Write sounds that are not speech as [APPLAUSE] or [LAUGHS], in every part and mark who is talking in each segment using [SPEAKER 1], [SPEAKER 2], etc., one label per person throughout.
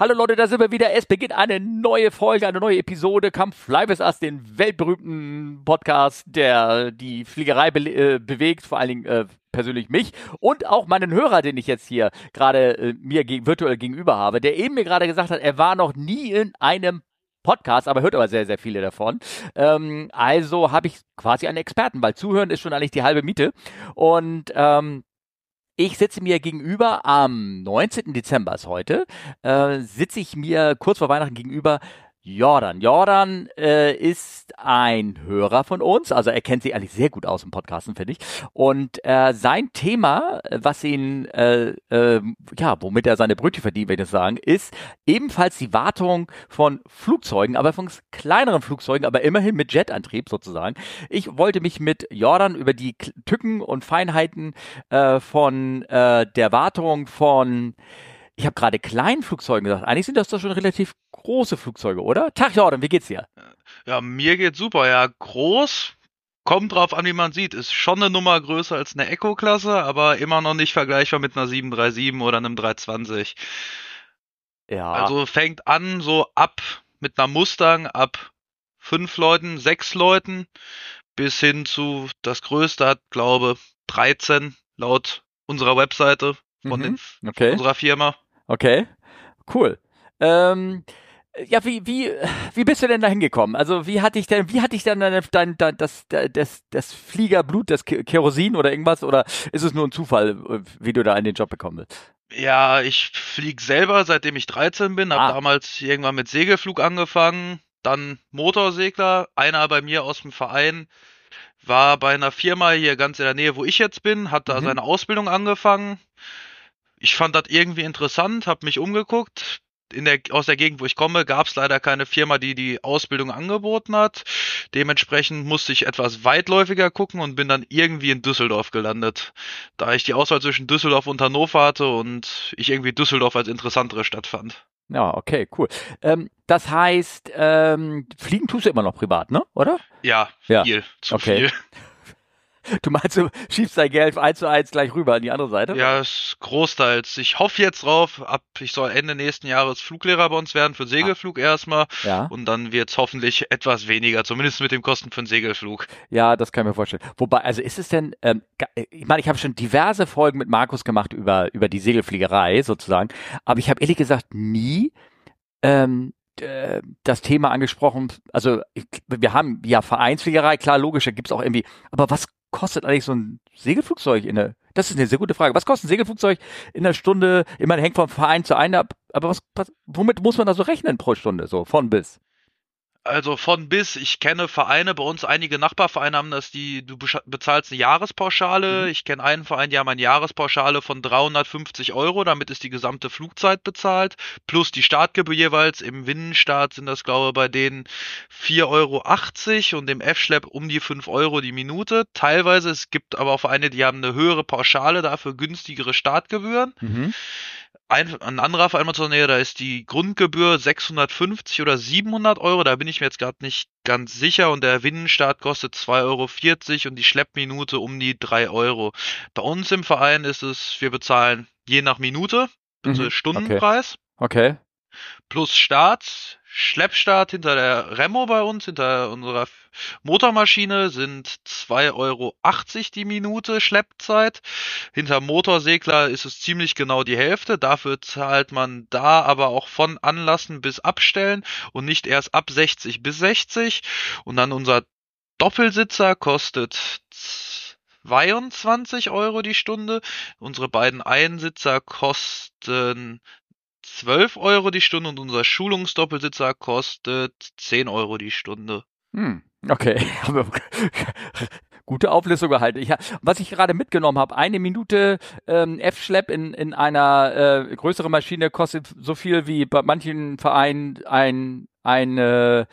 [SPEAKER 1] Hallo Leute, da sind wir wieder. Es beginnt eine neue Folge, eine neue Episode. Fly with Us, den weltberühmten Podcast, der die Fliegerei be äh, bewegt, vor allen Dingen äh, persönlich mich und auch meinen Hörer, den ich jetzt hier gerade äh, mir ge virtuell gegenüber habe, der eben mir gerade gesagt hat, er war noch nie in einem Podcast, aber hört aber sehr, sehr viele davon. Ähm, also habe ich quasi einen Experten, weil zuhören ist schon eigentlich die halbe Miete. Und ähm, ich sitze mir gegenüber am 19. Dezember ist heute, äh, sitze ich mir kurz vor Weihnachten gegenüber Jordan. Jordan äh, ist ein Hörer von uns, also er kennt sich eigentlich sehr gut aus im Podcasten, finde ich. Und äh, sein Thema, was ihn, äh, äh, ja, womit er seine Brötchen verdient, wenn ich das sagen, ist ebenfalls die Wartung von Flugzeugen, aber von kleineren Flugzeugen, aber immerhin mit Jetantrieb sozusagen. Ich wollte mich mit Jordan über die Tücken und Feinheiten äh, von äh, der Wartung von ich habe gerade kleinen Flugzeugen gesagt. Eigentlich sind das doch schon relativ große Flugzeuge, oder? Tag Jordan, wie geht's dir?
[SPEAKER 2] Ja, mir geht's super. Ja, groß. Kommt drauf an, wie man sieht. Ist schon eine Nummer größer als eine Echo-Klasse, aber immer noch nicht vergleichbar mit einer 737 oder einem 320. Ja. Also fängt an so ab mit einer Mustang ab fünf Leuten, sechs Leuten bis hin zu das größte hat, glaube 13 laut unserer Webseite von mhm. den, okay. unserer Firma.
[SPEAKER 1] Okay, cool. Ähm, ja, wie, wie, wie bist du denn da hingekommen? Also, wie hatte ich denn, wie hatte ich dann dein, dein, dein, das, das, das Fliegerblut, das Kerosin oder irgendwas? Oder ist es nur ein Zufall, wie du da in den Job bekommen bist?
[SPEAKER 2] Ja, ich fliege selber, seitdem ich 13 bin, habe ah. damals irgendwann mit Segelflug angefangen, dann Motorsegler, einer bei mir aus dem Verein war bei einer Firma hier ganz in der Nähe, wo ich jetzt bin, hat da mhm. seine Ausbildung angefangen ich fand das irgendwie interessant, habe mich umgeguckt. In der, aus der Gegend, wo ich komme, gab es leider keine Firma, die die Ausbildung angeboten hat. Dementsprechend musste ich etwas weitläufiger gucken und bin dann irgendwie in Düsseldorf gelandet. Da ich die Auswahl zwischen Düsseldorf und Hannover hatte und ich irgendwie Düsseldorf als interessantere Stadt fand.
[SPEAKER 1] Ja, okay, cool. Ähm, das heißt, ähm, fliegen tust du immer noch privat, ne? Oder?
[SPEAKER 2] Ja, viel, ja. zu okay. viel.
[SPEAKER 1] Du meinst, du schiebst dein Geld eins zu eins gleich rüber an die andere Seite?
[SPEAKER 2] Ja, großteils. Ich hoffe jetzt drauf, ab ich soll Ende nächsten Jahres Fluglehrer bei uns werden für Segelflug ah. erstmal. Ja. Und dann wird es hoffentlich etwas weniger, zumindest mit dem Kosten für den Segelflug.
[SPEAKER 1] Ja, das kann ich mir vorstellen. Wobei, also ist es denn, ähm, ich meine, ich habe schon diverse Folgen mit Markus gemacht über, über die Segelfliegerei sozusagen, aber ich habe ehrlich gesagt nie ähm, äh, das Thema angesprochen, also ich, wir haben ja Vereinsfliegerei, klar, logisch, da gibt's auch irgendwie, aber was kostet eigentlich so ein Segelflugzeug in der, das ist eine sehr gute Frage. Was kostet ein Segelflugzeug in der Stunde? Ich hängt vom Verein zu einem ab, aber was, was, womit muss man da so rechnen pro Stunde, so von bis?
[SPEAKER 2] Also von bis, ich kenne Vereine, bei uns einige Nachbarvereine haben das, die, du bezahlst eine Jahrespauschale. Mhm. Ich kenne einen Verein, die haben eine Jahrespauschale von 350 Euro, damit ist die gesamte Flugzeit bezahlt, plus die Startgebühr jeweils. Im Winnenstart sind das, glaube ich, bei denen 4,80 Euro und im F-Schlepp um die 5 Euro die Minute. Teilweise, es gibt aber auch Vereine, die haben eine höhere Pauschale, dafür günstigere Startgebühren. Mhm. Ein, ein anderer Verein in Nähe, da ist die Grundgebühr 650 oder 700 Euro, da bin ich mir jetzt gerade nicht ganz sicher und der Winnenstart kostet 2,40 Euro und die Schleppminute um die 3 Euro. Bei uns im Verein ist es, wir bezahlen je nach Minute, also mhm. Stundenpreis.
[SPEAKER 1] Okay. okay.
[SPEAKER 2] Plus Start, Schleppstart hinter der Remo bei uns, hinter unserer Motormaschine sind 2,80 Euro die Minute Schleppzeit. Hinter Motorsegler ist es ziemlich genau die Hälfte. Dafür zahlt man da aber auch von Anlassen bis Abstellen und nicht erst ab 60 bis 60. Und dann unser Doppelsitzer kostet 22 Euro die Stunde. Unsere beiden Einsitzer kosten 12 Euro die Stunde und unser Schulungsdoppelsitzer kostet 10 Euro die Stunde.
[SPEAKER 1] Hm, okay. [LAUGHS] Gute Auflistung gehalten. Ich, was ich gerade mitgenommen habe, eine Minute ähm, F-Schlepp in, in einer äh, größeren Maschine kostet so viel wie bei manchen Vereinen ein, ein äh,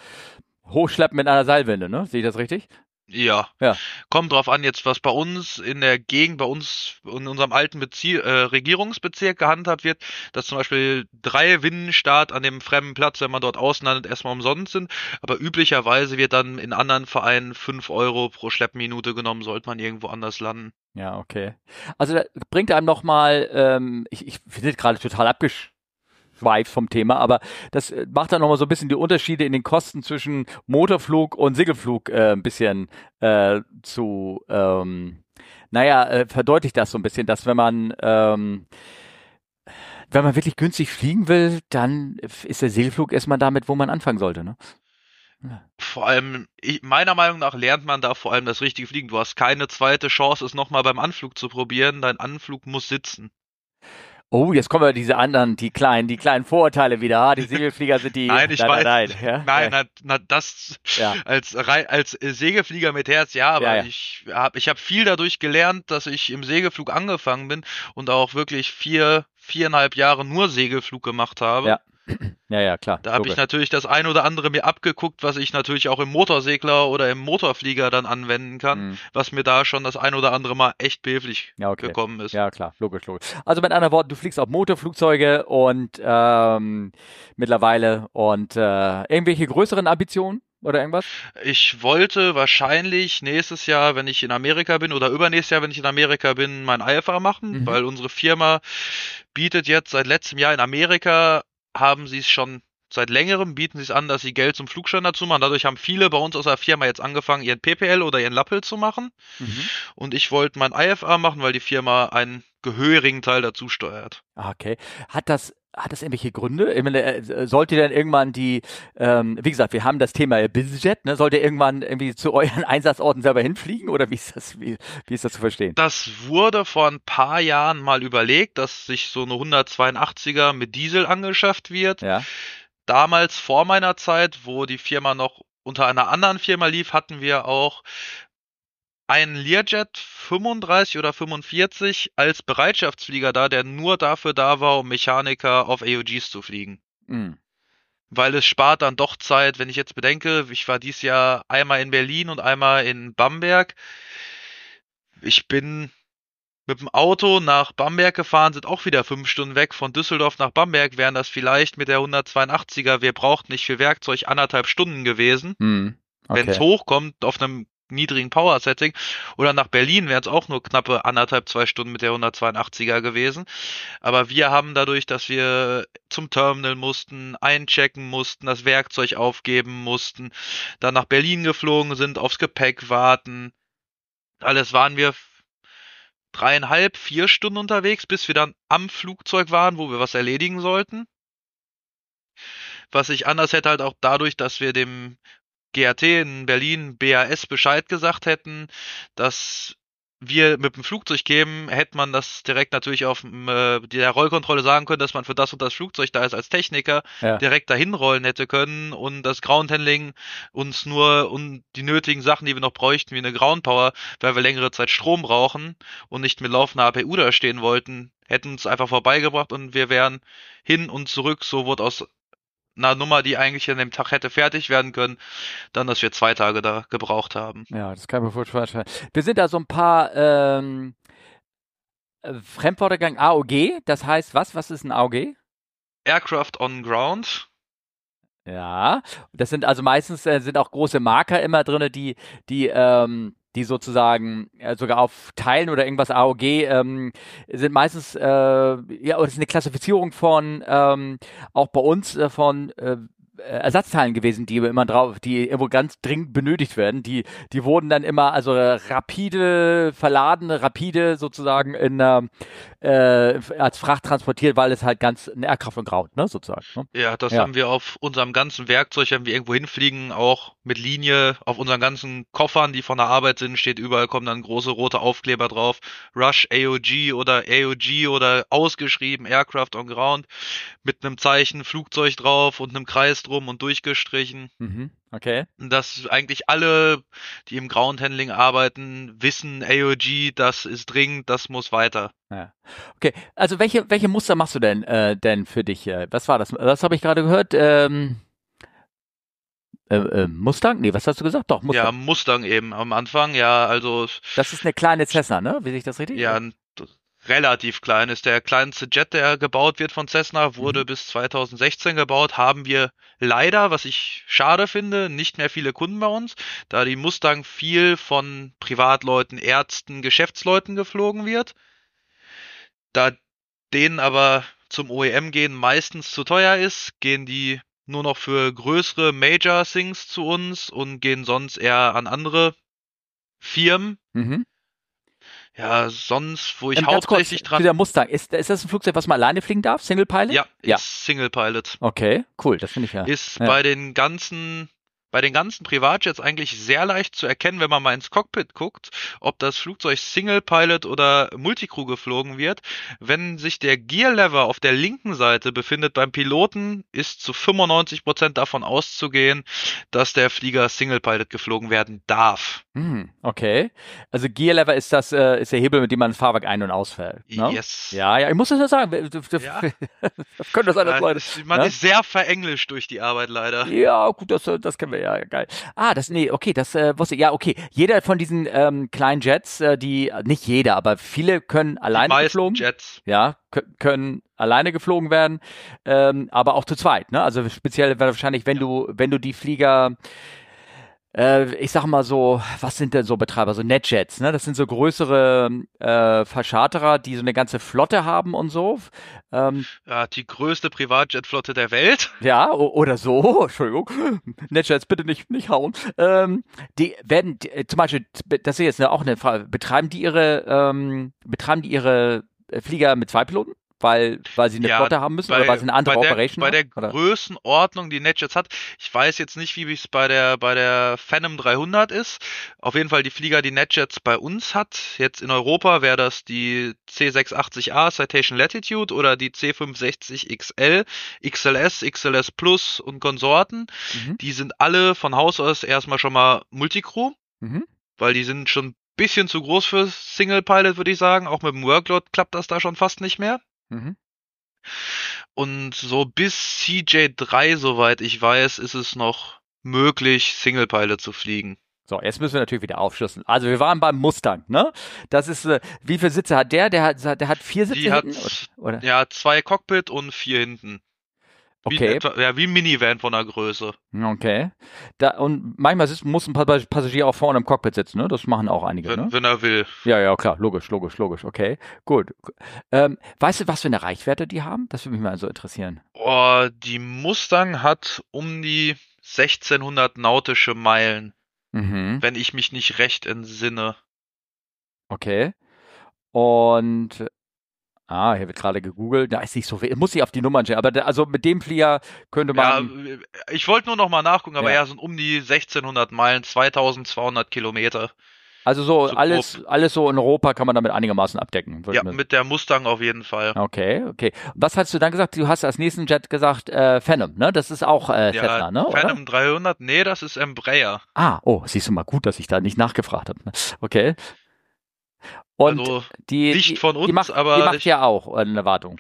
[SPEAKER 1] Hochschleppen mit einer Seilwinde, ne? Sehe ich das richtig?
[SPEAKER 2] Ja. ja. Kommt drauf an, jetzt was bei uns in der Gegend, bei uns in unserem alten Bezie äh, Regierungsbezirk gehandhabt wird, dass zum Beispiel drei Winnenstart an dem fremden Platz, wenn man dort auslandet, erstmal umsonst sind. Aber üblicherweise wird dann in anderen Vereinen fünf Euro pro Schleppminute genommen, sollte man irgendwo anders landen.
[SPEAKER 1] Ja, okay. Also bringt einem nochmal, ähm, ich, ich finde es gerade total abgesch abschweifst vom Thema, aber das äh, macht dann nochmal so ein bisschen die Unterschiede in den Kosten zwischen Motorflug und Segelflug äh, ein bisschen äh, zu, ähm, naja, äh, verdeutlicht das so ein bisschen, dass wenn man ähm, wenn man wirklich günstig fliegen will, dann ist der Segelflug erstmal damit, wo man anfangen sollte. Ne?
[SPEAKER 2] Vor allem, ich, meiner Meinung nach lernt man da vor allem das richtige Fliegen. Du hast keine zweite Chance, es nochmal beim Anflug zu probieren. Dein Anflug muss sitzen.
[SPEAKER 1] Oh, jetzt kommen wir diese anderen, die kleinen, die kleinen Vorurteile wieder. Ah, die [LAUGHS] Segelflieger sind die.
[SPEAKER 2] nein, ich nein, weiß.
[SPEAKER 1] Nein,
[SPEAKER 2] ja? nein na, na, das ja. als als Segelflieger mit Herz, ja, aber ja, ja. ich habe ich hab viel dadurch gelernt, dass ich im Segelflug angefangen bin und auch wirklich vier viereinhalb Jahre nur Segelflug gemacht habe.
[SPEAKER 1] Ja. [CLEARS THROAT] Ja, ja, klar.
[SPEAKER 2] Da habe ich natürlich das ein oder andere mir abgeguckt, was ich natürlich auch im Motorsegler oder im Motorflieger dann anwenden kann, mhm. was mir da schon das ein oder andere Mal echt behilflich ja, okay. gekommen ist.
[SPEAKER 1] Ja, klar, logisch, logisch. Also mit anderen Worten, du fliegst auf Motorflugzeuge und ähm, mittlerweile und äh, irgendwelche größeren Ambitionen? oder irgendwas?
[SPEAKER 2] Ich wollte wahrscheinlich nächstes Jahr, wenn ich in Amerika bin, oder übernächstes Jahr, wenn ich in Amerika bin, mein IFA machen, mhm. weil unsere Firma bietet jetzt seit letztem Jahr in Amerika haben sie es schon seit längerem, bieten sie es an, dass sie Geld zum Flugschein dazu machen. Dadurch haben viele bei uns aus der Firma jetzt angefangen, ihren PPL oder ihren Lappel zu machen. Mhm. Und ich wollte mein IFA machen, weil die Firma einen gehörigen Teil dazu steuert.
[SPEAKER 1] Ah, okay. Hat das hat das irgendwelche Gründe? Meine, äh, sollte denn irgendwann die, ähm, wie gesagt, wir haben das Thema BizJet, ne? Sollte irgendwann irgendwie zu euren [LAUGHS] Einsatzorten selber hinfliegen oder wie ist das, wie, wie ist das zu verstehen?
[SPEAKER 2] Das wurde vor ein paar Jahren mal überlegt, dass sich so eine 182er mit Diesel angeschafft wird.
[SPEAKER 1] Ja.
[SPEAKER 2] Damals vor meiner Zeit, wo die Firma noch unter einer anderen Firma lief, hatten wir auch ein Learjet 35 oder 45 als Bereitschaftsflieger da, der nur dafür da war, um Mechaniker auf AOGs zu fliegen. Mhm. Weil es spart dann doch Zeit, wenn ich jetzt bedenke, ich war dieses Jahr einmal in Berlin und einmal in Bamberg. Ich bin mit dem Auto nach Bamberg gefahren, sind auch wieder fünf Stunden weg. Von Düsseldorf nach Bamberg wären das vielleicht mit der 182er, wir brauchten nicht viel Werkzeug, anderthalb Stunden gewesen. Mhm. Okay. Wenn es hochkommt, auf einem niedrigen Power-Setting. Oder nach Berlin wären es auch nur knappe anderthalb, zwei Stunden mit der 182er gewesen. Aber wir haben dadurch, dass wir zum Terminal mussten, einchecken mussten, das Werkzeug aufgeben mussten, dann nach Berlin geflogen sind, aufs Gepäck warten. Alles waren wir dreieinhalb, vier Stunden unterwegs, bis wir dann am Flugzeug waren, wo wir was erledigen sollten. Was ich anders hätte halt auch dadurch, dass wir dem GAT in Berlin BAS Bescheid gesagt hätten, dass wir mit dem Flugzeug geben, hätte man das direkt natürlich auf äh, der Rollkontrolle sagen können, dass man für das und das Flugzeug da ist als Techniker, ja. direkt dahin rollen hätte können und das Groundhandling uns nur und die nötigen Sachen, die wir noch bräuchten, wie eine Ground Power, weil wir längere Zeit Strom brauchen und nicht mit laufender APU da stehen wollten, hätten uns einfach vorbeigebracht und wir wären hin und zurück, so wurde aus einer Nummer, die eigentlich an dem Tag hätte fertig werden können, dann, dass wir zwei Tage da gebraucht haben.
[SPEAKER 1] Ja, das kann man vorstellen. Wir sind da so ein paar ähm, äh, Fremdworte gegangen. AOG, das heißt was? Was ist ein AOG?
[SPEAKER 2] Aircraft on Ground.
[SPEAKER 1] Ja, das sind also meistens äh, sind auch große Marker immer drin, die die ähm, die sozusagen äh, sogar auf Teilen oder irgendwas AOG ähm, sind meistens äh, ja, oder ist eine Klassifizierung von ähm, auch bei uns äh, von äh, Ersatzteilen gewesen, die immer drauf, die irgendwo ganz dringend benötigt werden. Die, die wurden dann immer also rapide verladen, rapide sozusagen in äh, als Fracht transportiert, weil es halt ganz eine Aircraft und Graut, ne, sozusagen. Ne?
[SPEAKER 2] Ja, das ja. haben wir auf unserem ganzen Werkzeug, wenn wir irgendwo hinfliegen, auch mit Linie, auf unseren ganzen Koffern, die von der Arbeit sind, steht überall, kommen dann große rote Aufkleber drauf. Rush AOG oder AOG oder ausgeschrieben Aircraft on Ground mit einem Zeichen Flugzeug drauf und einem Kreis drum und durchgestrichen.
[SPEAKER 1] Mhm. Okay.
[SPEAKER 2] Dass eigentlich alle, die im Groundhandling arbeiten, wissen, AOG, das ist dringend, das muss weiter.
[SPEAKER 1] Ja. Okay, also welche, welche Muster machst du denn, äh, denn für dich? Äh, was war das? Was habe ich gerade gehört? Ähm, äh, äh, Mustang? Nee, was hast du gesagt? Doch,
[SPEAKER 2] Mustang. Ja, Mustang eben am Anfang, ja, also.
[SPEAKER 1] Das ist eine kleine Cessna, ne? Wie sich das richtig?
[SPEAKER 2] Ja, relativ klein ist. Der kleinste Jet, der gebaut wird von Cessna, wurde mhm. bis 2016 gebaut. Haben wir leider, was ich schade finde, nicht mehr viele Kunden bei uns, da die Mustang viel von Privatleuten, Ärzten, Geschäftsleuten geflogen wird. Da denen aber zum OEM gehen, meistens zu teuer ist, gehen die nur noch für größere Major Things zu uns und gehen sonst eher an andere Firmen.
[SPEAKER 1] Mhm.
[SPEAKER 2] Ja, sonst, wo ich
[SPEAKER 1] Ähm,
[SPEAKER 2] hauptsächlich
[SPEAKER 1] kurz,
[SPEAKER 2] dran.
[SPEAKER 1] Dieser Mustang, ist, ist das ein Flugzeug, was man alleine fliegen darf? Single Pilot?
[SPEAKER 2] Ja,
[SPEAKER 1] Ja.
[SPEAKER 2] Single Pilot.
[SPEAKER 1] Okay, cool, das finde ich ja.
[SPEAKER 2] Ist
[SPEAKER 1] Ja.
[SPEAKER 2] bei den ganzen bei den ganzen Privatjets eigentlich sehr leicht zu erkennen, wenn man mal ins Cockpit guckt, ob das Flugzeug Single Pilot oder Multicrew geflogen wird. Wenn sich der Gear Lever auf der linken Seite befindet beim Piloten, ist zu 95 Prozent davon auszugehen, dass der Flieger Single Pilot geflogen werden darf.
[SPEAKER 1] Hm, okay. Also Gear Lever ist das, äh, ist der Hebel, mit dem man das Fahrwerk ein- und ausfällt. Ne?
[SPEAKER 2] Yes.
[SPEAKER 1] Ja, ja, ich muss das ja sagen. [LAUGHS] Das, das,
[SPEAKER 2] Ja.
[SPEAKER 1] das sein, dass
[SPEAKER 2] Ja,
[SPEAKER 1] Leute.
[SPEAKER 2] man
[SPEAKER 1] ne?
[SPEAKER 2] ist sehr verenglischt durch die Arbeit leider.
[SPEAKER 1] Ja, gut, das, das kennen wir ja, geil. Ah, das, nee, okay, das äh, wusste ich. Ja, okay. Jeder von diesen ähm, kleinen Jets, äh, die, nicht jeder, aber viele können alleine geflogen.
[SPEAKER 2] Jets.
[SPEAKER 1] Ja, kö- können alleine geflogen werden, ähm, aber auch zu zweit, ne? Also speziell wahrscheinlich, wenn du, wenn du die Flieger, äh, ich sag mal so, was sind denn so Betreiber, so Netjets, ne? Das sind so größere äh, Verscharterer, die so eine ganze Flotte haben und so. Ähm,
[SPEAKER 2] Ja, die größte Privatjetflotte der Welt.
[SPEAKER 1] ja, oder so, [LAUGHS] Entschuldigung, Netjets bitte nicht, nicht hauen. Ähm, die werden, die, äh, zum Beispiel, das ist jetzt auch eine Frage, betreiben die ihre, ähm, betreiben die ihre äh, Flieger mit zwei Piloten? Weil, weil sie eine
[SPEAKER 2] Ja,
[SPEAKER 1] Flotte haben müssen oder weil sie eine andere
[SPEAKER 2] bei der,
[SPEAKER 1] Operation
[SPEAKER 2] bei der?
[SPEAKER 1] Oder?
[SPEAKER 2] Größenordnung, die NetJets hat. Ich weiß jetzt nicht, wie es bei der bei der Phantom 300 ist. Auf jeden Fall die Flieger, die NetJets bei uns hat. Jetzt in Europa wäre das die C680A Citation Latitude oder die C560 XL, XLS, XLS Plus und Konsorten.
[SPEAKER 1] Mhm.
[SPEAKER 2] Die sind alle von Haus aus erstmal schon mal Multicrew,
[SPEAKER 1] Mhm.
[SPEAKER 2] weil die sind schon ein bisschen zu groß für Single Pilot, würde ich sagen. Auch mit dem Workload klappt das da schon fast nicht mehr.
[SPEAKER 1] Mhm.
[SPEAKER 2] Und so bis CJ3, soweit ich weiß, ist es noch möglich, Single Pilot zu fliegen.
[SPEAKER 1] So, jetzt müssen wir natürlich wieder aufschlüsseln. Also wir waren beim Mustang, ne? Das ist, äh, wie viele Sitze hat der? Der hat, der hat vier Sitze
[SPEAKER 2] Die hat
[SPEAKER 1] hinten, oder? oder?
[SPEAKER 2] ja zwei Cockpit und vier hinten. Wie,
[SPEAKER 1] Okay.
[SPEAKER 2] etwa, ja, wie ein Minivan von der Größe.
[SPEAKER 1] Okay. Da, und manchmal sitzt, muss ein Pa- Passagier auch vorne im Cockpit sitzen, ne? Das machen auch einige,
[SPEAKER 2] Wenn,
[SPEAKER 1] ne?
[SPEAKER 2] wenn er will.
[SPEAKER 1] Ja, ja, klar, logisch, logisch, logisch, okay. Gut. Ähm, weißt du, was für eine Reichweite die haben? Das würde mich mal so interessieren.
[SPEAKER 2] Oh, die Mustang hat um die 1600 nautische Meilen,
[SPEAKER 1] Mhm.
[SPEAKER 2] wenn ich mich nicht recht entsinne.
[SPEAKER 1] Okay. Und ah, hier wird gerade gegoogelt. Da ist nicht so viel. Muss ich auf die Nummern stellen. Aber da, also mit dem Flieger könnte
[SPEAKER 2] Ja,
[SPEAKER 1] man.
[SPEAKER 2] ich wollte nur noch mal nachgucken, aber
[SPEAKER 1] Ja.
[SPEAKER 2] ja, sind um die 1600 Meilen, 2200 Kilometer.
[SPEAKER 1] also so
[SPEAKER 2] so
[SPEAKER 1] alles, alles so in Europa kann man damit einigermaßen abdecken.
[SPEAKER 2] Ja,
[SPEAKER 1] mir-
[SPEAKER 2] mit der Mustang auf jeden Fall.
[SPEAKER 1] Okay, okay. Was hast du dann gesagt? Du hast als nächsten Jet gesagt äh, Phantom, ne? Das ist auch äh,
[SPEAKER 2] Ja,
[SPEAKER 1] ne? Oder?
[SPEAKER 2] Phantom 300, nee, das ist Embraer.
[SPEAKER 1] Ah, oh, siehst du mal gut, dass ich da nicht nachgefragt habe. Okay. Und
[SPEAKER 2] also
[SPEAKER 1] die,
[SPEAKER 2] nicht
[SPEAKER 1] die,
[SPEAKER 2] von
[SPEAKER 1] die
[SPEAKER 2] uns,
[SPEAKER 1] macht,
[SPEAKER 2] aber
[SPEAKER 1] die macht
[SPEAKER 2] ich-
[SPEAKER 1] ja auch eine Wartung.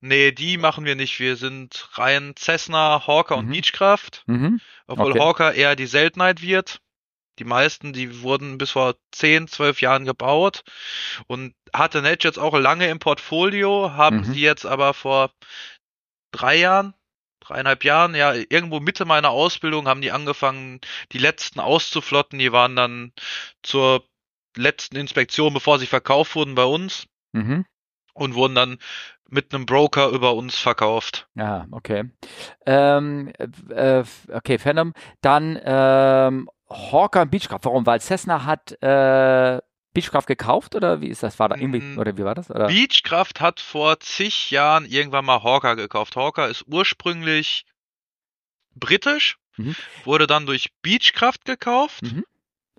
[SPEAKER 2] Nee, die machen wir nicht. Wir sind rein Cessna, Hawker und
[SPEAKER 1] Mhm.
[SPEAKER 2] Beechcraft.
[SPEAKER 1] Mhm.
[SPEAKER 2] Obwohl
[SPEAKER 1] Okay.
[SPEAKER 2] Hawker eher die Seltenheit wird. Die meisten, die wurden bis vor 10, 12 Jahren gebaut und hatte NetJets auch lange im Portfolio, haben
[SPEAKER 1] Mhm.
[SPEAKER 2] sie jetzt aber vor drei Jahren, dreieinhalb Jahren, ja, irgendwo Mitte meiner Ausbildung haben die angefangen, die letzten auszuflotten. Die waren dann zur letzten Inspektion, bevor sie verkauft wurden bei uns
[SPEAKER 1] Mhm.
[SPEAKER 2] und wurden dann mit einem Broker über uns verkauft.
[SPEAKER 1] Ja, okay. Ähm, äh, okay, Phantom. Dann ähm, Hawker und Beechcraft. Warum? Weil Cessna hat äh, Beechcraft gekauft oder wie ist das? War da irgendwie,
[SPEAKER 2] Mm,
[SPEAKER 1] oder wie war das? Oder?
[SPEAKER 2] Beechcraft hat vor zig Jahren irgendwann mal Hawker gekauft. Hawker ist ursprünglich britisch,
[SPEAKER 1] Mhm.
[SPEAKER 2] wurde dann durch Beechcraft gekauft.
[SPEAKER 1] Mhm.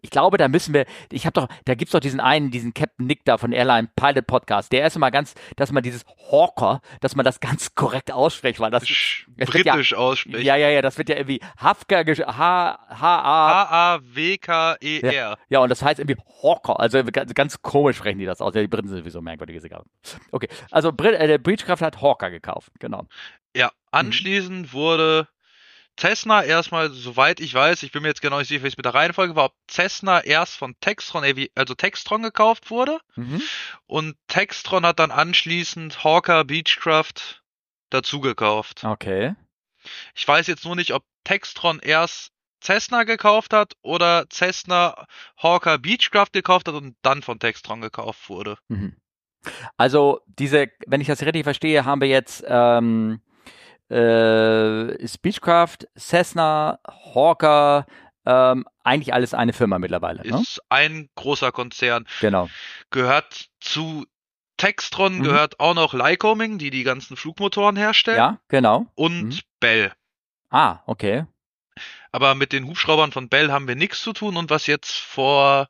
[SPEAKER 1] Ich glaube, da müssen wir, ich habe doch, da gibt's doch diesen einen, diesen Captain Nick da von Airline Pilot Podcast, der ist immer ganz, dass man dieses Hawker, dass man das ganz korrekt ausspricht, weil das,
[SPEAKER 2] Sch-
[SPEAKER 1] es wird ja-
[SPEAKER 2] britisch ausspricht.
[SPEAKER 1] ja, ja, ja, das wird ja irgendwie Hafka, H, H, A,
[SPEAKER 2] H-A-W-K-E-R.
[SPEAKER 1] ja, und das heißt irgendwie Hawker, also ganz, ganz komisch sprechen die das aus. Ja, die Briten sind sowieso merkwürdige Sicker. Okay, also Brit, äh, der Breachcraft hat Hawker gekauft, genau.
[SPEAKER 2] Ja, anschließend wurde Cessna erstmal, soweit ich weiß, ich bin mir jetzt genau nicht sicher, wie es mit der Reihenfolge war, ob Cessna erst von Textron, Avi- also Textron gekauft wurde
[SPEAKER 1] Mhm.
[SPEAKER 2] und Textron hat dann anschließend Hawker Beechcraft dazu gekauft.
[SPEAKER 1] Okay.
[SPEAKER 2] Ich weiß jetzt nur nicht, ob Textron erst Cessna gekauft hat oder Cessna Hawker Beechcraft gekauft hat und dann von Textron gekauft wurde.
[SPEAKER 1] Mhm. Also diese, wenn ich das richtig verstehe, haben wir jetzt ähm, äh, Speechcraft, Cessna, Hawker, ähm, eigentlich alles eine Firma mittlerweile. Ne?
[SPEAKER 2] Ist ein großer Konzern.
[SPEAKER 1] Genau.
[SPEAKER 2] Gehört zu Textron,
[SPEAKER 1] Mhm.
[SPEAKER 2] gehört auch noch Lycoming, die die ganzen Flugmotoren herstellen.
[SPEAKER 1] Ja, genau.
[SPEAKER 2] Und
[SPEAKER 1] Mhm.
[SPEAKER 2] Bell.
[SPEAKER 1] Ah, okay.
[SPEAKER 2] Aber mit den Hubschraubern von Bell haben wir nichts zu tun. Und was jetzt vor,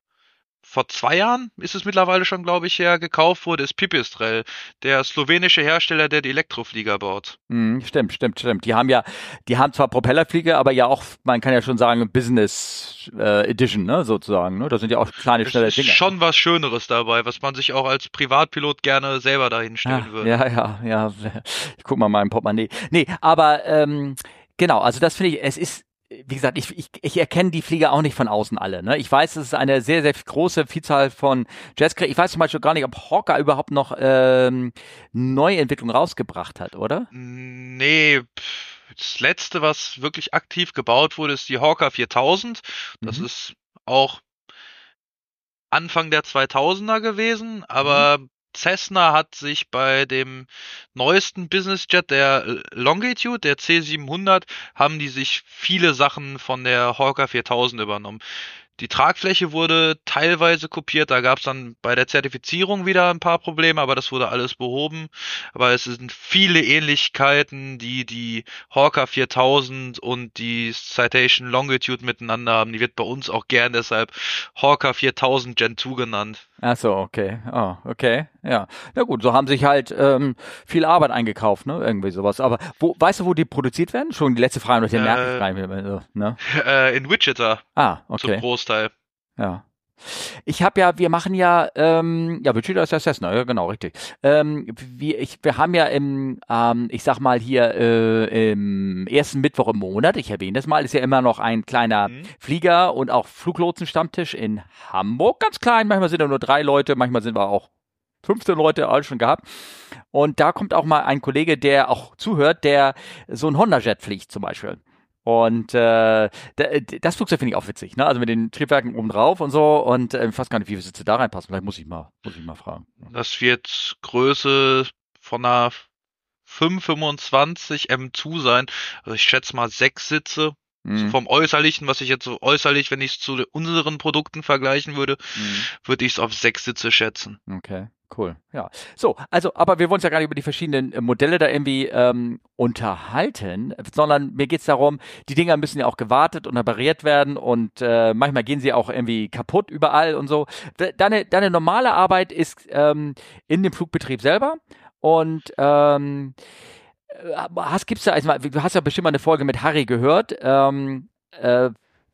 [SPEAKER 2] vor zwei Jahren ist es mittlerweile schon, glaube ich, her, gekauft wurde, ist Pipistrel, der slowenische Hersteller, der die Elektroflieger baut.
[SPEAKER 1] Mhm, stimmt, stimmt, stimmt. Die haben ja, die haben zwar Propellerflieger, aber ja auch, man kann ja schon sagen, Business äh, Edition, ne, sozusagen. Ne? Da sind ja auch kleine,
[SPEAKER 2] Es
[SPEAKER 1] schnelle
[SPEAKER 2] ist
[SPEAKER 1] Dinge.
[SPEAKER 2] schon was Schöneres dabei, was man sich auch als Privatpilot gerne selber dahin stellen
[SPEAKER 1] Ja,
[SPEAKER 2] würde.
[SPEAKER 1] ja, ja, ja. Ich guck mal mein Portemonnaie. Nee, aber ähm, genau, also das finde ich, es ist, wie gesagt, ich, ich, ich erkenne die Flieger auch nicht von außen alle. Ne? Ich weiß, es ist eine sehr, sehr große Vielzahl von Jetskrieg. Ich weiß zum Beispiel gar nicht, ob Hawker überhaupt noch ähm, Neuentwicklung rausgebracht hat, oder?
[SPEAKER 2] Nee, das letzte, was wirklich aktiv gebaut wurde, ist die Hawker 4000. Das
[SPEAKER 1] Mhm.
[SPEAKER 2] ist auch Anfang der 2000er gewesen, aber Cessna hat sich bei dem neuesten Businessjet, der Longitude, der C700, haben die sich viele Sachen von der Hawker 4000 übernommen. Die Tragfläche wurde teilweise kopiert, da gab es dann bei der Zertifizierung wieder ein paar Probleme, aber das wurde alles behoben. Aber es sind viele Ähnlichkeiten, die die Hawker 4000 und die Citation Longitude miteinander haben. Die wird bei uns auch gern deshalb Hawker 4000 Gen 2 genannt.
[SPEAKER 1] Ach so, okay. Oh, okay. Ja. Na gut, so haben sich halt ähm, viel Arbeit eingekauft, ne? Irgendwie sowas. Aber wo, weißt du, wo die produziert werden? Schon die letzte Frage, den merke ich
[SPEAKER 2] Äh,
[SPEAKER 1] gar nicht mehr. so, Ne? [LAUGHS]
[SPEAKER 2] Äh, in Wichita
[SPEAKER 1] Ah,
[SPEAKER 2] zum
[SPEAKER 1] okay.
[SPEAKER 2] Großteil.
[SPEAKER 1] Ja. Ich habe ja, wir machen ja, ähm, ja, Wichita ist ja Cessna, ja, genau, richtig. Ähm, wir, ich, wir haben ja im, ähm, ich sag mal hier äh, im ersten Mittwoch im Monat, ich erwähne das mal, ist ja immer noch ein kleiner
[SPEAKER 2] Mhm.
[SPEAKER 1] Flieger und auch Fluglotsenstammtisch in Hamburg, ganz klein. Manchmal sind da nur drei Leute, manchmal sind wir auch 15 Leute alles schon gehabt. Und da kommt auch mal ein Kollege, der auch zuhört, der so ein Honda-Jet fliegt zum Beispiel. Und äh, da- das Flugzeug finde ich auch witzig, ne? Also mit den Triebwerken oben drauf und so. Und äh, ich weiß gar nicht, wie viele Sitze da reinpassen. Vielleicht muss ich mal, muss ich mal fragen.
[SPEAKER 2] Das wird Größe von einer 525 M2 sein. Also ich schätze mal sechs Sitze. So
[SPEAKER 1] Mhm.
[SPEAKER 2] vom Äußerlichen, was ich jetzt so äußerlich, wenn ich es zu unseren Produkten vergleichen würde,
[SPEAKER 1] Mhm.
[SPEAKER 2] würde ich es auf sechs Sitze schätzen.
[SPEAKER 1] Okay, cool. Ja. So, also, aber wir wollen uns ja gar nicht über die verschiedenen äh, Modelle da irgendwie ähm, unterhalten, sondern mir geht's darum, die Dinger müssen ja auch gewartet und repariert werden und äh, manchmal gehen sie auch irgendwie kaputt überall und so. De- Deine, deine normale Arbeit ist ähm, in dem Flugbetrieb selber und ähm, äh, hast, gibt's da, also, du hast ja bestimmt mal eine Folge mit Harry gehört, ähm, äh,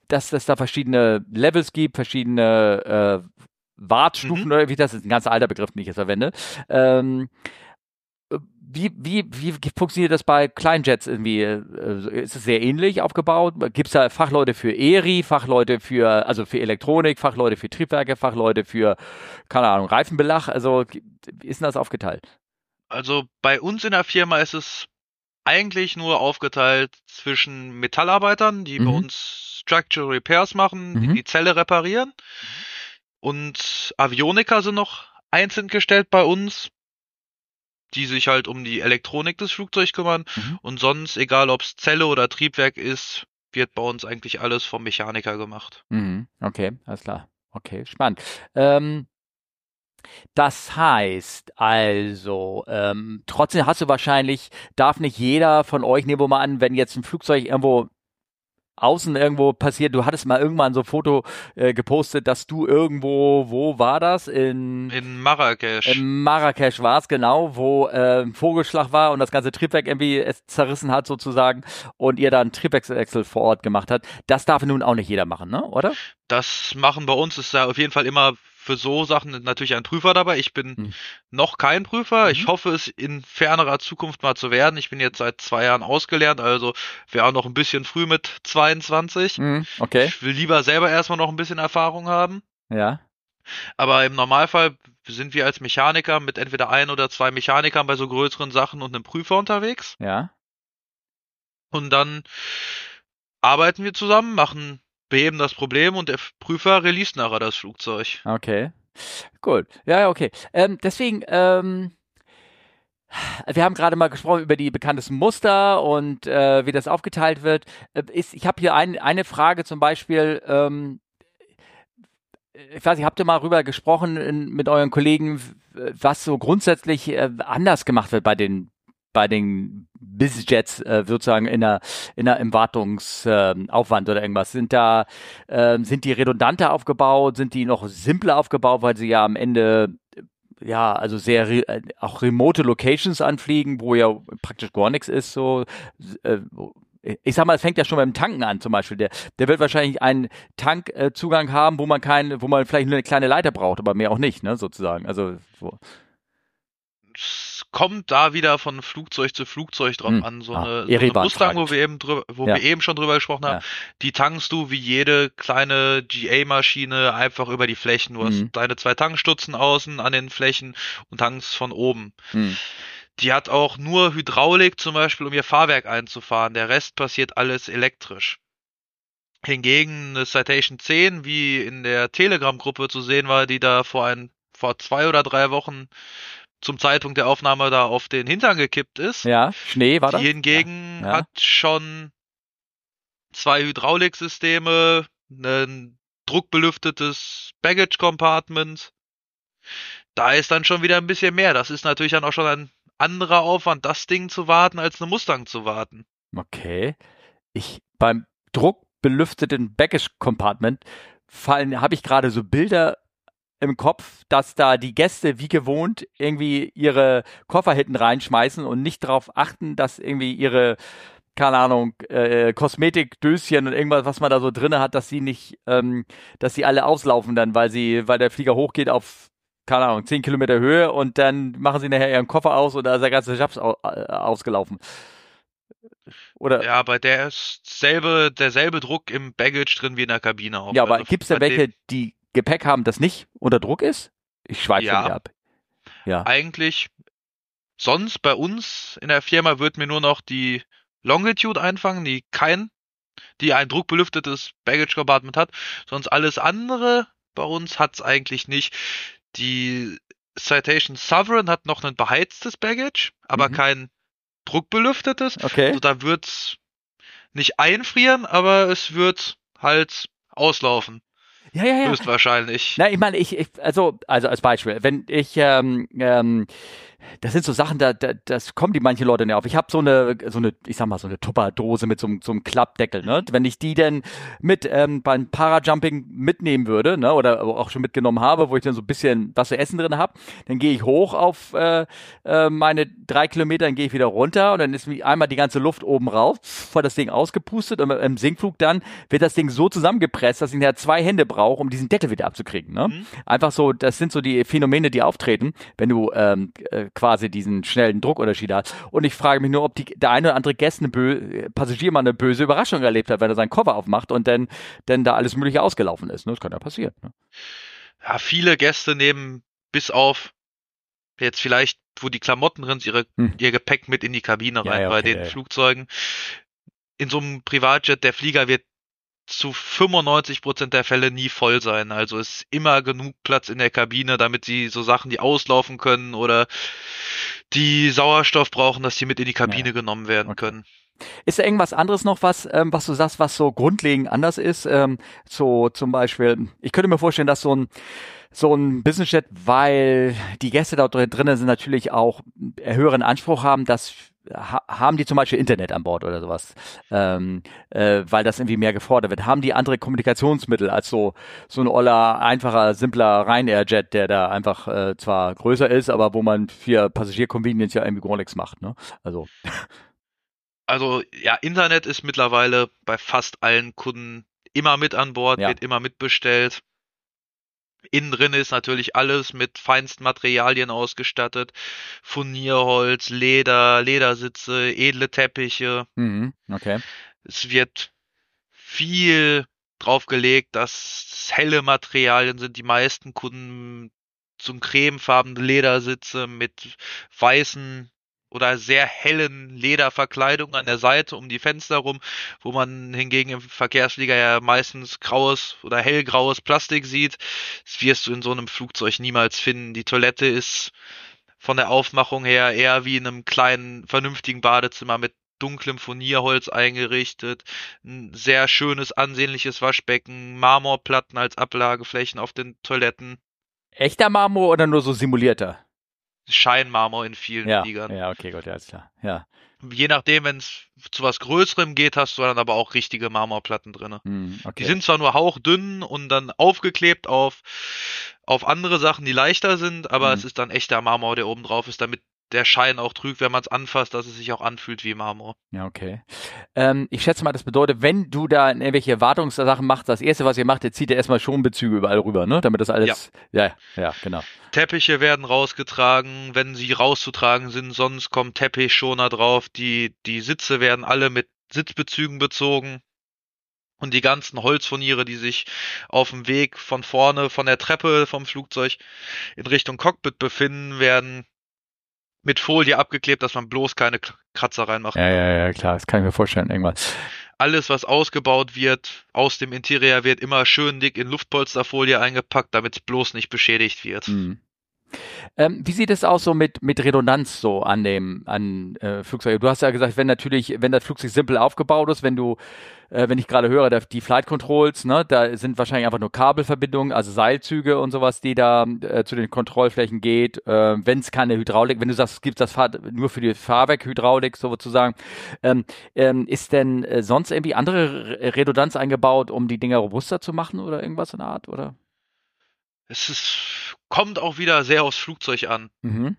[SPEAKER 1] dass es da verschiedene Levels gibt, verschiedene äh, Wartstufen, oder wie das ist ein ganz alter Begriff, den ich jetzt verwende. Ähm, wie, wie, wie funktioniert das bei Kleinjets irgendwie? Äh, Ist es sehr ähnlich aufgebaut? Gibt es da Fachleute für ERI, Fachleute für, also für Elektronik, Fachleute für Triebwerke, Fachleute für, keine Ahnung, Reifenbelag? Also, wie ist denn das aufgeteilt?
[SPEAKER 2] Also bei uns in der Firma ist es eigentlich nur aufgeteilt zwischen Metallarbeitern, die bei
[SPEAKER 1] Mhm.
[SPEAKER 2] uns Structural Repairs machen, die
[SPEAKER 1] Mhm.
[SPEAKER 2] die Zelle reparieren. Und Avioniker sind noch einzeln gestellt bei uns, die sich halt um die Elektronik des Flugzeugs kümmern.
[SPEAKER 1] Mhm.
[SPEAKER 2] Und sonst, egal ob es Zelle oder Triebwerk ist, wird bei uns eigentlich alles vom Mechaniker gemacht.
[SPEAKER 1] Mhm. Okay, alles klar. Okay, spannend. Ähm, das heißt also, ähm, trotzdem hast du wahrscheinlich, darf nicht jeder von euch, nehmen wir mal an, wenn jetzt ein Flugzeug irgendwo außen irgendwo passiert, du hattest mal irgendwann so ein Foto äh, gepostet, dass du irgendwo, wo war das? In,
[SPEAKER 2] In Marrakesch.
[SPEAKER 1] in Marrakesch war es genau, wo äh, ein Vogelschlag war und das ganze Triebwerk irgendwie es zerrissen hat sozusagen und ihr dann Triebwerkswechsel vor Ort gemacht hat. Das darf nun auch nicht jeder machen, ne? Oder?
[SPEAKER 2] Das machen bei uns ist ja auf jeden Fall immer für so Sachen natürlich ein Prüfer dabei. Ich bin
[SPEAKER 1] Mhm.
[SPEAKER 2] noch kein Prüfer. Ich
[SPEAKER 1] Mhm.
[SPEAKER 2] hoffe es in fernerer Zukunft mal zu werden. Ich bin jetzt seit zwei Jahren ausgelernt, also wäre auch noch ein bisschen früh mit 22.
[SPEAKER 1] Mhm. Okay.
[SPEAKER 2] Ich will lieber selber erstmal noch ein bisschen Erfahrung haben.
[SPEAKER 1] Ja.
[SPEAKER 2] Aber im Normalfall sind wir als Mechaniker mit entweder ein oder zwei Mechanikern bei so größeren Sachen und einem Prüfer unterwegs.
[SPEAKER 1] Ja.
[SPEAKER 2] Und dann arbeiten wir zusammen, machen, beheben das Problem und der Prüfer release nachher das Flugzeug.
[SPEAKER 1] Okay. Ja, ja, okay. Ähm, deswegen, ähm, wir haben gerade mal gesprochen über die bekanntesten Muster und äh, wie das aufgeteilt wird. Äh, ist, ich habe hier ein, eine Frage zum Beispiel. Ähm, ich weiß nicht, habt ihr mal rüber gesprochen in, mit euren Kollegen, was so grundsätzlich äh, anders gemacht wird bei den bei den BizJets äh, sozusagen in der, in der, im Wartungsaufwand äh, oder irgendwas? Sind da, äh, sind die redundanter aufgebaut? Sind die noch simpler aufgebaut, weil sie ja am Ende ja, also sehr re äh, auch remote Locations anfliegen, wo ja praktisch gar nichts ist, so äh, ich sag mal, es fängt ja schon beim Tanken an zum Beispiel. Der, der wird wahrscheinlich einen Tankzugang haben, wo man keinen, wo man vielleicht nur eine kleine Leiter braucht, aber mehr auch nicht, ne, sozusagen. Also so
[SPEAKER 2] kommt da wieder von Flugzeug zu Flugzeug drauf hm. an. So
[SPEAKER 1] ah,
[SPEAKER 2] eine, so eine Mustang, wo wir eben drüber, wo ja. wir eben schon drüber gesprochen haben, ja. die tankst du wie jede kleine GA-Maschine einfach über die Flächen. Du hm. hast deine zwei Tankstutzen außen an den Flächen und tankst von oben. Hm. Die hat auch nur Hydraulik zum Beispiel, um ihr Fahrwerk einzufahren. Der Rest passiert alles elektrisch. Hingegen eine Citation 10, wie in der Telegram-Gruppe zu sehen war, die da vor ein, vor zwei oder drei Wochen zum Zeitpunkt der Aufnahme da auf den Hintern gekippt ist.
[SPEAKER 1] Ja, Schnee war das.
[SPEAKER 2] Die hingegen ja. Ja. hat schon zwei Hydrauliksysteme, ein druckbelüftetes Baggage Compartment. Da ist dann schon wieder ein bisschen mehr. Das ist natürlich dann auch schon ein anderer Aufwand, das Ding zu warten, als eine Mustang zu warten.
[SPEAKER 1] Okay. Ich beim druckbelüfteten Baggage Compartment fallen, habe ich gerade so Bilder im Kopf, dass da die Gäste wie gewohnt irgendwie ihre Koffer hinten reinschmeißen und nicht darauf achten, dass irgendwie ihre keine Ahnung, äh, Kosmetikdöschen und irgendwas, was man da so drinne hat, dass sie nicht, ähm, dass sie alle auslaufen dann, weil sie, weil der Flieger hochgeht auf, keine Ahnung, 10 Kilometer Höhe und dann machen sie nachher ihren Koffer aus und da ist der ganze Jobs au äh, ausgelaufen.
[SPEAKER 2] Oder? Ja, bei der ist selbe, derselbe Druck im Baggage drin wie in der Kabine auch.
[SPEAKER 1] Ja, aber also gibt es da welche, die Gepäck haben, das nicht unter Druck ist? Ich schweife ja, ab.
[SPEAKER 2] Ja. Eigentlich, sonst bei uns in der Firma wird mir nur noch die Longitude einfangen, die kein, die ein druckbelüftetes Baggage Compartment hat. Sonst alles andere bei uns hat's eigentlich nicht. Die Citation Sovereign hat noch ein beheiztes Baggage, aber mhm. kein druckbelüftetes.
[SPEAKER 1] Okay.
[SPEAKER 2] Also da wird's nicht einfrieren, aber es wird halt auslaufen.
[SPEAKER 1] Ja, ja, ja.
[SPEAKER 2] Höchstwahrscheinlich.
[SPEAKER 1] Na, ich meine, ich, ich, also, also als Beispiel, wenn ich, ähm, ähm, das sind so Sachen, da, da das kommen die manche Leute nicht auf. Ich habe so eine, so eine, ich sag mal, so eine Tupperdose mit so, so einem Klappdeckel, ne? Wenn ich die denn mit ähm, beim Parajumping mitnehmen würde, ne, oder auch schon mitgenommen habe, wo ich dann so ein bisschen was zu essen drin habe, dann gehe ich hoch auf äh, äh, meine drei Kilometer, dann gehe ich wieder runter und dann ist einmal die ganze Luft oben rauf, vor das Ding ausgepustet und im Sinkflug dann wird das Ding so zusammengepresst, dass ich nachher zwei Hände brauche, um diesen Deckel wieder abzukriegen. Ne? Mhm. Einfach so, das sind so die Phänomene, die auftreten, wenn du ähm, äh, quasi diesen schnellen Druckunterschied hat. Und ich frage mich nur, ob die, der eine oder andere Gäste, eine Passagier mal eine böse Überraschung erlebt hat, wenn er seinen Koffer aufmacht und dann, dann da alles Mögliche ausgelaufen ist. Ne? Das kann ja passieren. Ne?
[SPEAKER 2] Ja, viele Gäste nehmen bis auf jetzt vielleicht, wo die Klamotten drin sind, ihre, hm. ihr Gepäck mit in die Kabine rein. Ja, ja, okay, Bei den Flugzeugen in so einem Privatjet, der Flieger wird zu 95 Prozent der Fälle nie voll sein. Also ist immer genug Platz in der Kabine, damit sie so Sachen, die auslaufen können oder die Sauerstoff brauchen, dass die mit in die Kabine ja. genommen werden okay. können.
[SPEAKER 1] Ist da irgendwas anderes noch, was, ähm, was du sagst, was so grundlegend anders ist? Ähm, so zum Beispiel, ich könnte mir vorstellen, dass so ein so ein Business-Jet, weil die Gäste da drinnen sind natürlich auch höheren Anspruch haben, dass ha haben die zum Beispiel Internet an Bord oder sowas, ähm, äh, weil das irgendwie mehr gefordert wird? Haben die andere Kommunikationsmittel als so so ein oller, einfacher, simpler Ryanair-Jet, der da einfach äh, zwar größer ist, aber wo man für Passagier-Convenience ja irgendwie gar nichts macht, ne? Also.
[SPEAKER 2] Also ja, Internet ist mittlerweile bei fast allen Kunden immer mit an Bord, ja. wird immer mitbestellt. Innen drin ist natürlich alles mit feinsten Materialien ausgestattet. Furnierholz, Leder, Ledersitze, edle Teppiche.
[SPEAKER 1] Mhm, okay.
[SPEAKER 2] Es wird viel drauf gelegt, dass helle Materialien sind. Die meisten Kunden zum cremefarbenen Ledersitze mit weißen oder sehr hellen Lederverkleidung an der Seite um die Fenster rum, wo man hingegen im Verkehrsflieger ja meistens graues oder hellgraues Plastik sieht. Das wirst du in so einem Flugzeug niemals finden. Die Toilette ist von der Aufmachung her eher wie in einem kleinen, vernünftigen Badezimmer mit dunklem Furnierholz eingerichtet, ein sehr schönes, ansehnliches Waschbecken, Marmorplatten als Ablageflächen auf den Toiletten.
[SPEAKER 1] Echter Marmor oder nur so simulierter?
[SPEAKER 2] Scheinmarmor in vielen
[SPEAKER 1] ja,
[SPEAKER 2] Fliegern.
[SPEAKER 1] Ja, okay, gut, ja, ist klar. Ja.
[SPEAKER 2] Je nachdem, wenn es zu was Größerem geht, hast du dann aber auch richtige Marmorplatten drin.
[SPEAKER 1] Hm, okay.
[SPEAKER 2] Die sind zwar nur hauchdünn und dann aufgeklebt auf, auf andere Sachen, die leichter sind, aber
[SPEAKER 1] Hm.
[SPEAKER 2] es ist dann echter Marmor, der oben drauf ist, damit der Schein auch trügt, wenn man es anfasst, dass es sich auch anfühlt wie Marmor.
[SPEAKER 1] Ja, okay. Ähm, ich schätze mal, das bedeutet, wenn du da irgendwelche Wartungssachen machst, das erste, was ihr macht, ihr zieht ihr erstmal Schonbezüge überall rüber, ne? Damit das alles. Ja, ja, ja genau.
[SPEAKER 2] Teppiche werden rausgetragen, wenn sie rauszutragen sind, sonst kommt Teppichschoner drauf, die, die Sitze werden alle mit Sitzbezügen bezogen. Und die ganzen Holzfurniere, die sich auf dem Weg von vorne, von der Treppe vom Flugzeug in Richtung Cockpit befinden, werden mit Folie abgeklebt, dass man bloß keine Kratzer reinmacht.
[SPEAKER 1] Ja, ja, ja, klar, das kann ich mir vorstellen, irgendwann.
[SPEAKER 2] Alles, was ausgebaut wird, aus dem Interieur wird immer schön dick in Luftpolsterfolie eingepackt, damit es bloß nicht beschädigt wird.
[SPEAKER 1] Mhm. Ähm, wie sieht es aus so mit, mit Redundanz so an dem an äh, Flugzeug? Du hast ja gesagt, wenn natürlich, wenn das Flugzeug simpel aufgebaut ist, wenn du, äh, wenn ich gerade höre, die Flight Controls, ne, da sind wahrscheinlich einfach nur Kabelverbindungen, also Seilzüge und sowas, die da äh, zu den Kontrollflächen geht. Äh, wenn es keine Hydraulik, wenn du sagst, es gibt das Fahr nur für die Fahrwerkhydraulik sozusagen, ähm, ähm, ist denn äh, sonst irgendwie andere Re- Redundanz eingebaut, um die Dinger robuster zu machen oder irgendwas in der Art, oder?
[SPEAKER 2] Es ist, kommt auch wieder sehr aufs Flugzeug an.
[SPEAKER 1] Mhm.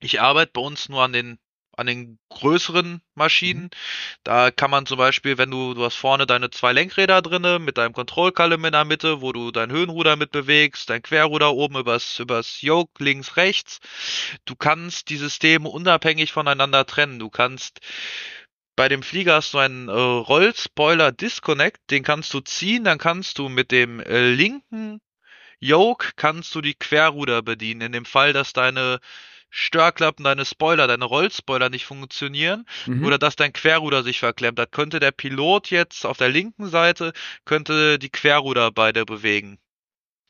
[SPEAKER 2] Ich arbeite bei uns nur an den an den größeren Maschinen. Da kann man zum Beispiel, wenn du, du hast vorne deine zwei Lenkräder drinne mit deinem Kontrollkolumn in der Mitte, wo du dein Höhenruder mit bewegst, dein Querruder oben übers, übers Yoke links, rechts. Du kannst die Systeme unabhängig voneinander trennen. Du kannst bei dem Flieger hast du einen äh, Rollspoiler Disconnect, den kannst du ziehen, dann kannst du mit dem äh, linken Yoke kannst du die Querruder bedienen. In dem Fall, dass deine Störklappen, deine Spoiler, deine Rollspoiler nicht funktionieren
[SPEAKER 1] Mhm.
[SPEAKER 2] oder dass dein Querruder sich verklemmt hat, könnte der Pilot jetzt auf der linken Seite könnte die Querruder beide bewegen.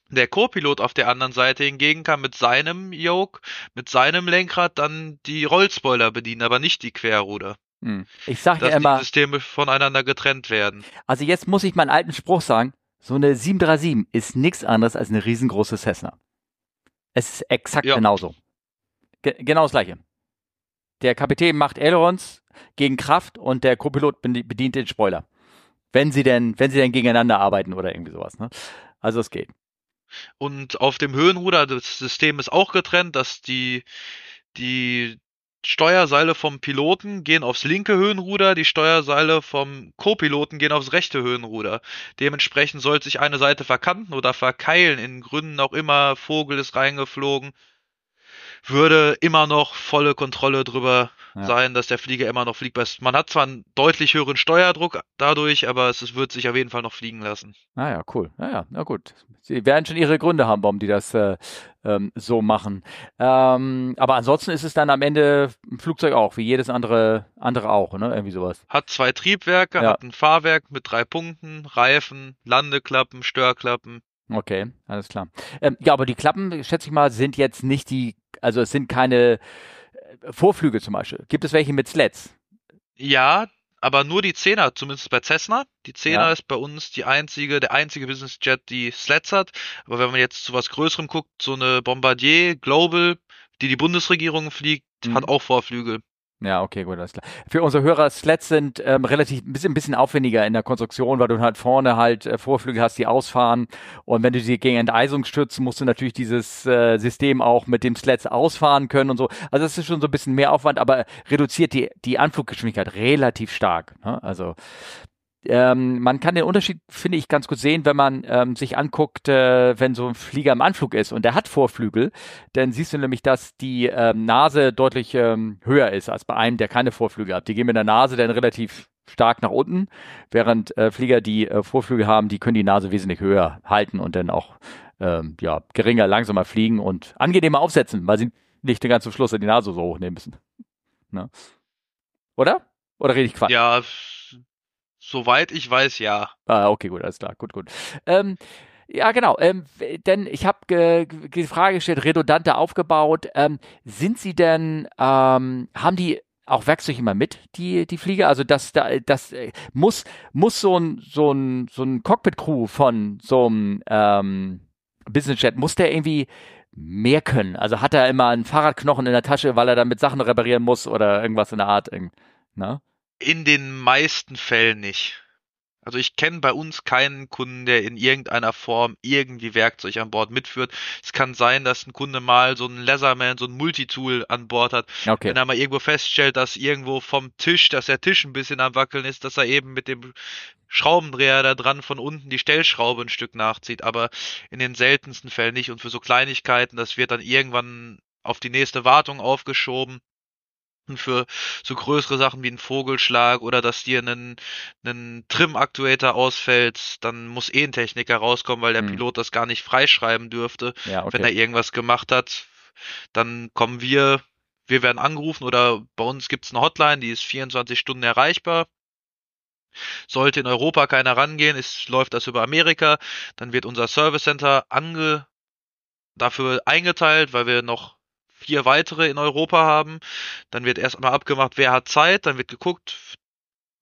[SPEAKER 2] Der Co-Pilot auf der anderen Seite hingegen kann mit seinem Yoke, mit seinem Lenkrad dann die Rollspoiler bedienen, aber nicht die Querruder.
[SPEAKER 1] Hm. Ich sage
[SPEAKER 2] Dass
[SPEAKER 1] ja
[SPEAKER 2] die
[SPEAKER 1] immer,
[SPEAKER 2] Systeme voneinander getrennt werden.
[SPEAKER 1] also jetzt muss ich meinen alten Spruch sagen, so eine 737 ist nichts anderes als eine riesengroße Cessna. Es ist exakt
[SPEAKER 2] Ja.
[SPEAKER 1] genauso. Ge genau das gleiche. Der Kapitän macht Ailerons gegen Kraft und der Co-Pilot bedi- bedient den Spoiler. Wenn sie denn, wenn sie denn gegeneinander arbeiten oder irgendwie sowas, ne? Also es geht.
[SPEAKER 2] Und auf dem Höhenruder, das System ist auch getrennt, dass die, die Steuerseile vom Piloten gehen aufs linke Höhenruder, die Steuerseile vom Co-Piloten gehen aufs rechte Höhenruder. Dementsprechend soll sich eine Seite verkanten oder verkeilen, in Gründen auch immer, Vogel ist reingeflogen, würde immer noch volle Kontrolle drüber
[SPEAKER 1] Ja.
[SPEAKER 2] sein, dass der Flieger immer noch fliegbar ist. Man hat zwar einen deutlich höheren Steuerdruck dadurch, aber es, wird sich auf jeden Fall noch fliegen lassen.
[SPEAKER 1] Ah ja, cool. Ja, ja, na gut. Sie werden schon ihre Gründe haben, warum die das äh, ähm, so machen. Ähm, aber ansonsten ist es dann am Ende ein Flugzeug auch, wie jedes andere, andere auch, ne? Irgendwie sowas.
[SPEAKER 2] Hat zwei Triebwerke,
[SPEAKER 1] Ja.
[SPEAKER 2] hat ein Fahrwerk mit drei Punkten, Reifen, Landeklappen, Störklappen.
[SPEAKER 1] Okay, alles klar. Ähm, ja, aber die Klappen, schätze ich mal, sind jetzt nicht die, also es sind keine äh, Vorflügel zum Beispiel. Gibt es welche mit Slats?
[SPEAKER 2] Ja, aber nur die Zehner, zumindest bei Cessna. Die Zehner
[SPEAKER 1] Ja.
[SPEAKER 2] ist bei uns die einzige, der einzige Business Jet, die Slats hat. Aber wenn man jetzt zu was Größerem guckt, so eine Bombardier Global, die die Bundesregierung fliegt,
[SPEAKER 1] Mhm.
[SPEAKER 2] hat auch Vorflügel.
[SPEAKER 1] Ja, okay, gut, alles klar. Für unsere Hörer, Slats sind ähm, relativ ein bisschen, ein bisschen aufwendiger in der Konstruktion, weil du halt vorne halt äh, Vorflügel hast, die ausfahren. Und wenn du sie gegen Enteisung stützt, musst du natürlich dieses äh, System auch mit dem Slats ausfahren können und so. Also das ist schon so ein bisschen mehr Aufwand, aber reduziert die, die Anfluggeschwindigkeit relativ stark. Ne? Also ähm, man kann den Unterschied, finde ich, ganz gut sehen, wenn man ähm, sich anguckt, äh, wenn so ein Flieger im Anflug ist und der hat Vorflügel, dann siehst du nämlich, dass die ähm, Nase deutlich ähm, höher ist als bei einem, der keine Vorflügel hat. Die gehen mit der Nase dann relativ stark nach unten, während äh, Flieger, die äh, Vorflügel haben, die können die Nase wesentlich höher halten und dann auch ähm, ja, geringer, langsamer fliegen und angenehmer aufsetzen, weil sie nicht den ganzen Schluss in die Nase so hochnehmen müssen. Ne? Oder? Oder rede ich Quatsch?
[SPEAKER 2] Ja, soweit ich weiß, ja.
[SPEAKER 1] Ah, okay, gut, alles klar, gut, gut. Ähm, ja, genau. Ähm, denn ich habe die Frage gestellt, redundanter aufgebaut. Ähm, sind Sie denn, ähm, haben die auch Werkzeug immer mit, die, die Flieger? Also das, das äh, muss, muss so ein, so ein, so ein Cockpit-Crew von so einem ähm, Business Jet, muss der irgendwie mehr können? Also hat er immer einen Fahrradknochen in der Tasche, weil er damit Sachen reparieren muss oder irgendwas in der Art? Ne?
[SPEAKER 2] In den meisten Fällen nicht. Also ich kenne bei uns keinen Kunden, der in irgendeiner Form irgendwie Werkzeug an Bord mitführt. Es kann sein, dass ein Kunde mal so ein Leatherman, so ein Multitool an Bord hat. Okay. Wenn er mal irgendwo feststellt, dass irgendwo vom Tisch, dass der Tisch ein bisschen am Wackeln ist, dass er eben mit dem Schraubendreher da dran von unten die Stellschraube ein Stück nachzieht. Aber in den seltensten Fällen nicht. Und für so Kleinigkeiten, das wird dann irgendwann auf die nächste Wartung aufgeschoben für so größere Sachen wie ein Vogelschlag oder dass dir ein, ein Trim-Aktuator ausfällt, dann muss eh ein Techniker rauskommen, weil der hm. Pilot das gar nicht freischreiben dürfte, ja, okay. wenn er irgendwas gemacht hat. Dann kommen wir, wir werden angerufen oder bei uns gibt es eine Hotline, die ist 24 Stunden erreichbar. Sollte in Europa keiner rangehen, ist, läuft das über Amerika, dann wird unser Service Center ange, dafür eingeteilt, weil wir noch vier weitere in Europa haben. Dann wird erstmal abgemacht, wer hat Zeit, dann wird geguckt,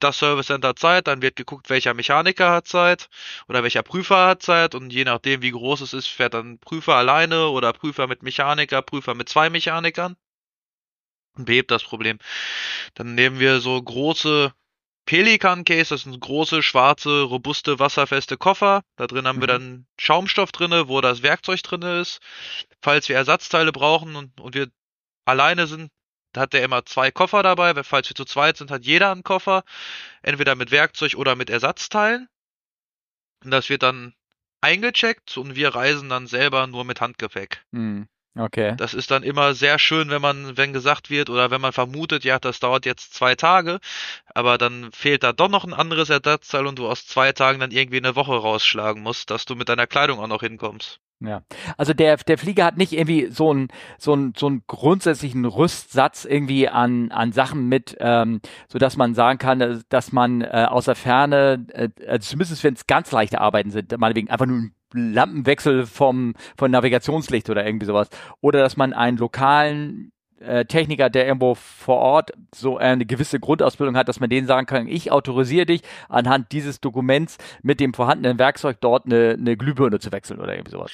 [SPEAKER 2] das Service Center hat Zeit, dann wird geguckt, welcher Mechaniker hat Zeit oder welcher Prüfer hat Zeit und je nachdem, wie groß es ist, fährt dann Prüfer alleine oder Prüfer mit Mechaniker, Prüfer mit zwei Mechanikern und behebt das Problem. Dann nehmen wir so große Pelikan Case, das sind große, schwarze, robuste, wasserfeste Koffer. Da drin haben mhm. wir dann Schaumstoff drinne, wo das Werkzeug drinne ist. Falls wir Ersatzteile brauchen und, und wir alleine sind, hat der immer zwei Koffer dabei. Falls wir zu zweit sind, hat jeder einen Koffer. Entweder mit Werkzeug oder mit Ersatzteilen. Und das wird dann eingecheckt und wir reisen dann selber nur mit Handgepäck.
[SPEAKER 1] Mhm. Okay.
[SPEAKER 2] Das ist dann immer sehr schön, wenn man, wenn gesagt wird oder wenn man vermutet, ja, das dauert jetzt zwei Tage, aber dann fehlt da doch noch ein anderes Ersatzteil und du aus zwei Tagen dann irgendwie eine Woche rausschlagen musst, dass du mit deiner Kleidung auch noch hinkommst.
[SPEAKER 1] Ja, also der, der Flieger hat nicht irgendwie so einen so einen so einen grundsätzlichen Rüstsatz irgendwie an, an Sachen mit, ähm, so dass man sagen kann, dass man äh, aus der Ferne, äh, also zumindest wenn es ganz leichte Arbeiten sind, meinetwegen einfach nur ein Lampenwechsel vom, von Navigationslicht oder irgendwie sowas. Oder dass man einen lokalen äh, Techniker, der irgendwo vor Ort so eine gewisse Grundausbildung hat, dass man denen sagen kann, ich autorisiere dich anhand dieses Dokuments mit dem vorhandenen Werkzeug dort eine, eine Glühbirne zu wechseln oder irgendwie sowas.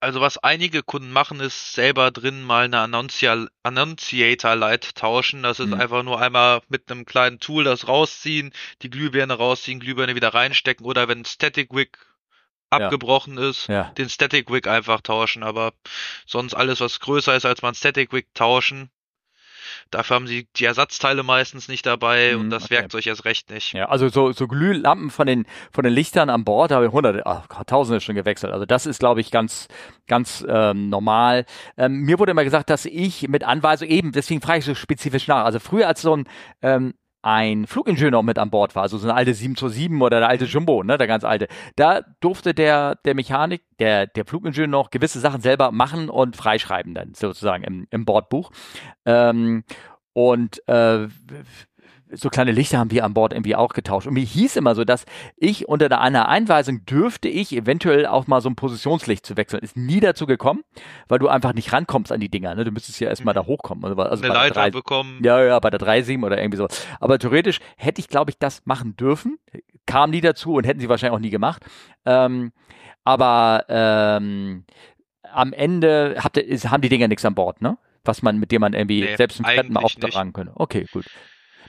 [SPEAKER 2] Also was einige Kunden machen, ist selber drin mal eine Annunciator Light tauschen. Das ist mhm. einfach nur einmal mit einem kleinen Tool das rausziehen, die Glühbirne rausziehen, Glühbirne wieder reinstecken oder wenn Static Wick abgebrochen ja. ist, ja. den Static Wick einfach tauschen, aber sonst alles, was größer ist als man Static Wick tauschen. Dafür haben sie die Ersatzteile meistens nicht dabei mhm, und das okay. Werkzeug erst recht nicht.
[SPEAKER 1] Ja, also so, so Glühlampen von den, von den Lichtern an Bord habe ich hunderte, ach, tausende schon gewechselt. Also das ist, glaube ich, ganz, ganz ähm, normal. Ähm, mir wurde immer gesagt, dass ich mit Anweisung eben, deswegen frage ich so spezifisch nach. Also früher als so ein ähm, ein Flugingenieur mit an Bord war, also so eine alte 727 oder der alte. Jumbo, ne, der ganz alte, da durfte der, der Mechanik, der, der Flugingenieur noch gewisse Sachen selber machen und freischreiben dann sozusagen im, im Bordbuch. Ähm, und äh, so kleine Lichter haben wir an Bord irgendwie auch getauscht. Und mir hieß immer so, dass ich unter einer Einweisung dürfte ich eventuell auch mal so ein Positionslicht zu wechseln. Ist nie dazu gekommen, weil du einfach nicht rankommst an die Dinger. Ne? Du müsstest ja erstmal mhm. da hochkommen. Also,
[SPEAKER 2] also Eine Leiter 3, bekommen.
[SPEAKER 1] Ja, ja, bei der 3.7 oder irgendwie so. Aber theoretisch hätte ich, glaube ich, das machen dürfen. Kam nie dazu und hätten sie wahrscheinlich auch nie gemacht. Ähm, aber ähm, am Ende habt ihr, haben die Dinger nichts an Bord, ne? Was man, mit dem man irgendwie nee, selbst im mal auftragen könnte. Okay, gut.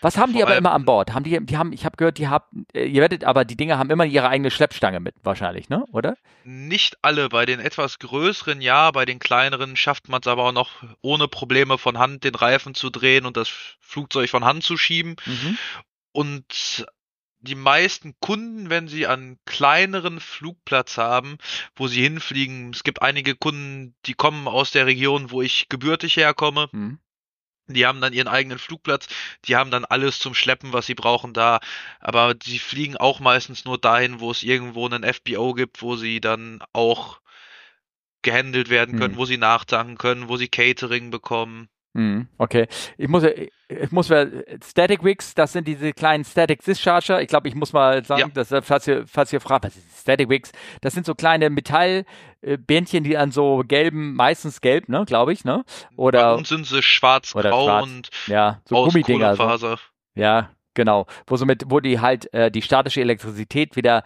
[SPEAKER 1] Was haben die aber immer an Bord? Haben die, die haben, ich habe gehört, die haben, äh, ihr werdet, aber die Dinger haben immer ihre eigene Schleppstange mit, wahrscheinlich, ne? Oder?
[SPEAKER 2] Nicht alle. Bei den etwas größeren ja, bei den kleineren schafft man es aber auch noch ohne Probleme von Hand den Reifen zu drehen und das Flugzeug von Hand zu schieben. Mhm. Und die meisten Kunden, wenn sie einen kleineren Flugplatz haben, wo sie hinfliegen, es gibt einige Kunden, die kommen aus der Region, wo ich gebürtig herkomme. Mhm. Die haben dann ihren eigenen Flugplatz, die haben dann alles zum Schleppen, was sie brauchen da, aber sie fliegen auch meistens nur dahin, wo es irgendwo einen FBO gibt, wo sie dann auch gehandelt werden können, hm. wo sie nachtanken können, wo sie Catering bekommen.
[SPEAKER 1] Mhm, okay. Ich muss, ich muss mal, Static Wicks, das sind diese kleinen Static Discharger. Ich glaube, ich muss mal sagen, ja. dass, falls ihr, falls ihr fragt, was ist Static Wicks? Das sind so kleine Metallbändchen, die an so gelben, meistens gelb, ne, glaube ich, ne? Oder.
[SPEAKER 2] Bei uns sind sie schwarz-grau
[SPEAKER 1] schwarz.
[SPEAKER 2] und
[SPEAKER 1] ja, so Gummidinger. So. Ja, genau. Wo so mit, wo die halt äh, die statische Elektrizität wieder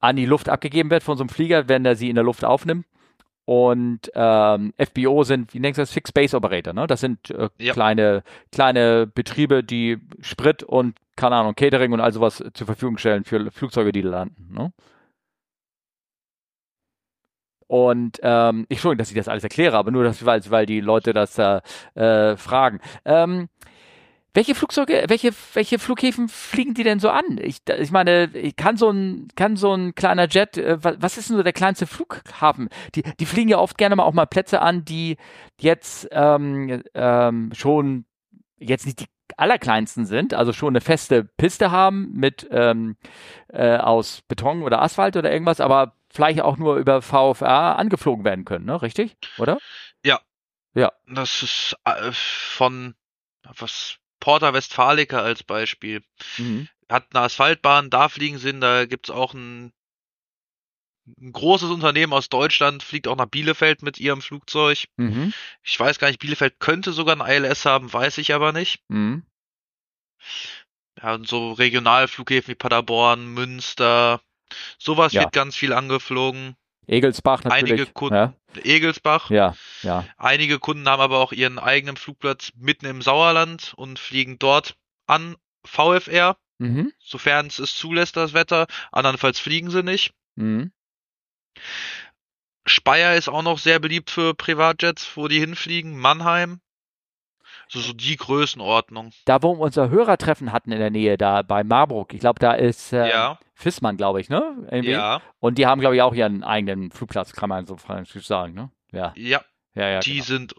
[SPEAKER 1] an die Luft abgegeben wird von so einem Flieger, wenn er sie in der Luft aufnimmt und ähm, FBO sind, wie nennst du das, Fixed Base Operator, ne? Das sind äh, ja. kleine, kleine Betriebe, die Sprit und, keine Ahnung, Catering und all sowas zur Verfügung stellen für Flugzeuge, die landen, ne? Und ähm, ich schon, dass ich das alles erkläre, aber nur, dass, weil, weil die Leute das äh, fragen. Ähm, welche Flugzeuge, welche, welche Flughäfen fliegen die denn so an? Ich, ich meine, kann so ein, kann so ein kleiner Jet, äh, was ist denn so der kleinste Flughafen? Die, die fliegen ja oft gerne mal auch mal Plätze an, die jetzt ähm, ähm, schon jetzt nicht die allerkleinsten sind, also schon eine feste Piste haben mit ähm, äh, aus Beton oder Asphalt oder irgendwas, aber vielleicht auch nur über VFA angeflogen werden können, ne? Richtig? Oder?
[SPEAKER 2] Ja.
[SPEAKER 1] Ja.
[SPEAKER 2] Das ist äh, von was Porta Westfalica als Beispiel. Mhm. Hat eine Asphaltbahn, da fliegen sie hin, da gibt's auch ein, ein, großes Unternehmen aus Deutschland, fliegt auch nach Bielefeld mit ihrem Flugzeug. Mhm. Ich weiß gar nicht, Bielefeld könnte sogar ein ILS haben, weiß ich aber nicht. Mhm. Ja, und so Regionalflughäfen wie Paderborn, Münster, sowas ja. wird ganz viel angeflogen.
[SPEAKER 1] Egelsbach
[SPEAKER 2] natürlich. Einige Kunden, ja. Egelsbach.
[SPEAKER 1] Ja, ja.
[SPEAKER 2] Einige Kunden haben aber auch ihren eigenen Flugplatz mitten im Sauerland und fliegen dort an VFR, mhm. sofern es es zulässt, das Wetter. Andernfalls fliegen sie nicht. Mhm. Speyer ist auch noch sehr beliebt für Privatjets, wo die hinfliegen. Mannheim. So, so die Größenordnung.
[SPEAKER 1] Da, wo wir unser Hörertreffen hatten in der Nähe, da bei Marburg, ich glaube, da ist äh, ja. Fissmann, glaube ich, ne?
[SPEAKER 2] Irgendwie. Ja.
[SPEAKER 1] Und die haben, glaube ich, auch ihren eigenen Flugplatz, kann man so sagen, ne?
[SPEAKER 2] Ja. Ja. ja, ja
[SPEAKER 1] die
[SPEAKER 2] genau. sind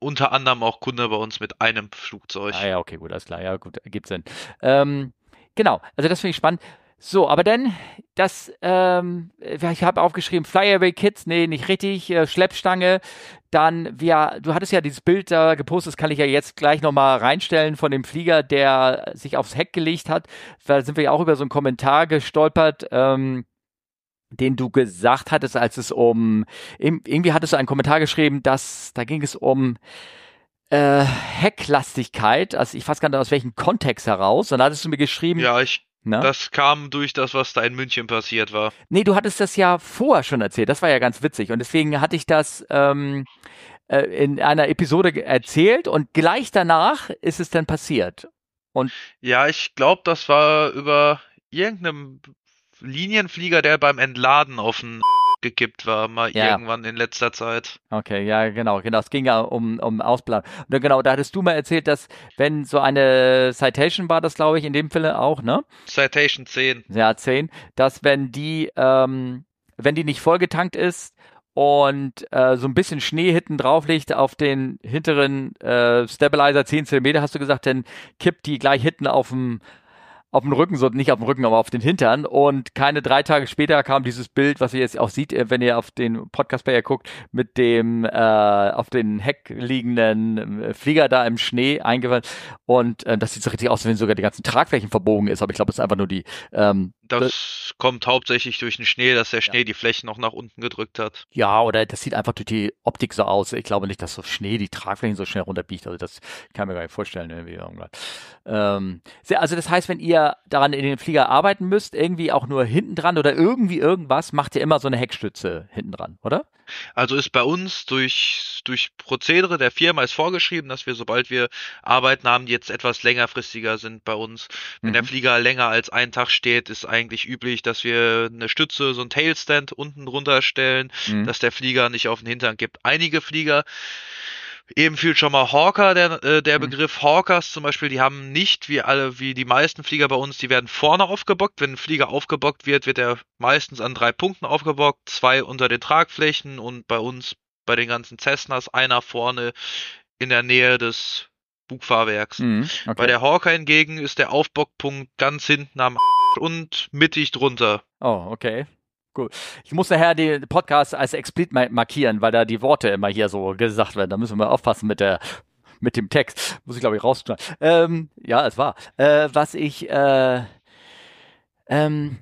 [SPEAKER 2] unter anderem auch Kunde bei uns mit einem Flugzeug.
[SPEAKER 1] Ah ja, okay, gut, alles klar. Ja, gut, gibt Sinn. Ähm, genau, also das finde ich spannend. So, aber dann, das, ähm, ich habe aufgeschrieben, Flyaway Kids, nee, nicht richtig, äh, Schleppstange. Dann, wir, du hattest ja dieses Bild da gepostet, das kann ich ja jetzt gleich nochmal reinstellen von dem Flieger, der sich aufs Heck gelegt hat. Da sind wir ja auch über so einen Kommentar gestolpert, ähm, den du gesagt hattest, als es um, irgendwie hattest du einen Kommentar geschrieben, dass, da ging es um, äh, Hecklastigkeit, also ich weiß gar nicht aus welchem Kontext heraus, und da hattest du mir geschrieben.
[SPEAKER 2] Ja, ich na? Das kam durch das, was da in München passiert war.
[SPEAKER 1] Nee, du hattest das ja vorher schon erzählt. Das war ja ganz witzig. Und deswegen hatte ich das ähm, äh, in einer Episode erzählt und gleich danach ist es dann passiert. Und
[SPEAKER 2] ja, ich glaube, das war über irgendeinem Linienflieger, der beim Entladen auf den gekippt war, mal ja. irgendwann in letzter Zeit.
[SPEAKER 1] Okay, ja, genau, genau. Es ging ja um, um Ausplan. Und genau, da hattest du mal erzählt, dass wenn so eine Citation war das, glaube ich, in dem Falle auch, ne?
[SPEAKER 2] Citation 10.
[SPEAKER 1] Ja, 10, dass wenn die, ähm, wenn die nicht vollgetankt ist, und äh, so ein bisschen Schnee hinten drauf liegt auf den hinteren äh, Stabilizer 10 cm, hast du gesagt, dann kippt die gleich hinten auf dem auf dem Rücken, so nicht auf dem Rücken, aber auf den Hintern. Und keine drei Tage später kam dieses Bild, was ihr jetzt auch seht, äh, wenn ihr auf den Podcast-Player guckt, mit dem äh, auf den Heck liegenden äh, Flieger da im Schnee eingefallen. Und äh, das sieht so richtig aus, wenn sogar die ganzen Tragflächen verbogen ist. Aber ich glaube, es ist einfach nur die. Ähm,
[SPEAKER 2] das kommt hauptsächlich durch den Schnee, dass der Schnee ja. die Flächen noch nach unten gedrückt hat.
[SPEAKER 1] Ja, oder das sieht einfach durch die Optik so aus. Ich glaube nicht, dass so Schnee die Tragflächen so schnell runterbiegt. Also das kann mir gar nicht vorstellen. Irgendwie. Ähm, also das heißt, wenn ihr daran in den Flieger arbeiten müsst, irgendwie auch nur hinten dran oder irgendwie irgendwas, macht ihr immer so eine Heckstütze hinten dran, oder?
[SPEAKER 2] Also ist bei uns durch, durch Prozedere der Firma ist vorgeschrieben, dass wir, sobald wir Arbeiten haben, die jetzt etwas längerfristiger sind bei uns, wenn mhm. der Flieger länger als einen Tag steht, ist eigentlich üblich, dass wir eine Stütze, so ein Tailstand unten drunter stellen, mhm. dass der Flieger nicht auf den Hintern gibt. Einige Flieger Eben fiel schon mal Hawker, der, äh, der mhm. Begriff Hawkers zum Beispiel, die haben nicht wie alle, wie die meisten Flieger bei uns, die werden vorne aufgebockt. Wenn ein Flieger aufgebockt wird, wird er meistens an drei Punkten aufgebockt, zwei unter den Tragflächen und bei uns, bei den ganzen Cessnas, einer vorne in der Nähe des Bugfahrwerks. Mhm, okay. Bei der Hawker hingegen ist der Aufbockpunkt ganz hinten am und mittig drunter.
[SPEAKER 1] Oh, okay. Gut. Ich muss nachher den Podcast als explicit markieren, weil da die Worte immer hier so gesagt werden. Da müssen wir aufpassen mit der mit dem Text. Muss ich, glaube ich, rausschneiden. Ähm, ja, es war. Äh, was ich, äh, ähm,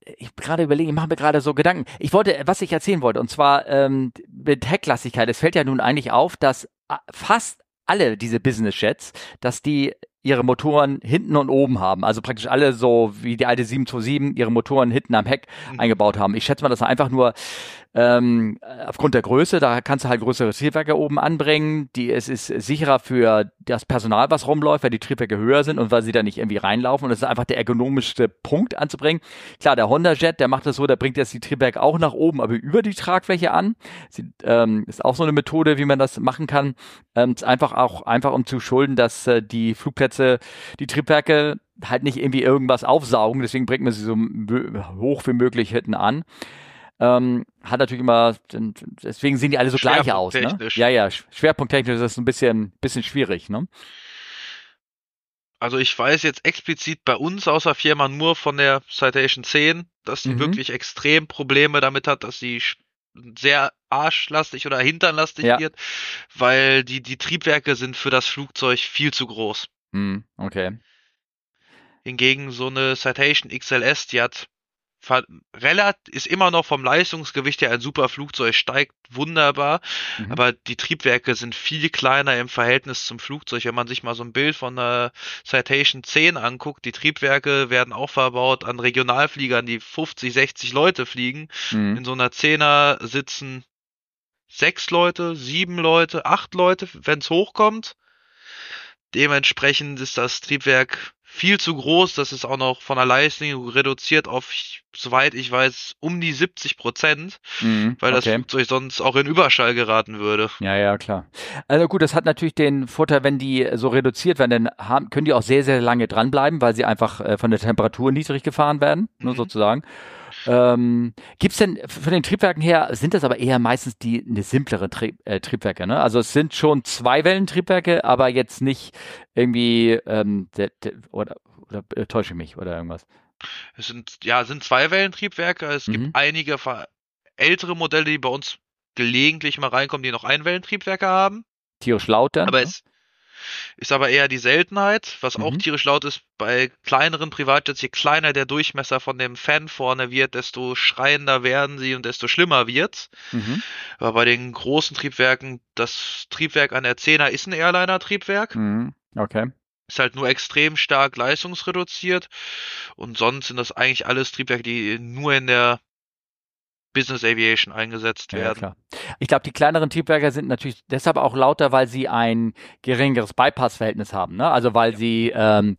[SPEAKER 1] ich gerade überlege, ich mache mir gerade so Gedanken. Ich wollte, was ich erzählen wollte, und zwar ähm, mit Hecklassigkeit. Es fällt ja nun eigentlich auf, dass äh, fast alle diese Business Jets, dass die ihre Motoren hinten und oben haben. Also praktisch alle so wie die alte 727 ihre Motoren hinten am Heck mhm. eingebaut haben. Ich schätze mal, dass einfach nur ähm, aufgrund der Größe, da kannst du halt größere Triebwerke oben anbringen. Die, es ist sicherer für das Personal, was rumläuft, weil die Triebwerke höher sind und weil sie da nicht irgendwie reinlaufen. Und es ist einfach der ergonomischste Punkt anzubringen. Klar, der Honda Jet, der macht das so, der bringt jetzt die Triebwerke auch nach oben, aber über die Tragfläche an. Sie, ähm, ist auch so eine Methode, wie man das machen kann. Ähm, ist einfach auch einfach um zu schulden, dass äh, die Flugplätze, die Triebwerke halt nicht irgendwie irgendwas aufsaugen. Deswegen bringt man sie so hoch wie möglich hinten an. Ähm, hat natürlich immer, deswegen sehen die alle so gleich aus. Ne? Ja, ja, schwerpunkttechnisch ist das ein bisschen, bisschen schwierig. Ne?
[SPEAKER 2] Also ich weiß jetzt explizit bei uns aus der Firma nur von der Citation 10, dass sie mhm. wirklich extrem Probleme damit hat, dass sie sehr arschlastig oder hinternlastig ja. wird, weil die, die Triebwerke sind für das Flugzeug viel zu groß.
[SPEAKER 1] Mhm, okay.
[SPEAKER 2] Hingegen so eine Citation XLS, die hat ist immer noch vom Leistungsgewicht her ein super Flugzeug, steigt wunderbar, mhm. aber die Triebwerke sind viel kleiner im Verhältnis zum Flugzeug. Wenn man sich mal so ein Bild von einer Citation 10 anguckt, die Triebwerke werden auch verbaut an Regionalfliegern, die 50, 60 Leute fliegen. Mhm. In so einer 10er sitzen sechs Leute, sieben Leute, acht Leute, wenn es hochkommt. Dementsprechend ist das Triebwerk viel zu groß. Das ist auch noch von der Leistung reduziert auf, soweit ich weiß, um die 70 Prozent, mhm, weil das okay. Flugzeug sonst auch in Überschall geraten würde.
[SPEAKER 1] Ja, ja, klar. Also gut, das hat natürlich den Vorteil, wenn die so reduziert werden, dann haben, können die auch sehr, sehr lange dranbleiben, weil sie einfach äh, von der Temperatur niedrig gefahren werden, mhm. nur sozusagen. Ähm, Gibt es denn von den Triebwerken her, sind das aber eher meistens die eine simplere Trieb, äh, Triebwerke, ne? Also es sind schon zwei Wellentriebwerke, aber jetzt nicht irgendwie ähm, de, de, oder, oder äh, täusche ich mich oder irgendwas?
[SPEAKER 2] Es sind ja sind zwei Wellentriebwerke. Es mhm. gibt einige ältere Modelle, die bei uns gelegentlich mal reinkommen, die noch Einwellentriebwerke haben.
[SPEAKER 1] Tierisch laut dann?
[SPEAKER 2] Aber ne? es, ist aber eher die Seltenheit, was mhm. auch tierisch laut ist bei kleineren Privatjets. Je kleiner der Durchmesser von dem Fan vorne wird, desto schreiender werden sie und desto schlimmer wird's. Mhm. Aber bei den großen Triebwerken, das Triebwerk an der 10er ist ein Airliner-Triebwerk.
[SPEAKER 1] Mhm. Okay.
[SPEAKER 2] Ist halt nur extrem stark leistungsreduziert und sonst sind das eigentlich alles Triebwerke, die nur in der Business Aviation eingesetzt werden. Ja,
[SPEAKER 1] ich glaube, die kleineren Triebwerke sind natürlich deshalb auch lauter, weil sie ein geringeres Bypass-Verhältnis haben. Ne? Also weil ja. sie ähm,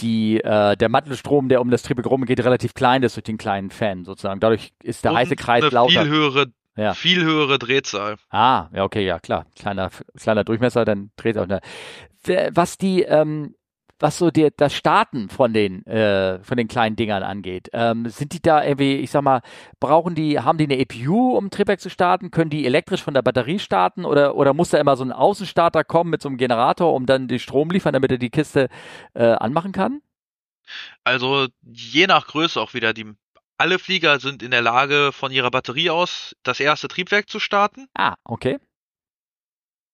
[SPEAKER 1] die, äh, der Mantelstrom, der um das Triebwerk rumgeht, relativ klein ist durch den kleinen Fan sozusagen. Dadurch ist der Und heiße Kreis eine lauter.
[SPEAKER 2] Viel höhere ja. Viel höhere Drehzahl.
[SPEAKER 1] Ah, ja, okay, ja, klar. Kleiner, kleiner Durchmesser, dann dreht auch. Ne. Was die, ähm, was so die, das Starten von den, äh, von den kleinen Dingern angeht. Ähm, sind die da irgendwie, ich sag mal, brauchen die, haben die eine EPU, um Triebwerk zu starten? Können die elektrisch von der Batterie starten oder, oder muss da immer so ein Außenstarter kommen mit so einem Generator, um dann den Strom liefern, damit er die Kiste äh, anmachen kann?
[SPEAKER 2] Also je nach Größe auch wieder. Die, alle Flieger sind in der Lage, von ihrer Batterie aus das erste Triebwerk zu starten.
[SPEAKER 1] Ah, okay.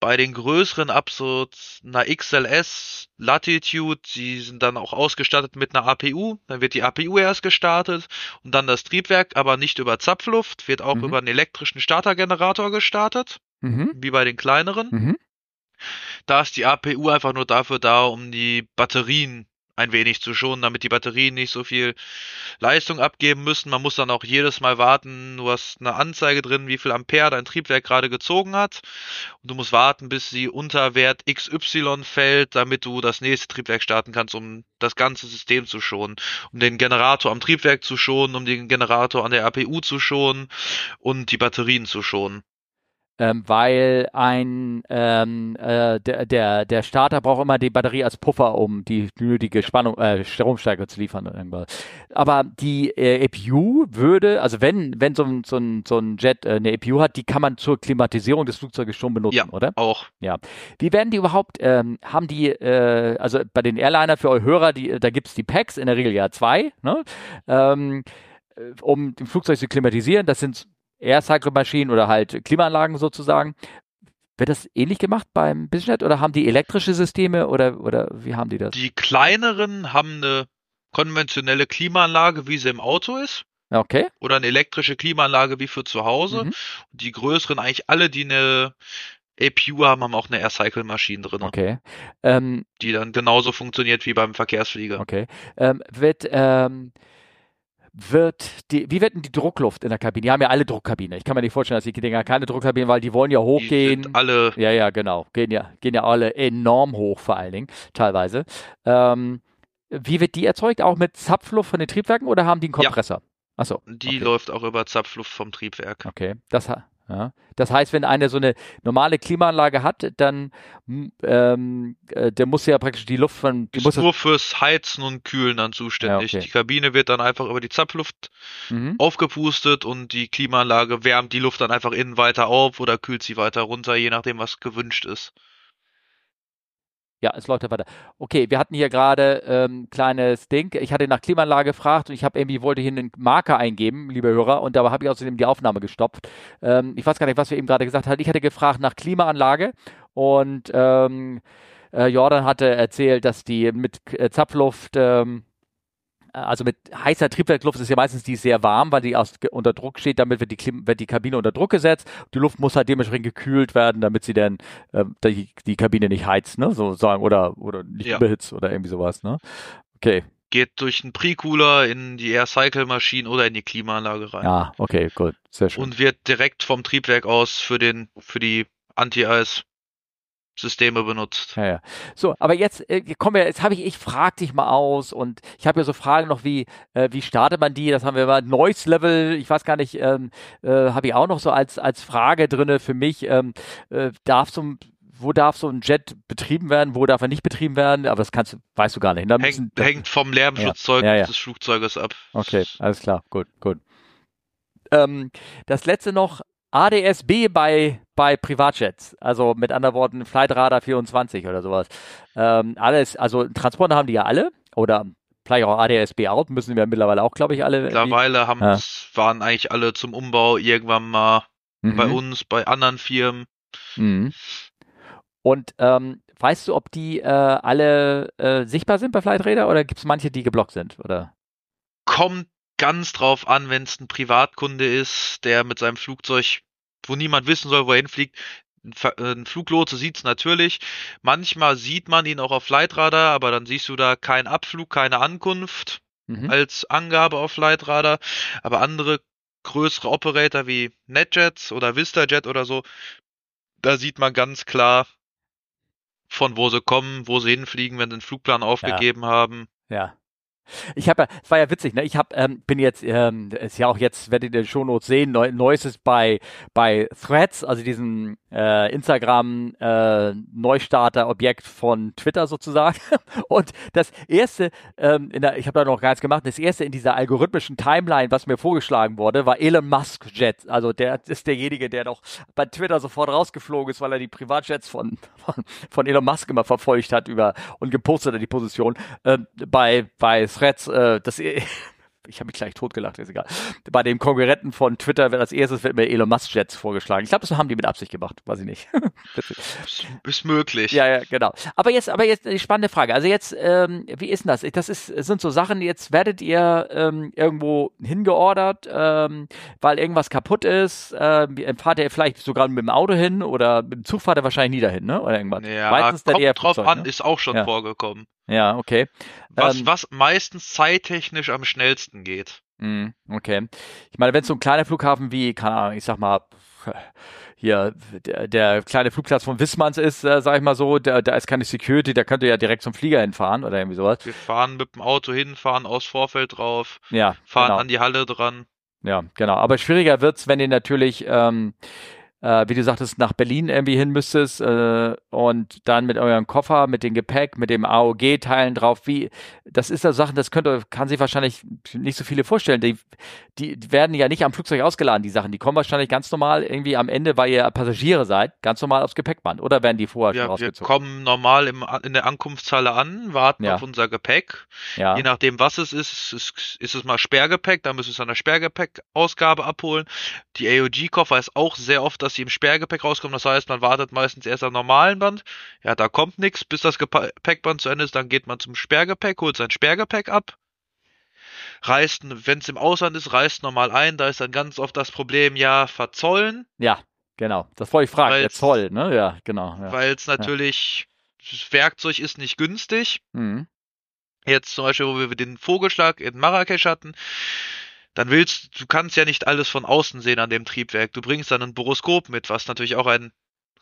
[SPEAKER 2] Bei den größeren Absurds, einer XLS, Latitude, die sind dann auch ausgestattet mit einer APU. Dann wird die APU erst gestartet und dann das Triebwerk, aber nicht über Zapfluft, wird auch mhm. über einen elektrischen Startergenerator gestartet, mhm. wie bei den kleineren. Mhm. Da ist die APU einfach nur dafür da, um die Batterien ein wenig zu schonen, damit die Batterien nicht so viel Leistung abgeben müssen. Man muss dann auch jedes Mal warten, du hast eine Anzeige drin, wie viel Ampere dein Triebwerk gerade gezogen hat. Und du musst warten, bis sie unter Wert XY fällt, damit du das nächste Triebwerk starten kannst, um das ganze System zu schonen. Um den Generator am Triebwerk zu schonen, um den Generator an der APU zu schonen und die Batterien zu schonen
[SPEAKER 1] ähm, weil ein ähm, äh, der, der, der Starter braucht immer die Batterie als Puffer, um die nötige Spannung, äh, Stromstärke zu liefern. Irgendwas. Aber die äh, EPU würde, also wenn, wenn so ein, so ein, so ein Jet äh, eine EPU hat, die kann man zur Klimatisierung des Flugzeuges schon benutzen, ja, oder?
[SPEAKER 2] Auch.
[SPEAKER 1] Ja. Wie werden die überhaupt, ähm, haben die, äh, also bei den Airliner für eure Hörer, die, da gibt's die Packs, in der Regel ja zwei, ne? Ähm, äh, um das Flugzeug zu klimatisieren. Das sind Air-Cycle-Maschinen oder halt Klimaanlagen sozusagen. wird das ähnlich gemacht beim Businessjet oder haben die elektrische Systeme oder, oder wie haben die das?
[SPEAKER 2] Die kleineren haben eine konventionelle Klimaanlage, wie sie im Auto ist.
[SPEAKER 1] Okay.
[SPEAKER 2] Oder eine elektrische Klimaanlage wie für zu Hause.
[SPEAKER 1] Mhm.
[SPEAKER 2] Die größeren, eigentlich alle, die eine APU haben, haben auch eine Air-Cycle-Maschine drin,
[SPEAKER 1] Okay. Ähm,
[SPEAKER 2] die dann genauso funktioniert wie beim Verkehrsflieger.
[SPEAKER 1] okay. Ähm, wird, ähm, wird die, wie wird denn die Druckluft in der Kabine? Die haben ja alle Druckkabine. Ich kann mir nicht vorstellen, dass die Dinger keine Druckkabine, weil die wollen ja
[SPEAKER 2] Die
[SPEAKER 1] hochgehen.
[SPEAKER 2] sind alle,
[SPEAKER 1] Ja, ja, genau. Gehen ja, gehen ja alle enorm hoch, vor allen Dingen, teilweise. Ähm, wie wird die erzeugt? Auch mit Zapfluft von den Triebwerken oder haben die einen
[SPEAKER 2] Ja.
[SPEAKER 1] Kompressor? Achso.
[SPEAKER 2] die
[SPEAKER 1] okay.
[SPEAKER 2] läuft auch über Zapfluft vom Triebwerk.
[SPEAKER 1] Okay. Das, ja. das heißt, wenn einer so eine normale Klimaanlage hat, dann ähm, äh, der muss ja praktisch die Luft von. Die
[SPEAKER 2] Ist
[SPEAKER 1] muss
[SPEAKER 2] nur fürs Heizen und Kühlen dann zuständig.
[SPEAKER 1] Ja, okay.
[SPEAKER 2] Die Kabine wird dann einfach über die Zapfluft
[SPEAKER 1] mhm.
[SPEAKER 2] aufgepustet und die Klimaanlage wärmt die Luft dann einfach innen weiter auf oder kühlt sie weiter runter, je nachdem, was gewünscht ist.
[SPEAKER 1] Ja, es läuft ja weiter. Okay, wir hatten hier gerade ähm, kleines Ding. Ich hatte nach Klimaanlage gefragt und ich habe irgendwie wollte hier einen Marker eingeben, liebe Hörer, und dabei habe ich außerdem die Aufnahme gestoppt. Ähm, ich weiß gar nicht, was wir eben gerade gesagt hatten. Ich hatte gefragt nach Klimaanlage und ähm, äh, Jordan hatte erzählt, dass die mit äh, Zapfluft ähm, also mit heißer Triebwerkluft ist ja meistens die sehr warm, weil die aus, unter Druck steht, damit wird die, Klim wird die Kabine unter Druck gesetzt. Die Luft muss halt dementsprechend gekühlt werden, damit sie dann äh, die, die Kabine nicht heizt, ne? So sagen, oder, oder nicht
[SPEAKER 2] Ja.
[SPEAKER 1] überhitzt oder irgendwie sowas, ne? Okay.
[SPEAKER 2] Geht durch einen Pre-Cooler in die Air-Cycle-Maschine oder in die Klimaanlage rein.
[SPEAKER 1] Ja, okay, gut. Sehr schön.
[SPEAKER 2] Und wird direkt vom Triebwerk aus für den, für die Anti-Eis-Systeme benutzt.
[SPEAKER 1] Ja, ja. So, aber jetzt äh, kommen wir, jetzt habe ich, ich frag dich mal aus und ich habe ja so Fragen noch wie, äh, wie startet man die? Das haben wir mal Noise Level, ich weiß gar nicht, ähm, äh, habe ich auch noch so als, als Frage drinne für mich. Ähm, äh, darf so wo darf so ein Jet betrieben werden, wo darf er nicht betrieben werden? Aber das kannst du, weißt du gar nicht. ne?
[SPEAKER 2] Hängt, hängt vom Lärmschutzzeug
[SPEAKER 1] Ja, ja.
[SPEAKER 2] des Flugzeuges ab.
[SPEAKER 1] Okay, alles klar, gut, gut. Ähm, das letzte noch, ADS-B bei, bei Privatjets, also mit anderen Worten Flightradar 24 oder sowas. Ähm, alles, also Transponder haben die ja alle oder vielleicht auch ADS-B out, müssen wir mittlerweile auch, glaube ich, alle.
[SPEAKER 2] Mittlerweile haben
[SPEAKER 1] Ja.
[SPEAKER 2] waren eigentlich alle zum Umbau irgendwann mal
[SPEAKER 1] Mhm,
[SPEAKER 2] bei uns, bei anderen Firmen.
[SPEAKER 1] Mhm. Und ähm, weißt du, ob die äh, alle äh, sichtbar sind bei Flightradar oder gibt es manche, die geblockt sind? Oder?
[SPEAKER 2] Kommt ganz drauf an, wenn es ein Privatkunde ist, der mit seinem Flugzeug, wo niemand wissen soll, wo er hinfliegt. Ein äh, Ein Fluglotse sieht's natürlich. Manchmal sieht man ihn auch auf Flightradar, aber dann siehst du da keinen Abflug, keine Ankunft
[SPEAKER 1] Mhm.
[SPEAKER 2] als Angabe auf Flightradar. Aber andere größere Operator wie NetJets oder VistaJet oder so, da sieht man ganz klar, von wo sie kommen, wo sie hinfliegen, wenn sie den Flugplan aufgegeben haben.
[SPEAKER 1] Ja. Ich habe ja, es war ja witzig, ne? Ich habe, ähm, bin jetzt, ähm, ist ja auch jetzt, werdet ihr den Shownotes sehen, neu, Neues ist bei, bei Threads, also diesem äh, Instagram äh, Neustarter-Objekt von Twitter sozusagen. [LAUGHS] Und das erste, ähm, der, ich habe da noch gar nichts gemacht, das erste in dieser algorithmischen Timeline, was mir vorgeschlagen wurde, war Elon Musk Jet. Also der ist derjenige, der doch bei Twitter sofort rausgeflogen ist, weil er die Privatjets von, von, von Elon Musk immer verfolgt hat über und gepostet hat die Position. Ähm, bei, bei Threads, äh, das [LAUGHS] ich habe mich gleich totgelacht, ist egal. Bei dem Konkurrenten von Twitter wird als erstes wird mir Elon Musk Jets vorgeschlagen. Ich glaube, das haben die mit Absicht gemacht, weiß ich nicht. [LAUGHS]
[SPEAKER 2] Ist, möglich.
[SPEAKER 1] Ja, ja, genau. Aber jetzt, aber jetzt die spannende Frage. Also jetzt, ähm, wie ist denn das? Das ist, sind so Sachen, jetzt werdet ihr ähm, irgendwo hingeordert, ähm, weil irgendwas kaputt ist. Ähm, fahrt ihr vielleicht sogar mit dem Auto hin oder mit dem Zug fahrt ihr wahrscheinlich nie dahin, ne? Oder irgendwas.
[SPEAKER 2] Ja,
[SPEAKER 1] Meistens
[SPEAKER 2] kommt
[SPEAKER 1] eher
[SPEAKER 2] drauf an,
[SPEAKER 1] ne?
[SPEAKER 2] ist auch schon
[SPEAKER 1] Ja.
[SPEAKER 2] vorgekommen.
[SPEAKER 1] Ja, okay.
[SPEAKER 2] Was,
[SPEAKER 1] Ähm,
[SPEAKER 2] was meistens zeittechnisch am schnellsten geht.
[SPEAKER 1] Mm, Okay. Ich meine, wenn es so ein kleiner Flughafen wie, keine Ahnung, ich sag mal, hier der, der kleine Flugplatz von Wissmanns ist, äh, sag ich mal so, da, da ist keine Security, da könnt ihr ja direkt zum Flieger hinfahren oder irgendwie sowas.
[SPEAKER 2] Wir fahren mit dem Auto hin, fahren aus Vorfeld drauf,
[SPEAKER 1] Ja,
[SPEAKER 2] fahren
[SPEAKER 1] genau.
[SPEAKER 2] an die Halle dran.
[SPEAKER 1] Ja, genau. Aber schwieriger wird's, wenn ihr natürlich, ähm, äh, wie du sagtest, nach Berlin irgendwie hin müsstest äh, und dann mit eurem Koffer, mit dem Gepäck, mit dem AOG-Teilen drauf. Wie, das ist ja Sachen, das könnt ihr, kann sich wahrscheinlich nicht so viele vorstellen. Die, die werden ja nicht am Flugzeug ausgeladen, die Sachen. Die kommen wahrscheinlich ganz normal irgendwie am Ende, weil ihr Passagiere seid, ganz normal aufs Gepäckband. Oder werden die vorher schon
[SPEAKER 2] Ja, wir
[SPEAKER 1] rausgezogen?
[SPEAKER 2] kommen normal im, in der Ankunftshalle an, warten
[SPEAKER 1] Ja.
[SPEAKER 2] auf unser Gepäck.
[SPEAKER 1] Ja.
[SPEAKER 2] Je nachdem, was es ist, ist, ist es mal Sperrgepäck, dann müssen wir es an der Sperrgepäckausgabe abholen. Die AOG-Koffer ist auch sehr oft das dass sie im Sperrgepäck rauskommen. Das heißt, man wartet meistens erst am normalen Band. Ja, da kommt nichts, bis das Gepäckband zu Ende ist. Dann geht man zum Sperrgepäck, holt sein Sperrgepäck ab. Reist, wenn es im Ausland ist, reist normal ein. Da ist dann ganz oft das Problem, ja, verzollen.
[SPEAKER 1] Ja, genau. Das wollte ich fragen. Der Zoll, ne? Ja, genau. Ja.
[SPEAKER 2] Weil es natürlich, ja. das Werkzeug ist nicht günstig. Mhm. Jetzt zum Beispiel, wo wir den Vogelschlag in Marrakesch hatten dann willst du kannst ja nicht alles von außen sehen an dem Triebwerk. Du bringst dann ein Boroskop mit, was natürlich auch ein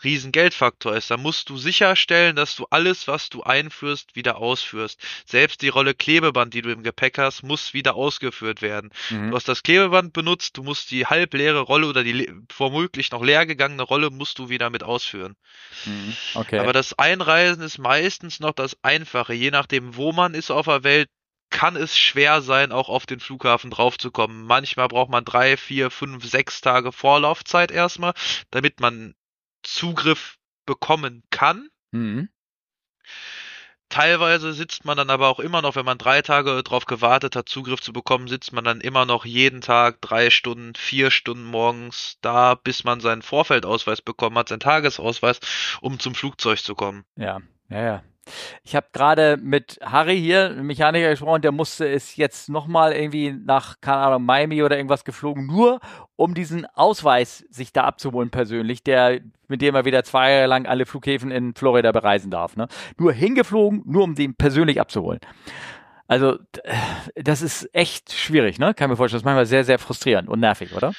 [SPEAKER 2] riesen Geldfaktor ist. Da musst du sicherstellen, dass du alles, was du einführst, wieder ausführst. Selbst die Rolle Klebeband, die du im Gepäck hast, muss wieder ausgeführt werden. Mhm. Du hast das Klebeband benutzt, du musst die halb leere Rolle oder die womöglich noch leer gegangene Rolle musst du wieder mit ausführen. Mhm. Okay. Aber das Einreisen ist meistens noch das Einfache. Je nachdem, wo man ist auf der Welt, kann es schwer sein, auch auf den Flughafen draufzukommen. Manchmal braucht man drei, vier, fünf, sechs Tage Vorlaufzeit erstmal, damit man Zugriff bekommen kann. Mhm. Teilweise sitzt man dann aber auch immer noch, wenn man drei Tage darauf gewartet hat, Zugriff zu bekommen, sitzt man dann immer noch jeden Tag drei Stunden, vier Stunden morgens da, bis man seinen Vorfeldausweis bekommen hat, seinen Tagesausweis, um zum Flugzeug zu kommen.
[SPEAKER 1] Ja, ja, ja. Ich habe gerade mit Harry hier, einem Mechaniker, gesprochen, der musste es jetzt nochmal irgendwie nach, keine Ahnung, Miami oder irgendwas geflogen, nur um diesen Ausweis sich da abzuholen persönlich, der, mit dem er wieder zwei Jahre lang alle Flughäfen in Florida bereisen darf. Ne? Nur hingeflogen, nur um den persönlich abzuholen. Also, das ist echt schwierig, ne? Kann mir vorstellen. Das ist manchmal sehr, sehr frustrierend und nervig, oder?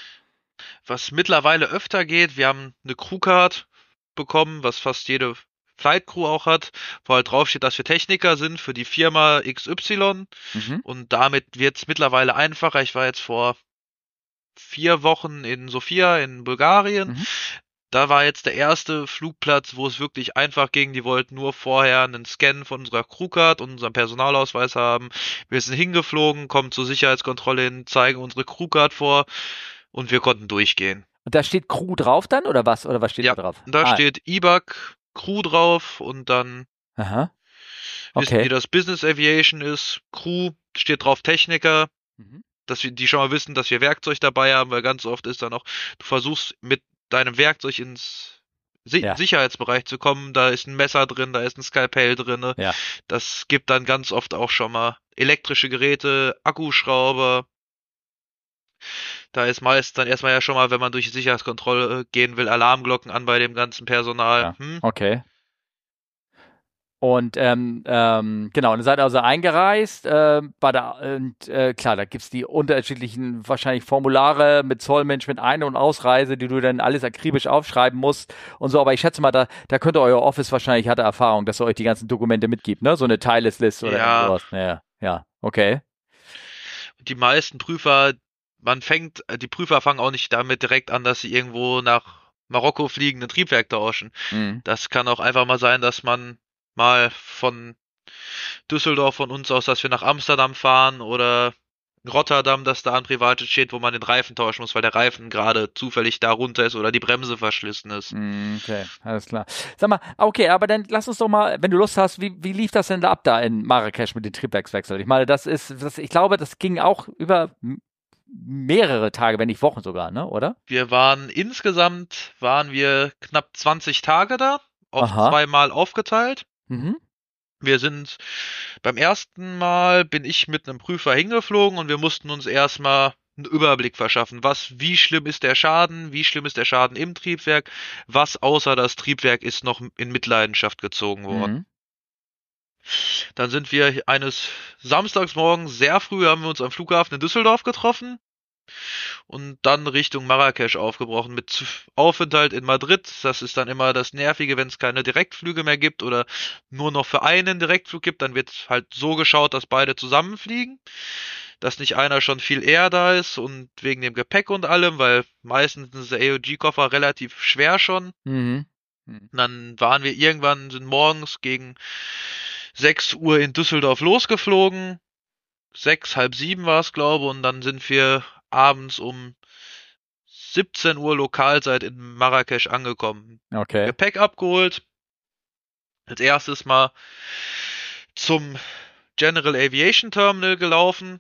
[SPEAKER 2] Was mittlerweile öfter geht, wir haben eine Crewcard bekommen, was fast jede Flight Crew auch hat, wo halt draufsteht, dass wir Techniker sind für die Firma XY. Mhm. Und damit wird es mittlerweile einfacher. Ich war jetzt vor vier Wochen in Sofia in Bulgarien. Mhm. Da war jetzt der erste Flugplatz, wo es wirklich einfach ging. Die wollten nur vorher einen Scan von unserer Crewcard und unserem Personalausweis haben. Wir sind hingeflogen, kommen zur Sicherheitskontrolle hin, zeigen unsere Crewcard vor und wir konnten durchgehen.
[SPEAKER 1] Und da steht Crew drauf dann oder was? Oder was steht
[SPEAKER 2] ja,
[SPEAKER 1] da drauf?
[SPEAKER 2] Da ah. steht IBAC Crew drauf und dann
[SPEAKER 1] Aha.
[SPEAKER 2] Okay. wissen, wie das Business Aviation ist. Crew steht drauf Techniker. Mhm. Dass wir die schon mal wissen, dass wir Werkzeug dabei haben, weil ganz oft ist dann auch, du versuchst mit deinem Werkzeug ins si ja. Sicherheitsbereich zu kommen, da ist ein Messer drin, da ist ein Skalpell drin.
[SPEAKER 1] Ja.
[SPEAKER 2] Das gibt dann ganz oft auch schon mal elektrische Geräte, Akkuschrauber. Da ist meist dann erstmal ja schon mal, wenn man durch die Sicherheitskontrolle gehen will, Alarmglocken an bei dem ganzen Personal. Ja.
[SPEAKER 1] Hm? Okay. Und ähm, ähm, genau, und ihr seid also eingereist. Äh, bei der, und äh, klar, da gibt es die unterschiedlichen wahrscheinlich Formulare mit Zollmanagement Ein- und Ausreise, die du dann alles akribisch aufschreiben musst und so. Aber ich schätze mal, da, da könnte euer Office wahrscheinlich hatte Erfahrung, dass er euch die ganzen Dokumente mitgibt, ne? So eine Teilesliste oder ja. sowas. Ja, ja, okay.
[SPEAKER 2] Die meisten Prüfer, man fängt, äh, die Prüfer fangen auch nicht damit direkt an, dass sie irgendwo nach Marokko fliegen, ein Triebwerk tauschen. Mhm. Das kann auch einfach mal sein, dass man mal von Düsseldorf von uns aus, dass wir nach Amsterdam fahren oder Rotterdam, dass da ein Privatjet steht, wo man den Reifen tauschen muss, weil der Reifen gerade zufällig da runter ist oder die Bremse verschlissen ist.
[SPEAKER 1] Mhm, okay, alles klar. Sag mal, okay, aber dann lass uns doch mal, wenn du Lust hast, wie, wie lief das denn da ab da in Marrakesch mit den Triebwerkswechseln? Ich meine, das ist, das, ich glaube, das ging auch über mehrere Tage, wenn nicht Wochen sogar, ne, oder?
[SPEAKER 2] Wir waren insgesamt waren wir knapp 20 Tage da, auf Aha. zweimal aufgeteilt. Mhm. Wir sind beim ersten Mal bin ich mit einem Prüfer hingeflogen und wir mussten uns erstmal einen Überblick verschaffen. Was, wie schlimm ist der Schaden? Wie schlimm ist der Schaden im Triebwerk? Was außer das Triebwerk ist noch in Mitleidenschaft gezogen worden? Mhm. Dann sind wir eines Samstagsmorgens sehr früh haben wir uns am Flughafen in Düsseldorf getroffen und dann Richtung Marrakesch aufgebrochen mit Aufenthalt in Madrid. Das ist dann immer das Nervige, wenn es keine Direktflüge mehr gibt oder nur noch für einen Direktflug gibt, dann wird halt so geschaut, dass beide zusammenfliegen. Dass nicht einer schon viel eher da ist und wegen dem Gepäck und allem, weil meistens ist der AOG-Koffer relativ schwer schon. Mhm. Dann waren wir irgendwann, sind morgens gegen 6 Uhr in Düsseldorf losgeflogen. Sechs, halb sieben war es, glaube und dann sind wir abends um 17 Uhr Lokalzeit in Marrakesch angekommen.
[SPEAKER 1] Okay.
[SPEAKER 2] Gepäck abgeholt. Als erstes mal zum General Aviation Terminal gelaufen.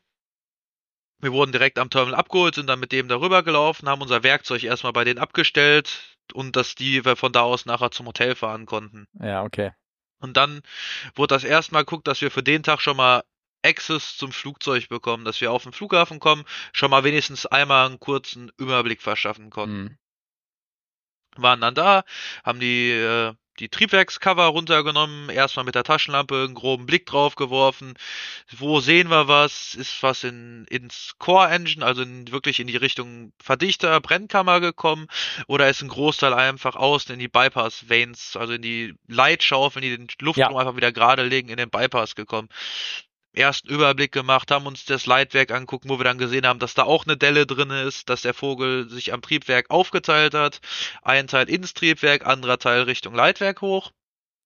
[SPEAKER 2] Wir wurden direkt am Terminal abgeholt, sind dann mit dem darüber gelaufen, haben unser Werkzeug erstmal bei denen abgestellt und dass die wir von da aus nachher zum Hotel fahren konnten.
[SPEAKER 1] Ja, okay.
[SPEAKER 2] Und dann wurde das erstmal geguckt, dass wir für den Tag schon mal Access zum Flugzeug bekommen, dass wir auf den Flughafen kommen, schon mal wenigstens einmal einen kurzen Überblick verschaffen konnten.
[SPEAKER 1] Mhm.
[SPEAKER 2] Waren dann da, haben die äh, die Triebwerkscover runtergenommen, erstmal mit der Taschenlampe einen groben Blick drauf geworfen. Wo sehen wir was? Ist was in, ins Core Engine, also in, wirklich in die Richtung Verdichter, Brennkammer gekommen? Oder ist ein Großteil einfach außen in die Bypass Vanes, also in die Leitschaufeln, die den Luftstrom
[SPEAKER 1] Ja.
[SPEAKER 2] einfach wieder gerade legen, in den Bypass gekommen? Ersten Überblick gemacht, haben uns das Leitwerk angucken, wo wir dann gesehen haben, dass da auch eine Delle drin ist, dass der Vogel sich am Triebwerk aufgeteilt hat. Ein Teil ins Triebwerk, anderer Teil Richtung Leitwerk hoch.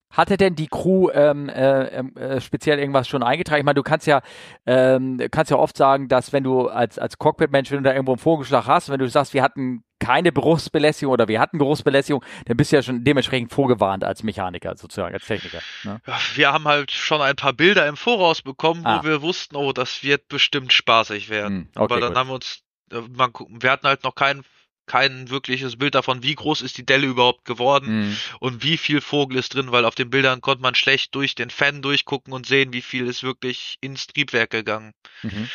[SPEAKER 1] Hatte denn die Crew ähm, äh, ähm, äh, speziell irgendwas schon eingetragen? Ich meine, du kannst ja, ähm, kannst ja oft sagen, dass wenn du als, als Cockpit-Mensch, wenn du da irgendwo einen Vogelschlag hast, wenn du sagst, wir hatten keine Geruchsbelästigung oder wir hatten Geruchsbelästigung, dann bist du ja schon dementsprechend vorgewarnt als Mechaniker, sozusagen, als Techniker. Ne?
[SPEAKER 2] Wir haben halt schon ein paar Bilder im Voraus bekommen,
[SPEAKER 1] Ah.
[SPEAKER 2] wo wir wussten, oh, das wird bestimmt spaßig werden.
[SPEAKER 1] Hm, okay,
[SPEAKER 2] Aber dann
[SPEAKER 1] gut.
[SPEAKER 2] haben wir uns, äh, man, wir hatten halt noch kein, kein wirkliches Bild davon, wie groß ist die Delle überhaupt geworden
[SPEAKER 1] Hm.
[SPEAKER 2] und wie viel Vogel ist drin, weil auf den Bildern konnte man schlecht durch den Fan durchgucken und sehen, wie viel ist wirklich ins Triebwerk gegangen.
[SPEAKER 1] Mhm.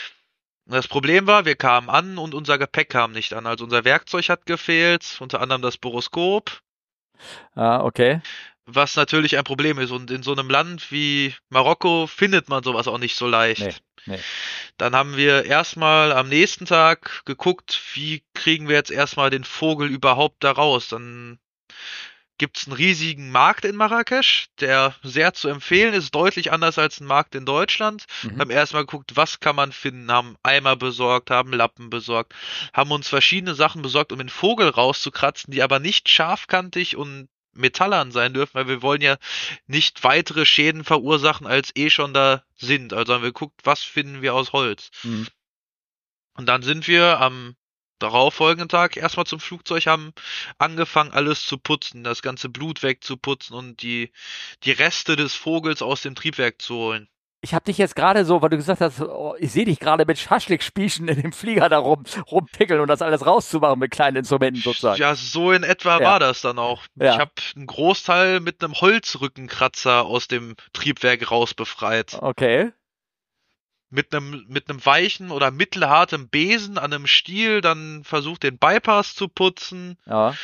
[SPEAKER 2] Das Problem war, wir kamen an und unser Gepäck kam nicht an. Also unser Werkzeug hat gefehlt, unter anderem das Boroskop,
[SPEAKER 1] Ah, okay.
[SPEAKER 2] was natürlich ein Problem ist. Und in so einem Land wie Marokko findet man sowas auch nicht so leicht.
[SPEAKER 1] Nee, nee.
[SPEAKER 2] Dann haben wir erstmal am nächsten Tag geguckt, wie kriegen wir jetzt erstmal den Vogel überhaupt da raus. Dann gibt's einen riesigen Markt in Marrakesch, der sehr zu empfehlen ist, deutlich anders als ein Markt in Deutschland.
[SPEAKER 1] Mhm.
[SPEAKER 2] Haben erstmal geguckt, was kann man finden, haben Eimer besorgt, haben Lappen besorgt, haben uns verschiedene Sachen besorgt, um den Vogel rauszukratzen, die aber nicht scharfkantig und metallern sein dürfen, weil wir wollen ja nicht weitere Schäden verursachen, als eh schon da sind. Also haben wir geguckt, was finden wir aus Holz.
[SPEAKER 1] Mhm.
[SPEAKER 2] Und dann sind wir am darauffolgenden Tag erstmal zum Flugzeug, haben angefangen, alles zu putzen, das ganze Blut wegzuputzen und die, die Reste des Vogels aus dem Triebwerk zu holen.
[SPEAKER 1] Ich habe dich jetzt gerade so, weil du gesagt hast, oh, ich sehe dich gerade mit Schaschlikspießen in dem Flieger da rum, rumpickeln und das alles rauszumachen mit kleinen Instrumenten sozusagen.
[SPEAKER 2] Ja, so in etwa
[SPEAKER 1] Ja.
[SPEAKER 2] war das dann auch.
[SPEAKER 1] Ja.
[SPEAKER 2] Ich habe einen Großteil mit einem Holzrückenkratzer aus dem Triebwerk raus befreit.
[SPEAKER 1] Okay.
[SPEAKER 2] Mit einem, mit einem weichen oder mittelhartem Besen an einem Stiel dann versucht, den Bypass zu putzen.
[SPEAKER 1] Ja.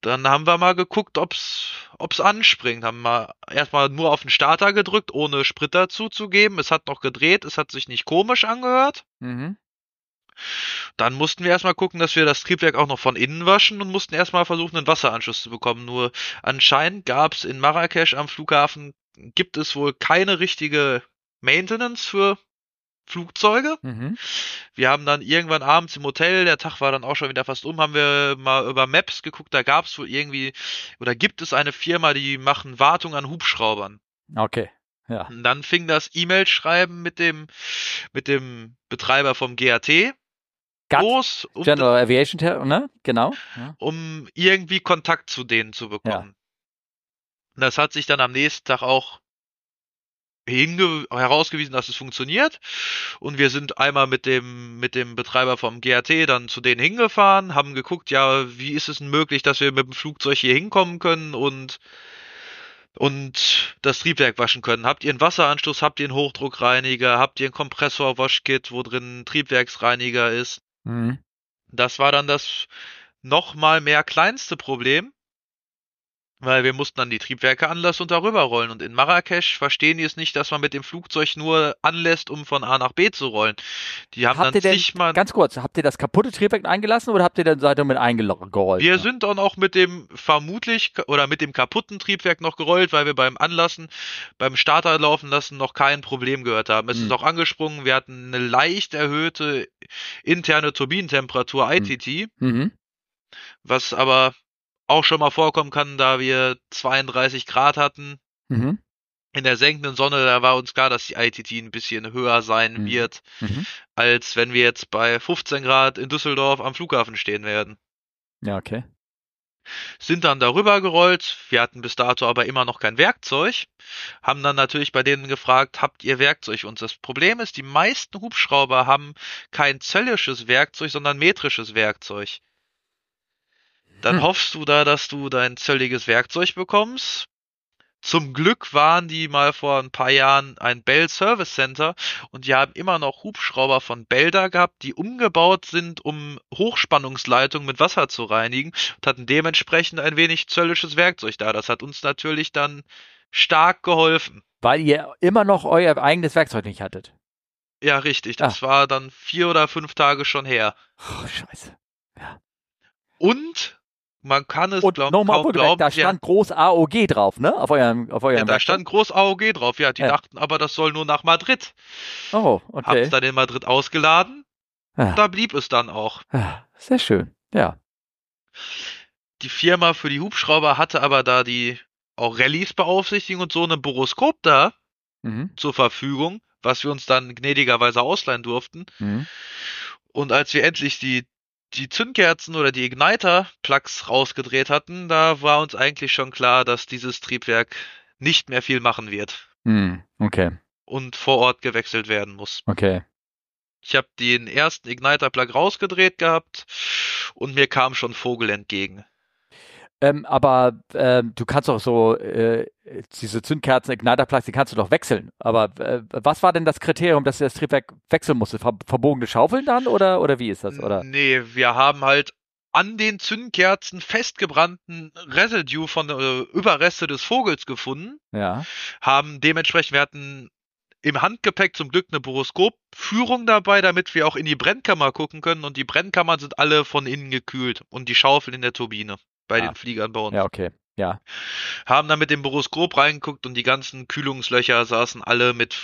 [SPEAKER 2] Dann haben wir mal geguckt, ob's, ob's anspringt. Haben mal erstmal nur auf den Starter gedrückt, ohne Sprit dazuzugeben. Es hat noch gedreht, es hat sich nicht komisch angehört.
[SPEAKER 1] Mhm.
[SPEAKER 2] Dann mussten wir erstmal gucken, dass wir das Triebwerk auch noch von innen waschen und mussten erstmal versuchen, einen Wasseranschluss zu bekommen. Nur anscheinend gab's in Marrakesch am Flughafen, gibt es wohl keine richtige Maintenance für Flugzeuge.
[SPEAKER 1] Mhm.
[SPEAKER 2] Wir haben dann irgendwann abends im Hotel, der Tag war dann auch schon wieder fast um, haben wir mal über Maps geguckt, da gab's wohl irgendwie, oder gibt es eine Firma, die machen Wartung an Hubschraubern.
[SPEAKER 1] Okay. Ja.
[SPEAKER 2] Und dann fing das E-Mail-Schreiben mit dem, mit dem Betreiber vom GAT
[SPEAKER 1] GAT,
[SPEAKER 2] los, um,
[SPEAKER 1] General Aviation, ne? Genau. Ja.
[SPEAKER 2] um irgendwie Kontakt zu denen zu bekommen. Und das hat sich dann am nächsten Tag auch herausgewiesen, dass es funktioniert. Und wir sind einmal mit dem, mit dem Betreiber vom GRT dann zu denen hingefahren, haben geguckt, ja, wie ist es denn möglich, dass wir mit dem Flugzeug hier hinkommen können und, und das Triebwerk waschen können. Habt ihr einen Wasseranschluss, habt ihr einen Hochdruckreiniger, habt ihr ein Kompressor-Waschkit, wo drin ein Triebwerksreiniger ist?
[SPEAKER 1] Mhm.
[SPEAKER 2] Das war dann das noch mal mehr kleinste Problem, weil wir mussten dann die Triebwerke anlassen und darüber rollen. Und in Marrakesch verstehen die es nicht, dass man mit dem Flugzeug nur anlässt, um von A nach B zu rollen. Die haben
[SPEAKER 1] Habt
[SPEAKER 2] dann
[SPEAKER 1] denn,
[SPEAKER 2] nicht mal.
[SPEAKER 1] ganz kurz, habt ihr das kaputte Triebwerk eingelassen oder habt ihr dann ihr mit eingerollt?
[SPEAKER 2] Wir sind dann auch mit dem vermutlich oder mit dem kaputten Triebwerk noch gerollt, weil wir beim Anlassen, beim Starter laufen lassen noch kein Problem gehört haben. Es
[SPEAKER 1] Mhm.
[SPEAKER 2] ist auch angesprungen, wir hatten eine leicht erhöhte interne Turbinentemperatur ITT.
[SPEAKER 1] Mhm.
[SPEAKER 2] was aber auch schon mal vorkommen kann, da wir 32 Grad hatten.
[SPEAKER 1] Mhm.
[SPEAKER 2] In der senkenden Sonne, da war uns klar, dass die ITT ein bisschen höher sein
[SPEAKER 1] Mhm.
[SPEAKER 2] wird,
[SPEAKER 1] Mhm.
[SPEAKER 2] als wenn wir jetzt bei 15 Grad in Düsseldorf am Flughafen stehen werden.
[SPEAKER 1] Ja, okay.
[SPEAKER 2] sind dann darüber gerollt. Wir hatten bis dato aber immer noch kein Werkzeug. Haben dann natürlich bei denen gefragt, habt ihr Werkzeug? Und das Problem ist, die meisten Hubschrauber haben kein zöllisches Werkzeug, sondern metrisches Werkzeug. Dann
[SPEAKER 1] Hm.
[SPEAKER 2] hoffst du da, dass du dein zölliges Werkzeug bekommst. Zum Glück waren die mal vor ein paar Jahren ein Bell Service Center und die haben immer noch Hubschrauber von Bell da gehabt, die umgebaut sind, um Hochspannungsleitungen mit Wasser zu reinigen und hatten dementsprechend ein wenig zöllisches Werkzeug da. Das hat uns natürlich dann stark geholfen.
[SPEAKER 1] Weil ihr immer noch euer eigenes Werkzeug nicht hattet.
[SPEAKER 2] Ja, richtig. Das war dann vier oder fünf Tage schon her.
[SPEAKER 1] Oh, scheiße.
[SPEAKER 2] Und man kann es
[SPEAKER 1] Und
[SPEAKER 2] glaub,
[SPEAKER 1] nochmal
[SPEAKER 2] kaum glauben,
[SPEAKER 1] da stand groß AOG drauf, ne? Auf eurem, auf eurem
[SPEAKER 2] ja, da stand groß AOG drauf. Ja, die
[SPEAKER 1] Ja.
[SPEAKER 2] dachten aber, das soll nur nach Madrid.
[SPEAKER 1] Oh,
[SPEAKER 2] Haben
[SPEAKER 1] okay.
[SPEAKER 2] es dann in Madrid ausgeladen.
[SPEAKER 1] Ah,
[SPEAKER 2] Da blieb es dann auch.
[SPEAKER 1] ah, sehr schön. Ja.
[SPEAKER 2] Die Firma für die Hubschrauber hatte aber da die auch Rallyes beaufsichtigen und so ein Boroskop da
[SPEAKER 1] Mhm.
[SPEAKER 2] zur Verfügung, was wir uns dann gnädigerweise ausleihen durften.
[SPEAKER 1] Mhm.
[SPEAKER 2] Und als wir endlich die, die Zündkerzen oder die Igniter-Plugs rausgedreht hatten, da war uns eigentlich schon klar, dass dieses Triebwerk nicht mehr viel machen wird
[SPEAKER 1] Mhm. Okay.
[SPEAKER 2] und vor Ort gewechselt werden muss.
[SPEAKER 1] Okay.
[SPEAKER 2] Ich habe den ersten Igniter-Plug rausgedreht gehabt und mir kam schon Vogel entgegen.
[SPEAKER 1] Ähm, aber ähm, du kannst doch so äh, diese Zündkerzen, Igniterplugs, die kannst du doch wechseln. Aber äh, was war denn das Kriterium, dass ihr das Triebwerk wechseln musste? Ver verbogene Schaufeln dann oder oder wie ist das? Oder?
[SPEAKER 2] Nee, wir haben halt an den Zündkerzen festgebrannten Residue von äh, Überreste des Vogels gefunden,
[SPEAKER 1] Ja.
[SPEAKER 2] haben dementsprechend, wir hatten im Handgepäck zum Glück eine Boroskopführung dabei, damit wir auch in die Brennkammer gucken können und die Brennkammern sind alle von innen gekühlt und die Schaufeln in der Turbine bei
[SPEAKER 1] Ah.
[SPEAKER 2] den Fliegern bei uns.
[SPEAKER 1] Ja, okay. Ja.
[SPEAKER 2] Haben dann mit dem Boroskop reingeguckt und die ganzen Kühlungslöcher saßen alle mit,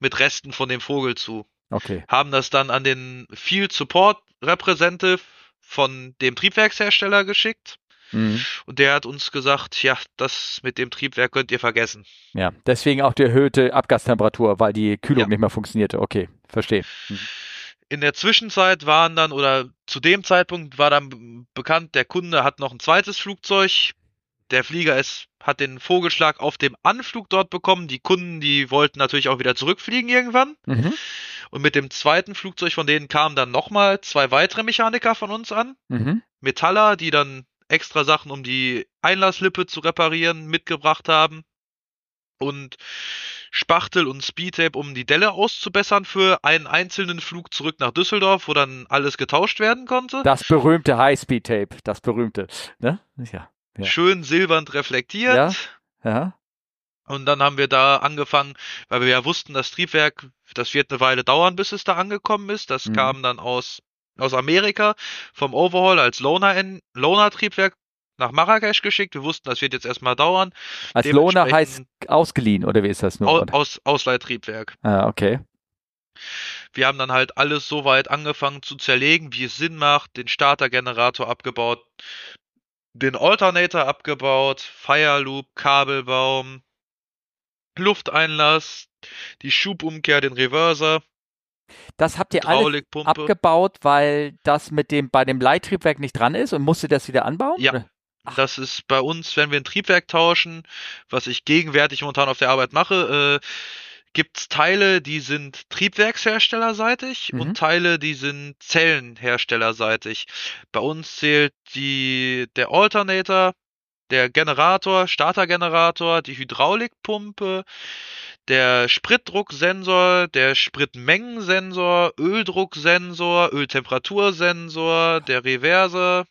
[SPEAKER 2] mit Resten von dem Vogel zu.
[SPEAKER 1] Okay.
[SPEAKER 2] Haben das dann an den Field Support Representative von dem Triebwerkshersteller geschickt
[SPEAKER 1] Mhm.
[SPEAKER 2] und der hat uns gesagt, ja, das mit dem Triebwerk könnt ihr vergessen.
[SPEAKER 1] Ja. Deswegen auch die erhöhte Abgastemperatur, weil die Kühlung
[SPEAKER 2] Ja.
[SPEAKER 1] nicht mehr funktionierte. Okay, verstehe. Mhm.
[SPEAKER 2] In der Zwischenzeit waren dann, oder zu dem Zeitpunkt war dann bekannt, der Kunde hat noch ein zweites Flugzeug. Der Flieger ist, hat den Vogelschlag auf dem Anflug dort bekommen. Die Kunden, die wollten natürlich auch wieder zurückfliegen irgendwann.
[SPEAKER 1] Mhm.
[SPEAKER 2] Und mit dem zweiten Flugzeug von denen kamen dann nochmal zwei weitere Mechaniker von uns an.
[SPEAKER 1] Mhm.
[SPEAKER 2] Metaller, die dann extra Sachen, um die Einlasslippe zu reparieren, mitgebracht haben. Und Spachtel und Speedtape, um die Delle auszubessern für einen einzelnen Flug zurück nach Düsseldorf, wo dann alles getauscht werden konnte.
[SPEAKER 1] Das berühmte High-Speed-Tape, das berühmte. Ne? Ja. Ja.
[SPEAKER 2] Schön silbernd reflektiert.
[SPEAKER 1] Ja. Ja.
[SPEAKER 2] Und dann haben wir da angefangen, weil wir ja wussten, das Triebwerk, das wird eine Weile dauern, bis es da angekommen ist. Das
[SPEAKER 1] Mhm.
[SPEAKER 2] kam dann aus, aus Amerika vom Overhaul als Loaner, Loaner Triebwerk nach Marrakesch geschickt. Wir wussten, das wird jetzt erstmal dauern.
[SPEAKER 1] Als Lohner heißt ausgeliehen, oder wie ist das nur?
[SPEAKER 2] Au,
[SPEAKER 1] Oder?
[SPEAKER 2] aus, Ausleihtriebwerk.
[SPEAKER 1] Ah, okay.
[SPEAKER 2] Wir haben dann halt alles so weit angefangen zu zerlegen, wie es Sinn macht, den Startergenerator abgebaut, den Alternator abgebaut, Fire Loop, Kabelbaum, Lufteinlass, die Schubumkehr, den Reverser,
[SPEAKER 1] Das habt ihr alles abgebaut, weil das mit dem bei dem Leittriebwerk nicht dran ist und musstet das wieder anbauen?
[SPEAKER 2] Ja.
[SPEAKER 1] Oder?
[SPEAKER 2] Das ist bei uns, wenn wir ein Triebwerk tauschen, was ich gegenwärtig momentan auf der Arbeit mache, äh, gibt's Teile, die sind Triebwerksherstellerseitig
[SPEAKER 1] Mhm.
[SPEAKER 2] und Teile, die sind Zellenherstellerseitig. Bei uns zählt die, der Alternator, der Generator, Startergenerator, die Hydraulikpumpe, der Spritdrucksensor, der Spritmengensensor, Öldrucksensor, Öltemperatursensor, der Reverser,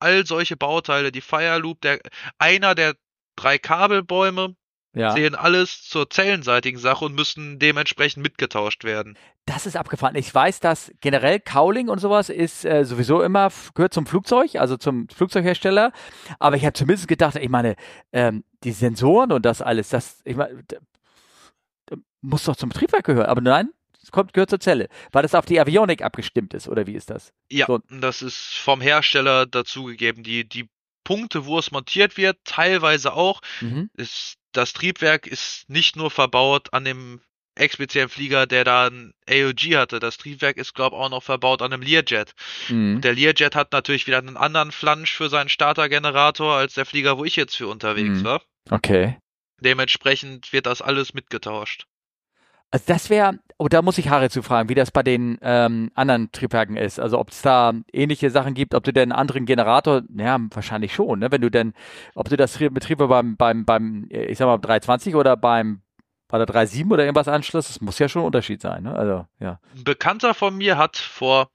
[SPEAKER 2] all solche Bauteile, die Fire Loop, der, einer der drei Kabelbäume,
[SPEAKER 1] Ja.
[SPEAKER 2] zählen alles zur zellenseitigen Sache und müssen dementsprechend mitgetauscht werden.
[SPEAKER 1] Das ist abgefahren. Ich weiß, dass generell Cowling und sowas ist äh, sowieso immer gehört zum Flugzeug, also zum Flugzeughersteller. Aber ich habe zumindest gedacht, ich meine, ähm, die Sensoren und das alles, das, ich meine, muss doch zum Triebwerk gehören. Aber nein, kommt gehört zur Zelle, weil das auf die Avionik abgestimmt ist oder wie ist das?
[SPEAKER 2] Ja,
[SPEAKER 1] So.
[SPEAKER 2] das ist vom Hersteller dazugegeben. Die, die Punkte, wo es montiert wird, teilweise auch,
[SPEAKER 1] Mhm.
[SPEAKER 2] ist, das Triebwerk ist nicht nur verbaut an dem explizit Flieger, der da ein AOG hatte. Das Triebwerk ist, glaube ich, auch noch verbaut an einem Learjet. Mhm. Der Learjet hat natürlich wieder einen anderen Flansch für seinen Startergenerator als der Flieger, wo ich jetzt für unterwegs mhm. war.
[SPEAKER 1] Okay.
[SPEAKER 2] Dementsprechend wird das alles mitgetauscht.
[SPEAKER 1] Also das wäre, oh, da muss ich Harry zu fragen, wie das bei den ähm, anderen Triebwerken ist. Also ob es da ähnliche Sachen gibt, ob du denn einen anderen Generator, ja, wahrscheinlich schon, ne? Wenn du denn, ob du das Betrieb beim, beim, beim, ich sag mal, 320 oder beim bei der 3.7 oder irgendwas anschloss, das muss ja schon ein Unterschied sein, ne? Also, ja.
[SPEAKER 2] Ein Bekannter von mir hat vor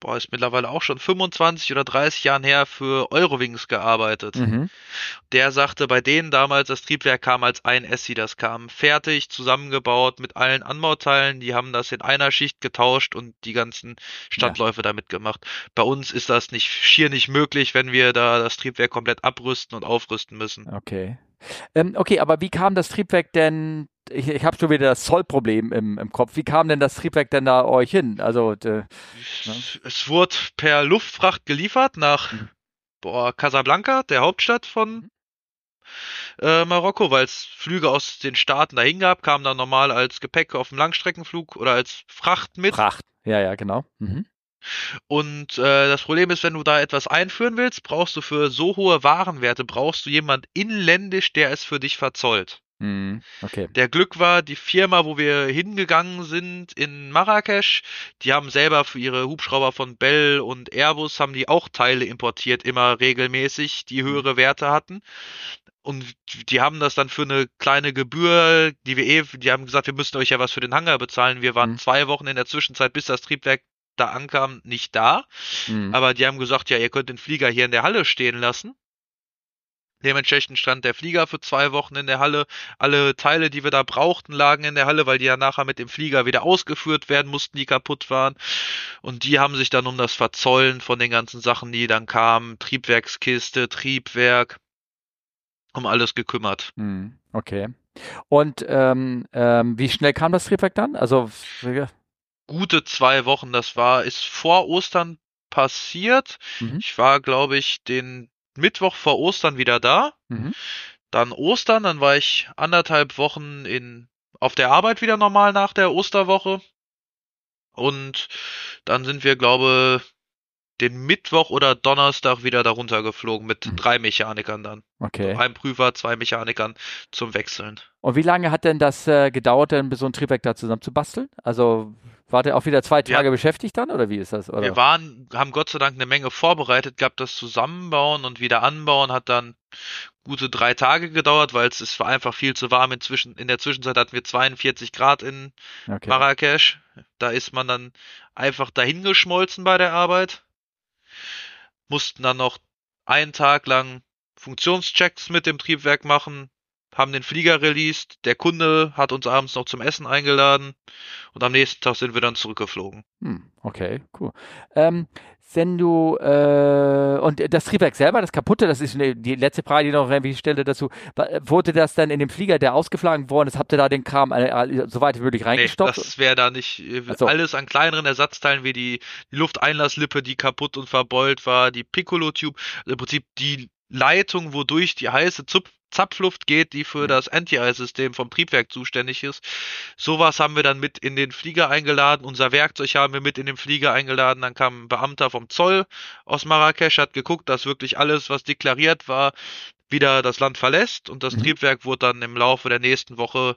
[SPEAKER 2] boah, ist mittlerweile auch schon 25 oder 30 Jahren her, für Eurowings gearbeitet. Mhm. Der sagte, bei denen damals das Triebwerk kam als ein Essi, das kam fertig, zusammengebaut mit allen Anbauteilen, die haben das in einer Schicht getauscht und die ganzen Standläufe ja. damit gemacht. Bei uns ist das nicht schier nicht möglich, wenn wir da das Triebwerk komplett abrüsten und aufrüsten müssen.
[SPEAKER 1] Okay. Ähm, okay, aber wie kam das Triebwerk denn ich, ich habe schon wieder das Zollproblem im, im Kopf. Wie kam denn das Triebwerk denn da euch hin? Also äh, ne?
[SPEAKER 2] es wurde per Luftfracht geliefert nach mhm. boah, Casablanca, der Hauptstadt von mhm. äh, Marokko, weil es Flüge aus den Staaten dahin gab, kam dann normal als Gepäck auf dem Langstreckenflug oder als Fracht mit.
[SPEAKER 1] Fracht, ja, ja, genau. Mhm.
[SPEAKER 2] Und äh, das Problem ist, wenn du da etwas einführen willst, brauchst du für so hohe Warenwerte, brauchst du jemand inländisch, der es für dich verzollt.
[SPEAKER 1] Mhm, okay.
[SPEAKER 2] Der Glück war, die Firma, wo wir hingegangen sind in Marrakesch, die haben selber für ihre Hubschrauber von Bell und Airbus haben die auch Teile importiert, immer regelmäßig, die mhm. höhere Werte hatten. Und die haben das dann für eine kleine Gebühr, die wir eh, die haben gesagt, wir müssen euch ja was für den Hangar bezahlen. Wir waren mhm. zwei Wochen in der Zwischenzeit, bis das Triebwerk da ankam, nicht da. Mhm. Aber die haben gesagt, ja, ihr könnt den Flieger hier in der Halle stehen lassen. Dementsprechend stand der Flieger für zwei Wochen in der Halle. Alle Teile, die wir da brauchten, lagen in der Halle, weil die ja nachher mit dem Flieger wieder ausgeführt werden mussten, die kaputt waren. Und die haben sich dann um das Verzollen von den ganzen Sachen, die dann kamen, Triebwerkskiste, Triebwerk, um alles gekümmert.
[SPEAKER 1] Hm, okay. Und ähm, ähm, wie schnell kam das Triebwerk dann? Also
[SPEAKER 2] gute zwei Wochen. Das war ist vor Ostern passiert. Mhm. Ich war, glaube ich, den Mittwoch vor Ostern wieder da. Mhm. Dann Ostern, dann war ich anderthalb Wochen in, auf der Arbeit wieder normal nach der Osterwoche. Und dann sind wir, glaube den Mittwoch oder Donnerstag wieder darunter geflogen mit mhm. drei Mechanikern dann.
[SPEAKER 1] Okay.
[SPEAKER 2] Also ein Prüfer, zwei Mechanikern zum Wechseln.
[SPEAKER 1] Und wie lange hat denn das äh, gedauert, denn so ein Triebwerk da zusammenzubasteln? Also war der auch wieder zwei Tage ja. beschäftigt dann oder wie ist das? Oder?
[SPEAKER 2] Wir waren, haben Gott sei Dank eine Menge vorbereitet gehabt, das Zusammenbauen und wieder anbauen hat dann gute drei Tage gedauert, weil es, es war einfach viel zu warm. Inzwischen, in der Zwischenzeit hatten wir 42 Grad in okay. Marrakesch. Da ist man dann einfach dahingeschmolzen bei der Arbeit. Mussten dann noch einen Tag lang Funktionschecks mit dem Triebwerk machen, haben den Flieger released, der Kunde hat uns abends noch zum Essen eingeladen und am nächsten Tag sind wir dann zurückgeflogen.
[SPEAKER 1] Hm, okay, cool. Ähm, wenn du äh, und das Triebwerk selber, das kaputte, das ist die letzte Frage, die noch irgendwie stelle dazu. Wurde das dann in dem Flieger, der ausgeflogen worden ist, habt ihr da den Kram äh, äh soweit wirklich reingestoppt?
[SPEAKER 2] Nee, das wäre da nicht also. alles an kleineren Ersatzteilen wie die, die Lufteinlasslippe, die kaputt und verbeult war, die Piccolo Tube, also im Prinzip die Leitung, wodurch die heiße Zupf Zapfluft geht, die für das Anti-Eye-System vom Triebwerk zuständig ist. Sowas haben wir dann mit in den Flieger eingeladen. Unser Werkzeug haben wir mit in den Flieger eingeladen. Dann kam ein Beamter vom Zoll aus Marrakesch, hat geguckt, dass wirklich alles, was deklariert war, wieder das Land verlässt. Und das mhm. Triebwerk wurde dann im Laufe der nächsten Woche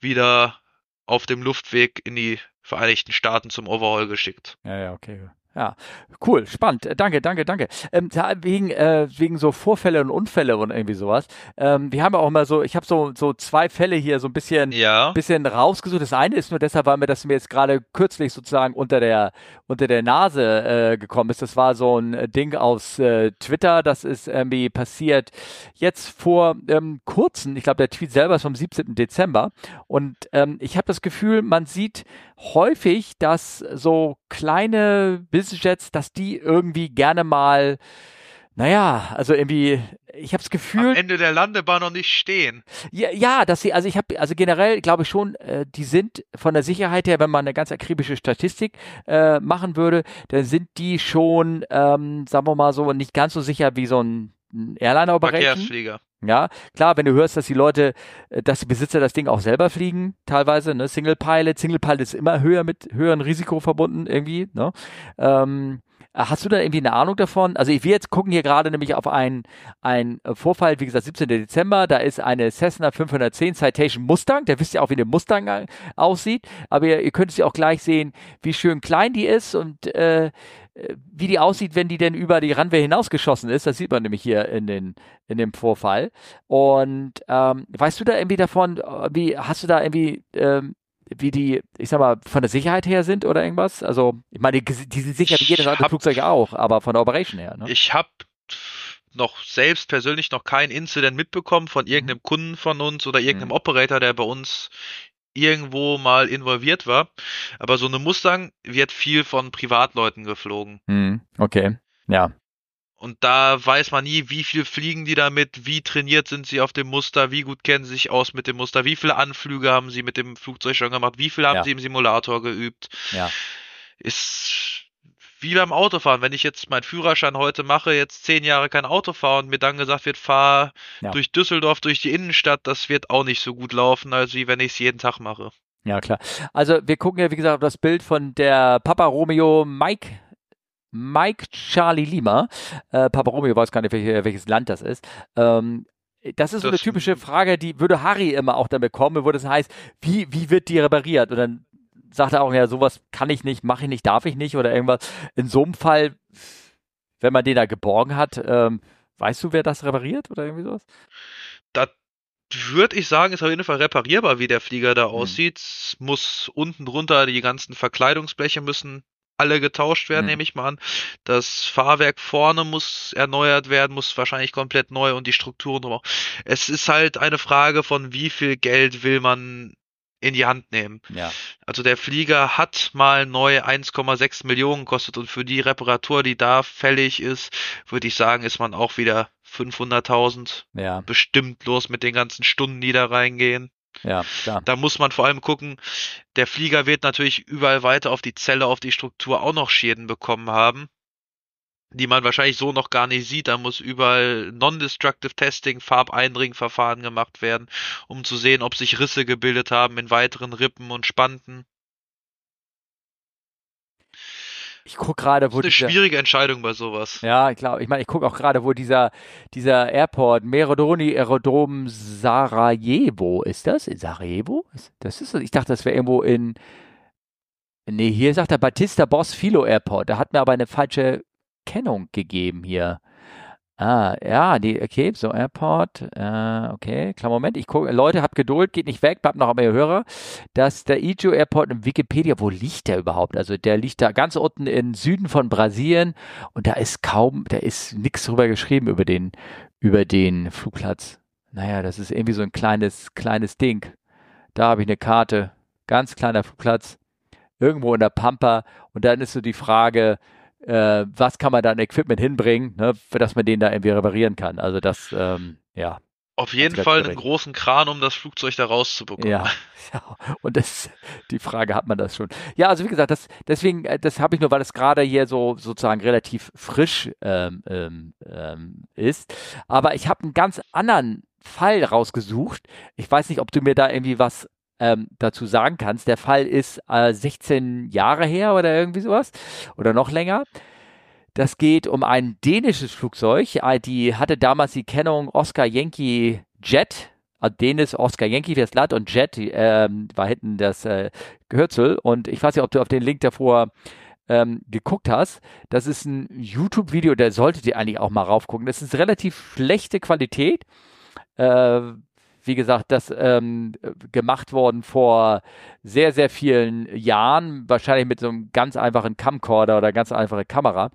[SPEAKER 2] wieder auf dem Luftweg in die Vereinigten Staaten zum Overhaul geschickt.
[SPEAKER 1] Ja, ja, okay. Ja, cool, spannend. Danke, danke, danke. Ähm, wegen, äh, wegen so Vorfälle und Unfälle und irgendwie sowas. Ähm, wir haben ja auch immer so, ich habe so, so zwei Fälle hier so ein bisschen,
[SPEAKER 2] ja.
[SPEAKER 1] bisschen rausgesucht. Das eine ist nur deshalb, weil mir das mir jetzt gerade kürzlich sozusagen unter der, unter der Nase äh, gekommen ist. Das war so ein Ding aus äh, Twitter. Das ist irgendwie passiert jetzt vor ähm, kurzem. Ich glaube, der Tweet selber ist vom 17. Dezember. Und ähm, ich habe das Gefühl, man sieht häufig, dass so kleine Businessjets, dass die irgendwie gerne mal, naja, also irgendwie, ich habe das Gefühl. Am
[SPEAKER 2] Ende der Landebahn noch nicht stehen.
[SPEAKER 1] Ja, ja, dass sie, also ich habe, also generell glaube ich schon, äh, die sind von der Sicherheit her, wenn man eine ganz akribische Statistik äh, machen würde, dann sind die schon, ähm, sagen wir mal so, nicht ganz so sicher wie so ein Airliner Operation.
[SPEAKER 2] Verkehrsflieger.
[SPEAKER 1] Ja, klar, wenn du hörst, dass die Leute, äh, dass die Besitzer das Ding auch selber fliegen, teilweise, ne, Single Pilot, Single Pilot ist immer höher mit höheren Risiko verbunden irgendwie, ne? Ähm, Hast du da irgendwie eine Ahnung davon? Also ich wir jetzt gucken hier gerade nämlich auf einen, einen Vorfall, wie gesagt, 17. Dezember, da ist eine Cessna 510 Citation Mustang, da wisst ihr auch, wie eine Mustang aussieht, aber ihr, ihr könnt ja auch gleich sehen, wie schön klein die ist und äh, wie die aussieht, wenn die denn über die Randwehr hinausgeschossen ist. Das sieht man nämlich hier in, den, in dem Vorfall. Und ähm, weißt du da irgendwie davon, wie hast du da irgendwie ähm, wie die, ich sag mal, von der Sicherheit her sind oder irgendwas? Also, ich meine, die, die sind sicher wie jedes andere Flugzeug auch, aber von der Operation her. Ne?
[SPEAKER 2] Ich habe noch selbst persönlich noch kein Incident mitbekommen von irgendeinem mhm. Kunden von uns oder irgendeinem mhm. Operator, der bei uns irgendwo mal involviert war. Aber so eine Mustang wird viel von Privatleuten geflogen.
[SPEAKER 1] Mhm. Okay, ja.
[SPEAKER 2] Und da weiß man nie, wie viel fliegen die damit, wie trainiert sind sie auf dem Muster, wie gut kennen sie sich aus mit dem Muster, wie viele Anflüge haben sie mit dem Flugzeug schon gemacht, wie viel haben ja. sie im Simulator geübt.
[SPEAKER 1] Ja.
[SPEAKER 2] Ist wie beim Autofahren. Wenn ich jetzt meinen Führerschein heute mache, jetzt zehn Jahre kein Auto fahren und mir dann gesagt wird, fahr ja. durch Düsseldorf, durch die Innenstadt, das wird auch nicht so gut laufen, als wie wenn ich es jeden Tag mache.
[SPEAKER 1] Ja, klar. Also wir gucken ja, wie gesagt, auf das Bild von der Papa Romeo Mike Mike Charlie Lima. Äh, Papa Romeo weiß gar nicht, welche, welches Land das ist. Ähm, das ist so eine typische Frage, die würde Harry immer auch dann bekommen, wo das heißt, wie, wie wird die repariert? Und dann sagt er auch, ja, sowas kann ich nicht, mache ich nicht, darf ich nicht oder irgendwas. In so einem Fall, wenn man den da geborgen hat, ähm, weißt du, wer das repariert oder irgendwie sowas?
[SPEAKER 2] Das würde ich sagen, ist auf jeden Fall reparierbar, wie der Flieger da hm. aussieht. Muss unten drunter die ganzen Verkleidungsbleche müssen alle getauscht werden, mhm. nehme ich mal an. Das Fahrwerk vorne muss erneuert werden, muss wahrscheinlich komplett neu und die Strukturen auch. Es ist halt eine Frage von wie viel Geld will man in die Hand nehmen.
[SPEAKER 1] Ja.
[SPEAKER 2] Also der Flieger hat mal neu 1,6 Millionen gekostet und für die Reparatur, die da fällig ist, würde ich sagen, ist man auch wieder 500.000
[SPEAKER 1] ja.
[SPEAKER 2] bestimmt los mit den ganzen Stunden, die da reingehen.
[SPEAKER 1] Ja, klar.
[SPEAKER 2] Da muss man vor allem gucken, der Flieger wird natürlich überall weiter auf die Zelle, auf die Struktur auch noch Schäden bekommen haben, die man wahrscheinlich so noch gar nicht sieht. Da muss überall Non-Destructive Testing, Farbeindringverfahren gemacht werden, um zu sehen, ob sich Risse gebildet haben in weiteren Rippen und Spanten.
[SPEAKER 1] Ich gucke gerade, wo.
[SPEAKER 2] Das ist eine dieser, schwierige Entscheidung bei sowas.
[SPEAKER 1] Ja, ich glaube, ich meine, ich gucke auch gerade, wo dieser, dieser Airport, Merodoni Aerodrom Sarajevo, ist das? In Sarajevo? Das ist, ich dachte, das wäre irgendwo in. Nee, hier sagt der Batista Boss Philo Airport. Da hat mir aber eine falsche Kennung gegeben hier. Ah, ja, die, okay, so Airport, äh, okay, klar, Moment, ich gucke, Leute, habt Geduld, geht nicht weg, bleibt noch einmal Hörer, dass der Ijo Airport in Wikipedia, wo liegt der überhaupt? Also der liegt da ganz unten im Süden von Brasilien und da ist kaum, da ist nichts drüber geschrieben über den, über den Flugplatz. Naja, das ist irgendwie so ein kleines, kleines Ding. Da habe ich eine Karte, ganz kleiner Flugplatz, irgendwo in der Pampa und dann ist so die Frage, äh, was kann man da an Equipment hinbringen, ne, für dass man den da irgendwie reparieren kann. Also das, ähm, ja.
[SPEAKER 2] Auf jeden Fall einen großen Kran, um das Flugzeug da rauszubekommen.
[SPEAKER 1] Ja, [LAUGHS] ja. und das, die Frage hat man das schon. Ja, also wie gesagt, das, deswegen, äh, das habe ich nur, weil es gerade hier so sozusagen relativ frisch ähm, ähm, ähm ist. Aber ich habe einen ganz anderen Fall rausgesucht. Ich weiß nicht, ob du mir da irgendwie was ähm, dazu sagen kannst. Der Fall ist äh, 16 Jahre her oder irgendwie sowas oder noch länger. Das geht um ein dänisches Flugzeug. Äh, die hatte damals die Kennung Oscar Yankee Jet. Also Dänisch Oscar Yankee fürs Land und Jet ähm, war hinten das äh, Gehörzel. Und ich weiß nicht, ob du auf den Link davor ähm, geguckt hast. Das ist ein YouTube-Video, da solltet ihr eigentlich auch mal raufgucken. Das ist relativ schlechte Qualität. Äh, wie gesagt, das ähm, gemacht worden vor sehr, sehr vielen Jahren, wahrscheinlich mit so einem ganz einfachen Camcorder oder ganz einfache Kamera.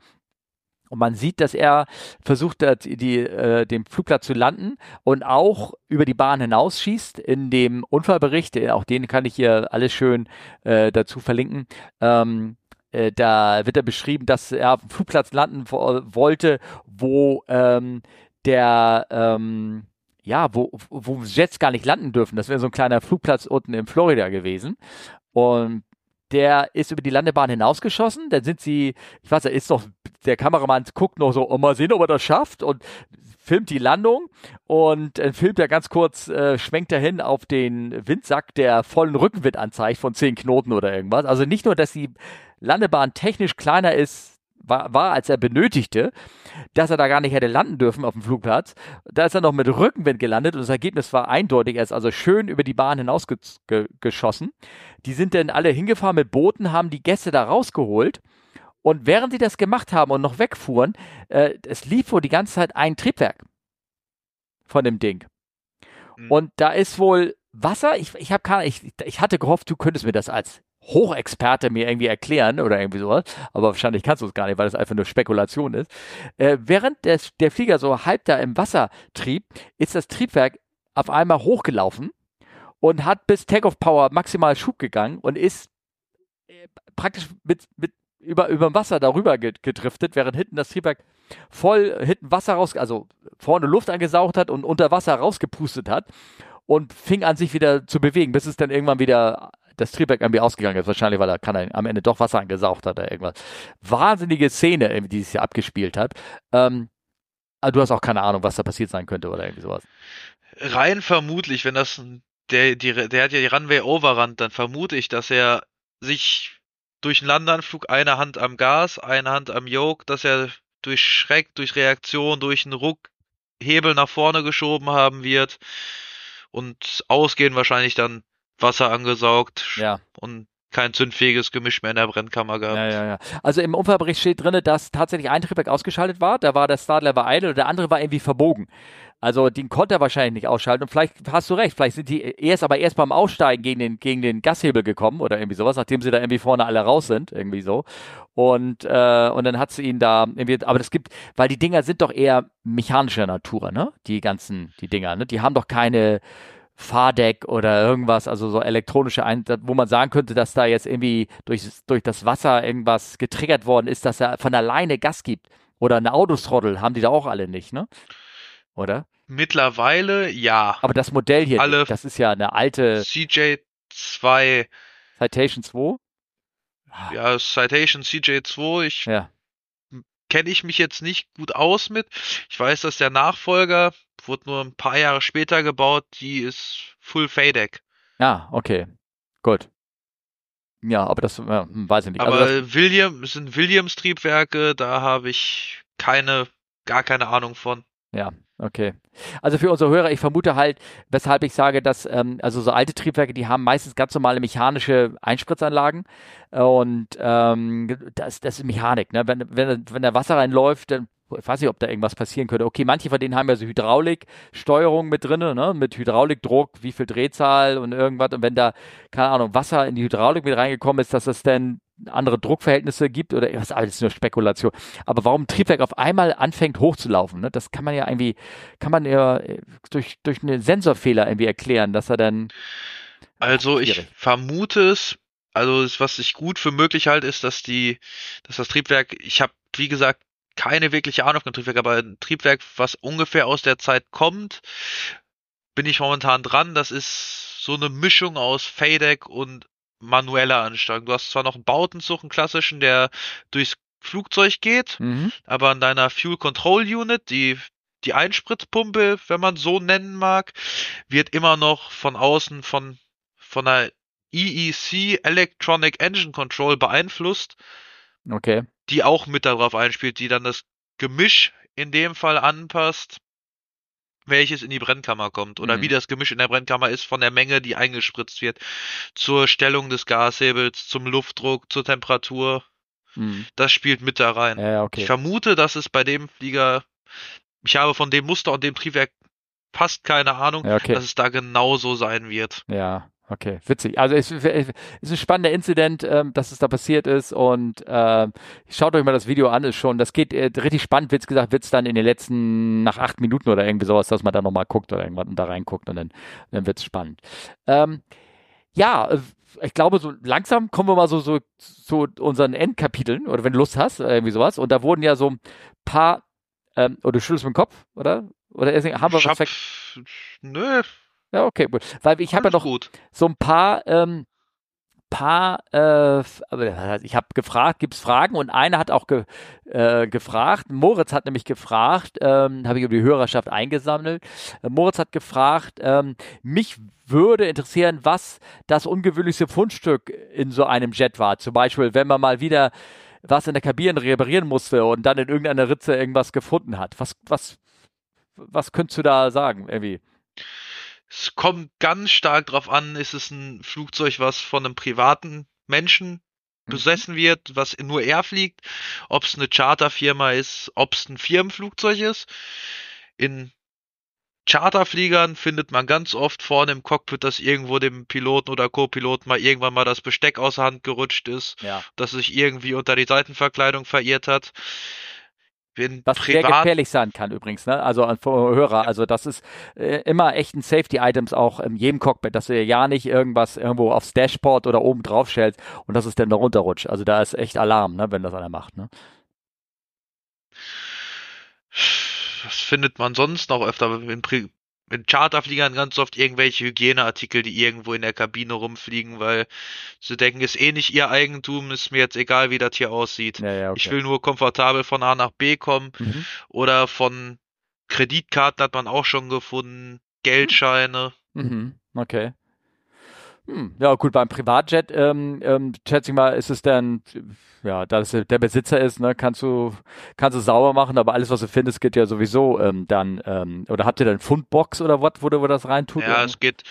[SPEAKER 1] Und man sieht, dass er versucht hat, die, äh, den Flugplatz zu landen und auch über die Bahn hinausschießt. In dem Unfallbericht, auch den kann ich hier alles schön äh, dazu verlinken. Ähm, äh, da wird er beschrieben, dass er auf dem Flugplatz landen wollte, wo ähm, der ähm, ja, wo, wo Jets gar nicht landen dürfen. Das wäre so ein kleiner Flugplatz unten in Florida gewesen. Und der ist über die Landebahn hinausgeschossen. Dann sind sie, ich weiß, da ist doch, der Kameramann guckt noch so, oh, mal sehen, ob er das schafft. Und filmt die Landung und äh, filmt er ganz kurz, äh, schwenkt er hin auf den Windsack, der vollen Rückenwind anzeigt von zehn Knoten oder irgendwas. Also nicht nur, dass die Landebahn technisch kleiner ist, war, war, als er benötigte, dass er da gar nicht hätte landen dürfen auf dem Flugplatz. Da ist er noch mit Rückenwind gelandet und das Ergebnis war eindeutig. Er ist also schön über die Bahn hinausgeschossen. Die sind dann alle hingefahren mit Booten, haben die Gäste da rausgeholt. Und während sie das gemacht haben und noch wegfuhren, äh, es lief wohl die ganze Zeit ein Triebwerk von dem Ding. Mhm. Und da ist wohl Wasser. Ich, ich, hab keine, ich, ich hatte gehofft, du könntest mir das als Hochexperte mir irgendwie erklären oder irgendwie sowas, aber wahrscheinlich kannst du es gar nicht, weil es einfach nur Spekulation ist. Äh, während des, der Flieger so halb da im Wasser trieb, ist das Triebwerk auf einmal hochgelaufen und hat bis Takeoff Power maximal Schub gegangen und ist äh, praktisch mit, mit über, über dem Wasser darüber gedriftet, während hinten das Triebwerk voll hinten Wasser raus, also vorne Luft angesaugt hat und unter Wasser rausgepustet hat und fing an sich wieder zu bewegen, bis es dann irgendwann wieder das Triebwerk irgendwie ausgegangen ist. Wahrscheinlich, weil er kann er am Ende doch Wasser angesaugt hat oder irgendwas. Wahnsinnige Szene, die sich hier abgespielt hat. Ähm, aber du hast auch keine Ahnung, was da passiert sein könnte oder irgendwie sowas.
[SPEAKER 2] Rein vermutlich, wenn das der, die, der hat ja die Runway Overrand, dann vermute ich, dass er sich durch einen Landeanflug eine Hand am Gas, eine Hand am Yoke, dass er durch Schreck, durch Reaktion, durch einen Ruck Hebel nach vorne geschoben haben wird und ausgehen wahrscheinlich dann Wasser angesaugt
[SPEAKER 1] ja.
[SPEAKER 2] und kein zündfähiges Gemisch mehr in der Brennkammer gehabt.
[SPEAKER 1] Ja, ja, ja. Also im Unfallbericht steht drin, dass tatsächlich ein Triebwerk ausgeschaltet war. Da war der Startler war idle und der andere war irgendwie verbogen. Also den konnte er wahrscheinlich nicht ausschalten. Und vielleicht hast du recht, vielleicht sind die erst aber erst beim Aussteigen gegen den, gegen den Gashebel gekommen oder irgendwie sowas, nachdem sie da irgendwie vorne alle raus sind, irgendwie so. Und, äh, und dann hat sie ihn da irgendwie, aber das gibt, weil die Dinger sind doch eher mechanischer Natur, ne? Die ganzen, die Dinger, ne? Die haben doch keine, Fahrdeck oder irgendwas, also so elektronische, Ein wo man sagen könnte, dass da jetzt irgendwie durch, durch das Wasser irgendwas getriggert worden ist, dass er von alleine Gas gibt. Oder eine Autostroddel haben die da auch alle nicht, ne? Oder?
[SPEAKER 2] Mittlerweile ja.
[SPEAKER 1] Aber das Modell hier,
[SPEAKER 2] alle
[SPEAKER 1] das ist ja eine alte
[SPEAKER 2] CJ2
[SPEAKER 1] Citation 2?
[SPEAKER 2] Ja, Citation CJ2, ich
[SPEAKER 1] ja.
[SPEAKER 2] Kenne ich mich jetzt nicht gut aus mit. Ich weiß, dass der Nachfolger wurde nur ein paar Jahre später gebaut, die ist Full FADEC.
[SPEAKER 1] Ja, okay. Gut. Ja, aber das hm, weiß ich nicht.
[SPEAKER 2] Aber
[SPEAKER 1] also
[SPEAKER 2] William, sind Williams-Triebwerke, da habe ich keine, gar keine Ahnung von.
[SPEAKER 1] Ja, okay. Also für unsere Hörer, ich vermute halt, weshalb ich sage, dass ähm, also so alte Triebwerke, die haben meistens ganz normale mechanische Einspritzanlagen und ähm, das, das ist Mechanik. Ne? Wenn, wenn, wenn da Wasser reinläuft, dann ich weiß nicht, ob da irgendwas passieren könnte. Okay, manche von denen haben ja so Hydrauliksteuerung mit drin, ne? mit Hydraulikdruck, wie viel Drehzahl und irgendwas. Und wenn da, keine Ahnung, Wasser in die Hydraulik mit reingekommen ist, dass es dann andere Druckverhältnisse gibt oder was alles nur Spekulation. Aber warum ein Triebwerk auf einmal anfängt hochzulaufen, ne? das kann man ja irgendwie, kann man ja äh, durch, durch einen Sensorfehler irgendwie erklären, dass er dann.
[SPEAKER 2] Also ich vermute es, also was ich gut für möglich halte, ist, dass die, dass das Triebwerk, ich habe wie gesagt keine wirkliche Ahnung von Triebwerk, aber ein Triebwerk, was ungefähr aus der Zeit kommt, bin ich momentan dran. Das ist so eine Mischung aus FADEC und manueller Ansteuerung. Du hast zwar noch einen Bautenzug, einen klassischen, der durchs Flugzeug geht, mhm. aber an deiner Fuel Control Unit, die die Einspritzpumpe, wenn man so nennen mag, wird immer noch von außen von von der EEC Electronic Engine Control beeinflusst.
[SPEAKER 1] Okay
[SPEAKER 2] die auch mit darauf einspielt, die dann das Gemisch in dem Fall anpasst, welches in die Brennkammer kommt oder mhm. wie das Gemisch in der Brennkammer ist von der Menge, die eingespritzt wird, zur Stellung des Gashebels, zum Luftdruck, zur Temperatur. Mhm. Das spielt mit da rein.
[SPEAKER 1] Ja, okay.
[SPEAKER 2] Ich vermute, dass es bei dem Flieger, ich habe von dem Muster und dem Triebwerk fast keine Ahnung,
[SPEAKER 1] ja, okay.
[SPEAKER 2] dass es da genauso sein wird.
[SPEAKER 1] Ja, Okay, witzig. Also es, es ist ein spannender Incident, ähm, dass es da passiert ist und äh, schaut euch mal das Video an, ist schon, das geht äh, richtig spannend, wird's gesagt, wird's dann in den letzten, nach acht Minuten oder irgendwie sowas, dass man da nochmal guckt oder irgendwann da reinguckt und dann, dann wird's spannend. Ähm, ja, äh, ich glaube, so langsam kommen wir mal so, so zu unseren Endkapiteln oder wenn du Lust hast, irgendwie sowas. Und da wurden ja so ein paar, ähm, oder du schüttelst mit dem Kopf, oder? Oder haben wir was
[SPEAKER 2] weg? Nö,
[SPEAKER 1] ja, okay, gut. Weil ich habe ja noch gut. so ein paar, ähm, paar, äh, ich habe gefragt, gibt es Fragen? Und einer hat auch ge, äh, gefragt, Moritz hat nämlich gefragt, ähm, habe ich über die Hörerschaft eingesammelt. Äh, Moritz hat gefragt, ähm, mich würde interessieren, was das ungewöhnlichste Fundstück in so einem Jet war. Zum Beispiel, wenn man mal wieder was in der Kabine reparieren musste und dann in irgendeiner Ritze irgendwas gefunden hat. Was, was, was könntest du da sagen, irgendwie?
[SPEAKER 2] Es kommt ganz stark drauf an, ist es ein Flugzeug, was von einem privaten Menschen mhm. besessen wird, was nur er fliegt, ob es eine Charterfirma ist, ob es ein Firmenflugzeug ist. In Charterfliegern findet man ganz oft vorne im Cockpit, dass irgendwo dem Piloten oder Co-Piloten mal irgendwann mal das Besteck aus der Hand gerutscht ist, ja. dass sich irgendwie unter die Seitenverkleidung verirrt hat.
[SPEAKER 1] Wenn Was sehr gefährlich sein kann übrigens, ne? Also an Hörer, also das ist äh, immer echt ein Safety-Items auch in jedem Cockpit, dass du ja nicht irgendwas irgendwo aufs Dashboard oder oben drauf stellst und dass es dann da runterrutscht. Also da ist echt Alarm, ne, wenn das einer macht, ne?
[SPEAKER 2] Was findet man sonst noch öfter in, Pri in Charterfliegern ganz oft irgendwelche Hygieneartikel, die irgendwo in der Kabine rumfliegen, weil sie denken, ist eh nicht ihr Eigentum, ist mir jetzt egal, wie das hier aussieht. Ja, ja, okay. Ich will nur komfortabel von A nach B kommen. Mhm. Oder von Kreditkarten hat man auch schon gefunden, Geldscheine.
[SPEAKER 1] Mhm. Okay. Hm, ja, gut, beim Privatjet, ähm, ähm, schätze ich mal, ist es dann, ja, da es der Besitzer ist, ne, kannst du, kannst du sauber machen, aber alles, was du findest, geht ja sowieso ähm, dann, ähm, oder habt ihr dann Fundbox oder was, wo du das reintut?
[SPEAKER 2] Ja, es geht,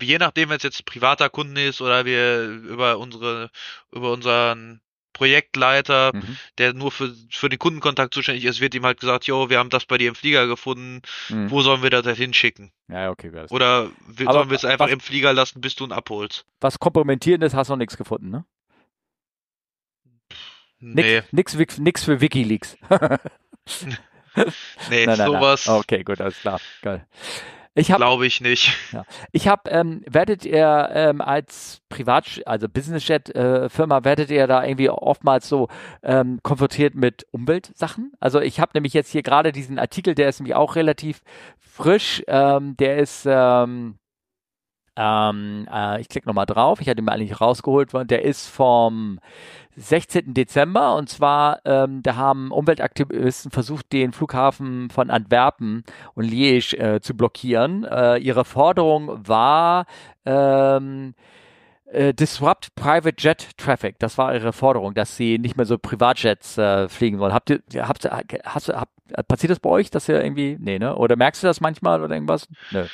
[SPEAKER 2] je nachdem, wenn es jetzt privater Kunde ist oder wir über unsere, über unseren Projektleiter, mhm. der nur für, für den Kundenkontakt zuständig ist, wird ihm halt gesagt, jo, wir haben das bei dir im Flieger gefunden, mhm. wo sollen wir das hinschicken?
[SPEAKER 1] Ja, okay.
[SPEAKER 2] Oder Aber sollen wir es einfach was, im Flieger lassen, bis du ihn abholst?
[SPEAKER 1] Was Kompromittierendes hast du noch nichts gefunden, ne? Nee. Nix, nix, nix für Wikileaks. [LAUGHS]
[SPEAKER 2] nee, [LAUGHS] nein, nein, sowas.
[SPEAKER 1] Nein. Okay, gut, alles klar. Geil.
[SPEAKER 2] Ich Glaube ich nicht.
[SPEAKER 1] Ja. Ich habe, ähm, werdet ihr ähm, als Privat, also Business Jet äh, Firma, werdet ihr da irgendwie oftmals so ähm, konfrontiert mit Umweltsachen? Also ich habe nämlich jetzt hier gerade diesen Artikel, der ist nämlich auch relativ frisch. Ähm, der ist ähm, ähm, äh, ich klicke nochmal drauf. Ich hatte mir eigentlich rausgeholt. Der ist vom 16. Dezember und zwar, ähm, da haben Umweltaktivisten versucht, den Flughafen von Antwerpen und Liège äh, zu blockieren. Äh, ihre Forderung war, ähm, äh, disrupt Private Jet Traffic. Das war ihre Forderung, dass sie nicht mehr so Privatjets äh, fliegen wollen. Habt ihr, habt, hast, habt, passiert das bei euch, dass ihr irgendwie, nee, ne? Oder merkst du das manchmal oder irgendwas? Nö.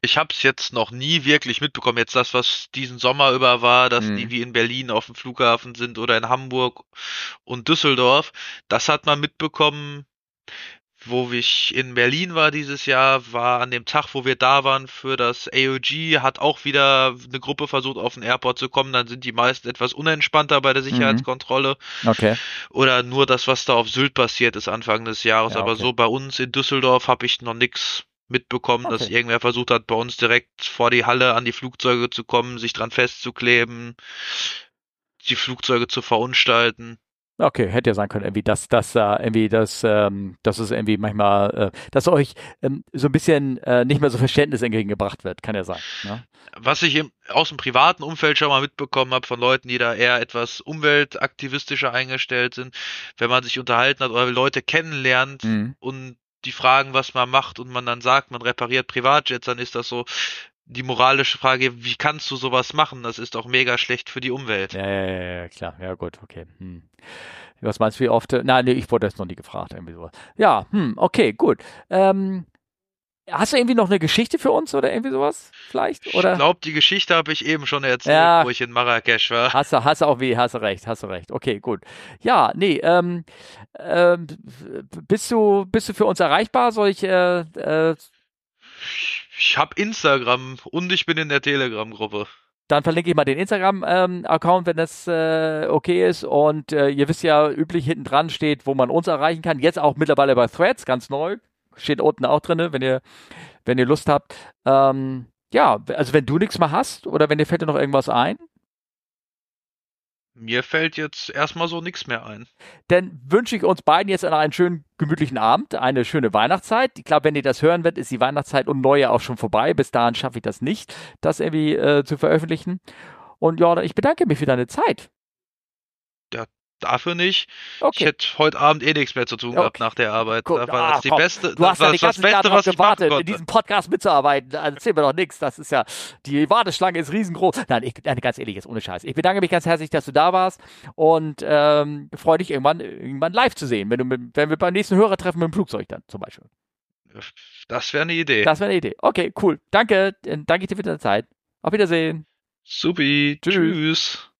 [SPEAKER 2] Ich habe es jetzt noch nie wirklich mitbekommen. Jetzt das, was diesen Sommer über war, dass mhm. die wie in Berlin auf dem Flughafen sind oder in Hamburg und Düsseldorf. Das hat man mitbekommen wo ich in Berlin war dieses Jahr, war an dem Tag, wo wir da waren für das AOG, hat auch wieder eine Gruppe versucht, auf den Airport zu kommen. Dann sind die meisten etwas unentspannter bei der mhm. Sicherheitskontrolle.
[SPEAKER 1] Okay.
[SPEAKER 2] Oder nur das, was da auf Sylt passiert ist Anfang des Jahres. Ja, okay. Aber so bei uns in Düsseldorf habe ich noch nichts mitbekommen, okay. dass irgendwer versucht hat, bei uns direkt vor die Halle an die Flugzeuge zu kommen, sich dran festzukleben, die Flugzeuge zu verunstalten.
[SPEAKER 1] Okay, hätte ja sein können, irgendwie, dass, dass äh, irgendwie, dass, ähm, dass es irgendwie manchmal, äh, dass euch ähm, so ein bisschen äh, nicht mehr so Verständnis entgegengebracht wird, kann ja sein. Ne?
[SPEAKER 2] Was ich im, aus dem privaten Umfeld schon mal mitbekommen habe von Leuten, die da eher etwas umweltaktivistischer eingestellt sind, wenn man sich unterhalten hat oder Leute kennenlernt mhm. und die fragen, was man macht und man dann sagt, man repariert Privatjets, dann ist das so, die moralische Frage, wie kannst du sowas machen? Das ist doch mega schlecht für die Umwelt.
[SPEAKER 1] Ja, ja, ja, klar. Ja, gut, okay. Hm. Was meinst du, wie oft? Nein, nee, ich wurde das noch nie gefragt. Irgendwie sowas. Ja, hm, okay, gut. Ähm, hast du irgendwie noch eine Geschichte für uns oder irgendwie sowas vielleicht? Oder?
[SPEAKER 2] Ich glaube, die Geschichte habe ich eben schon erzählt, ja, wo ich in Marrakesch war.
[SPEAKER 1] Hast du, hast du auch wie, hast du recht, hast du recht. Okay, gut. Ja, nee, ähm, ähm, bist du, bist du für uns erreichbar? Soll ich, äh, äh,
[SPEAKER 2] ich habe Instagram und ich bin in der Telegram-Gruppe.
[SPEAKER 1] Dann verlinke ich mal den Instagram-Account, ähm, wenn das äh, okay ist. Und äh, ihr wisst ja, üblich hinten dran steht, wo man uns erreichen kann. Jetzt auch mittlerweile bei Threads, ganz neu. Steht unten auch drin, wenn ihr, wenn ihr Lust habt. Ähm, ja, also wenn du nichts mehr hast oder wenn dir fällt dir noch irgendwas ein,
[SPEAKER 2] mir fällt jetzt erstmal so nichts mehr ein.
[SPEAKER 1] Dann wünsche ich uns beiden jetzt einen schönen, gemütlichen Abend, eine schöne Weihnachtszeit. Ich glaube, wenn ihr das hören werdet, ist die Weihnachtszeit und Neue auch schon vorbei. Bis dahin schaffe ich das nicht, das irgendwie äh, zu veröffentlichen. Und Jordan, ich bedanke mich für deine Zeit.
[SPEAKER 2] Dafür nicht.
[SPEAKER 1] Okay.
[SPEAKER 2] Ich hätte heute Abend eh nichts mehr zu tun gehabt
[SPEAKER 1] Okay.
[SPEAKER 2] nach der Arbeit.
[SPEAKER 1] Guck,
[SPEAKER 2] Da war
[SPEAKER 1] ah,
[SPEAKER 2] das die
[SPEAKER 1] komm,
[SPEAKER 2] beste,
[SPEAKER 1] Du hast
[SPEAKER 2] das
[SPEAKER 1] ja den
[SPEAKER 2] das
[SPEAKER 1] ganzen Tag
[SPEAKER 2] machen
[SPEAKER 1] gewartet, in diesem Podcast mitzuarbeiten. Also Erzähl mir doch nichts. Das ist ja, die Warteschlange ist riesengroß. Nein, ich, nein, ganz ehrlich, jetzt ohne Scheiß. Ich bedanke mich ganz herzlich, dass du da warst und ähm, freue dich irgendwann, irgendwann live zu sehen, wenn, du mit, wenn wir beim nächsten Hörertreffen mit dem Flugzeug dann zum Beispiel.
[SPEAKER 2] Das wäre eine Idee.
[SPEAKER 1] Das wäre eine Idee. Okay, cool. Danke. Danke dir für deine Zeit. Auf Wiedersehen.
[SPEAKER 2] Supi.
[SPEAKER 1] Tschüss.
[SPEAKER 2] Tschüss.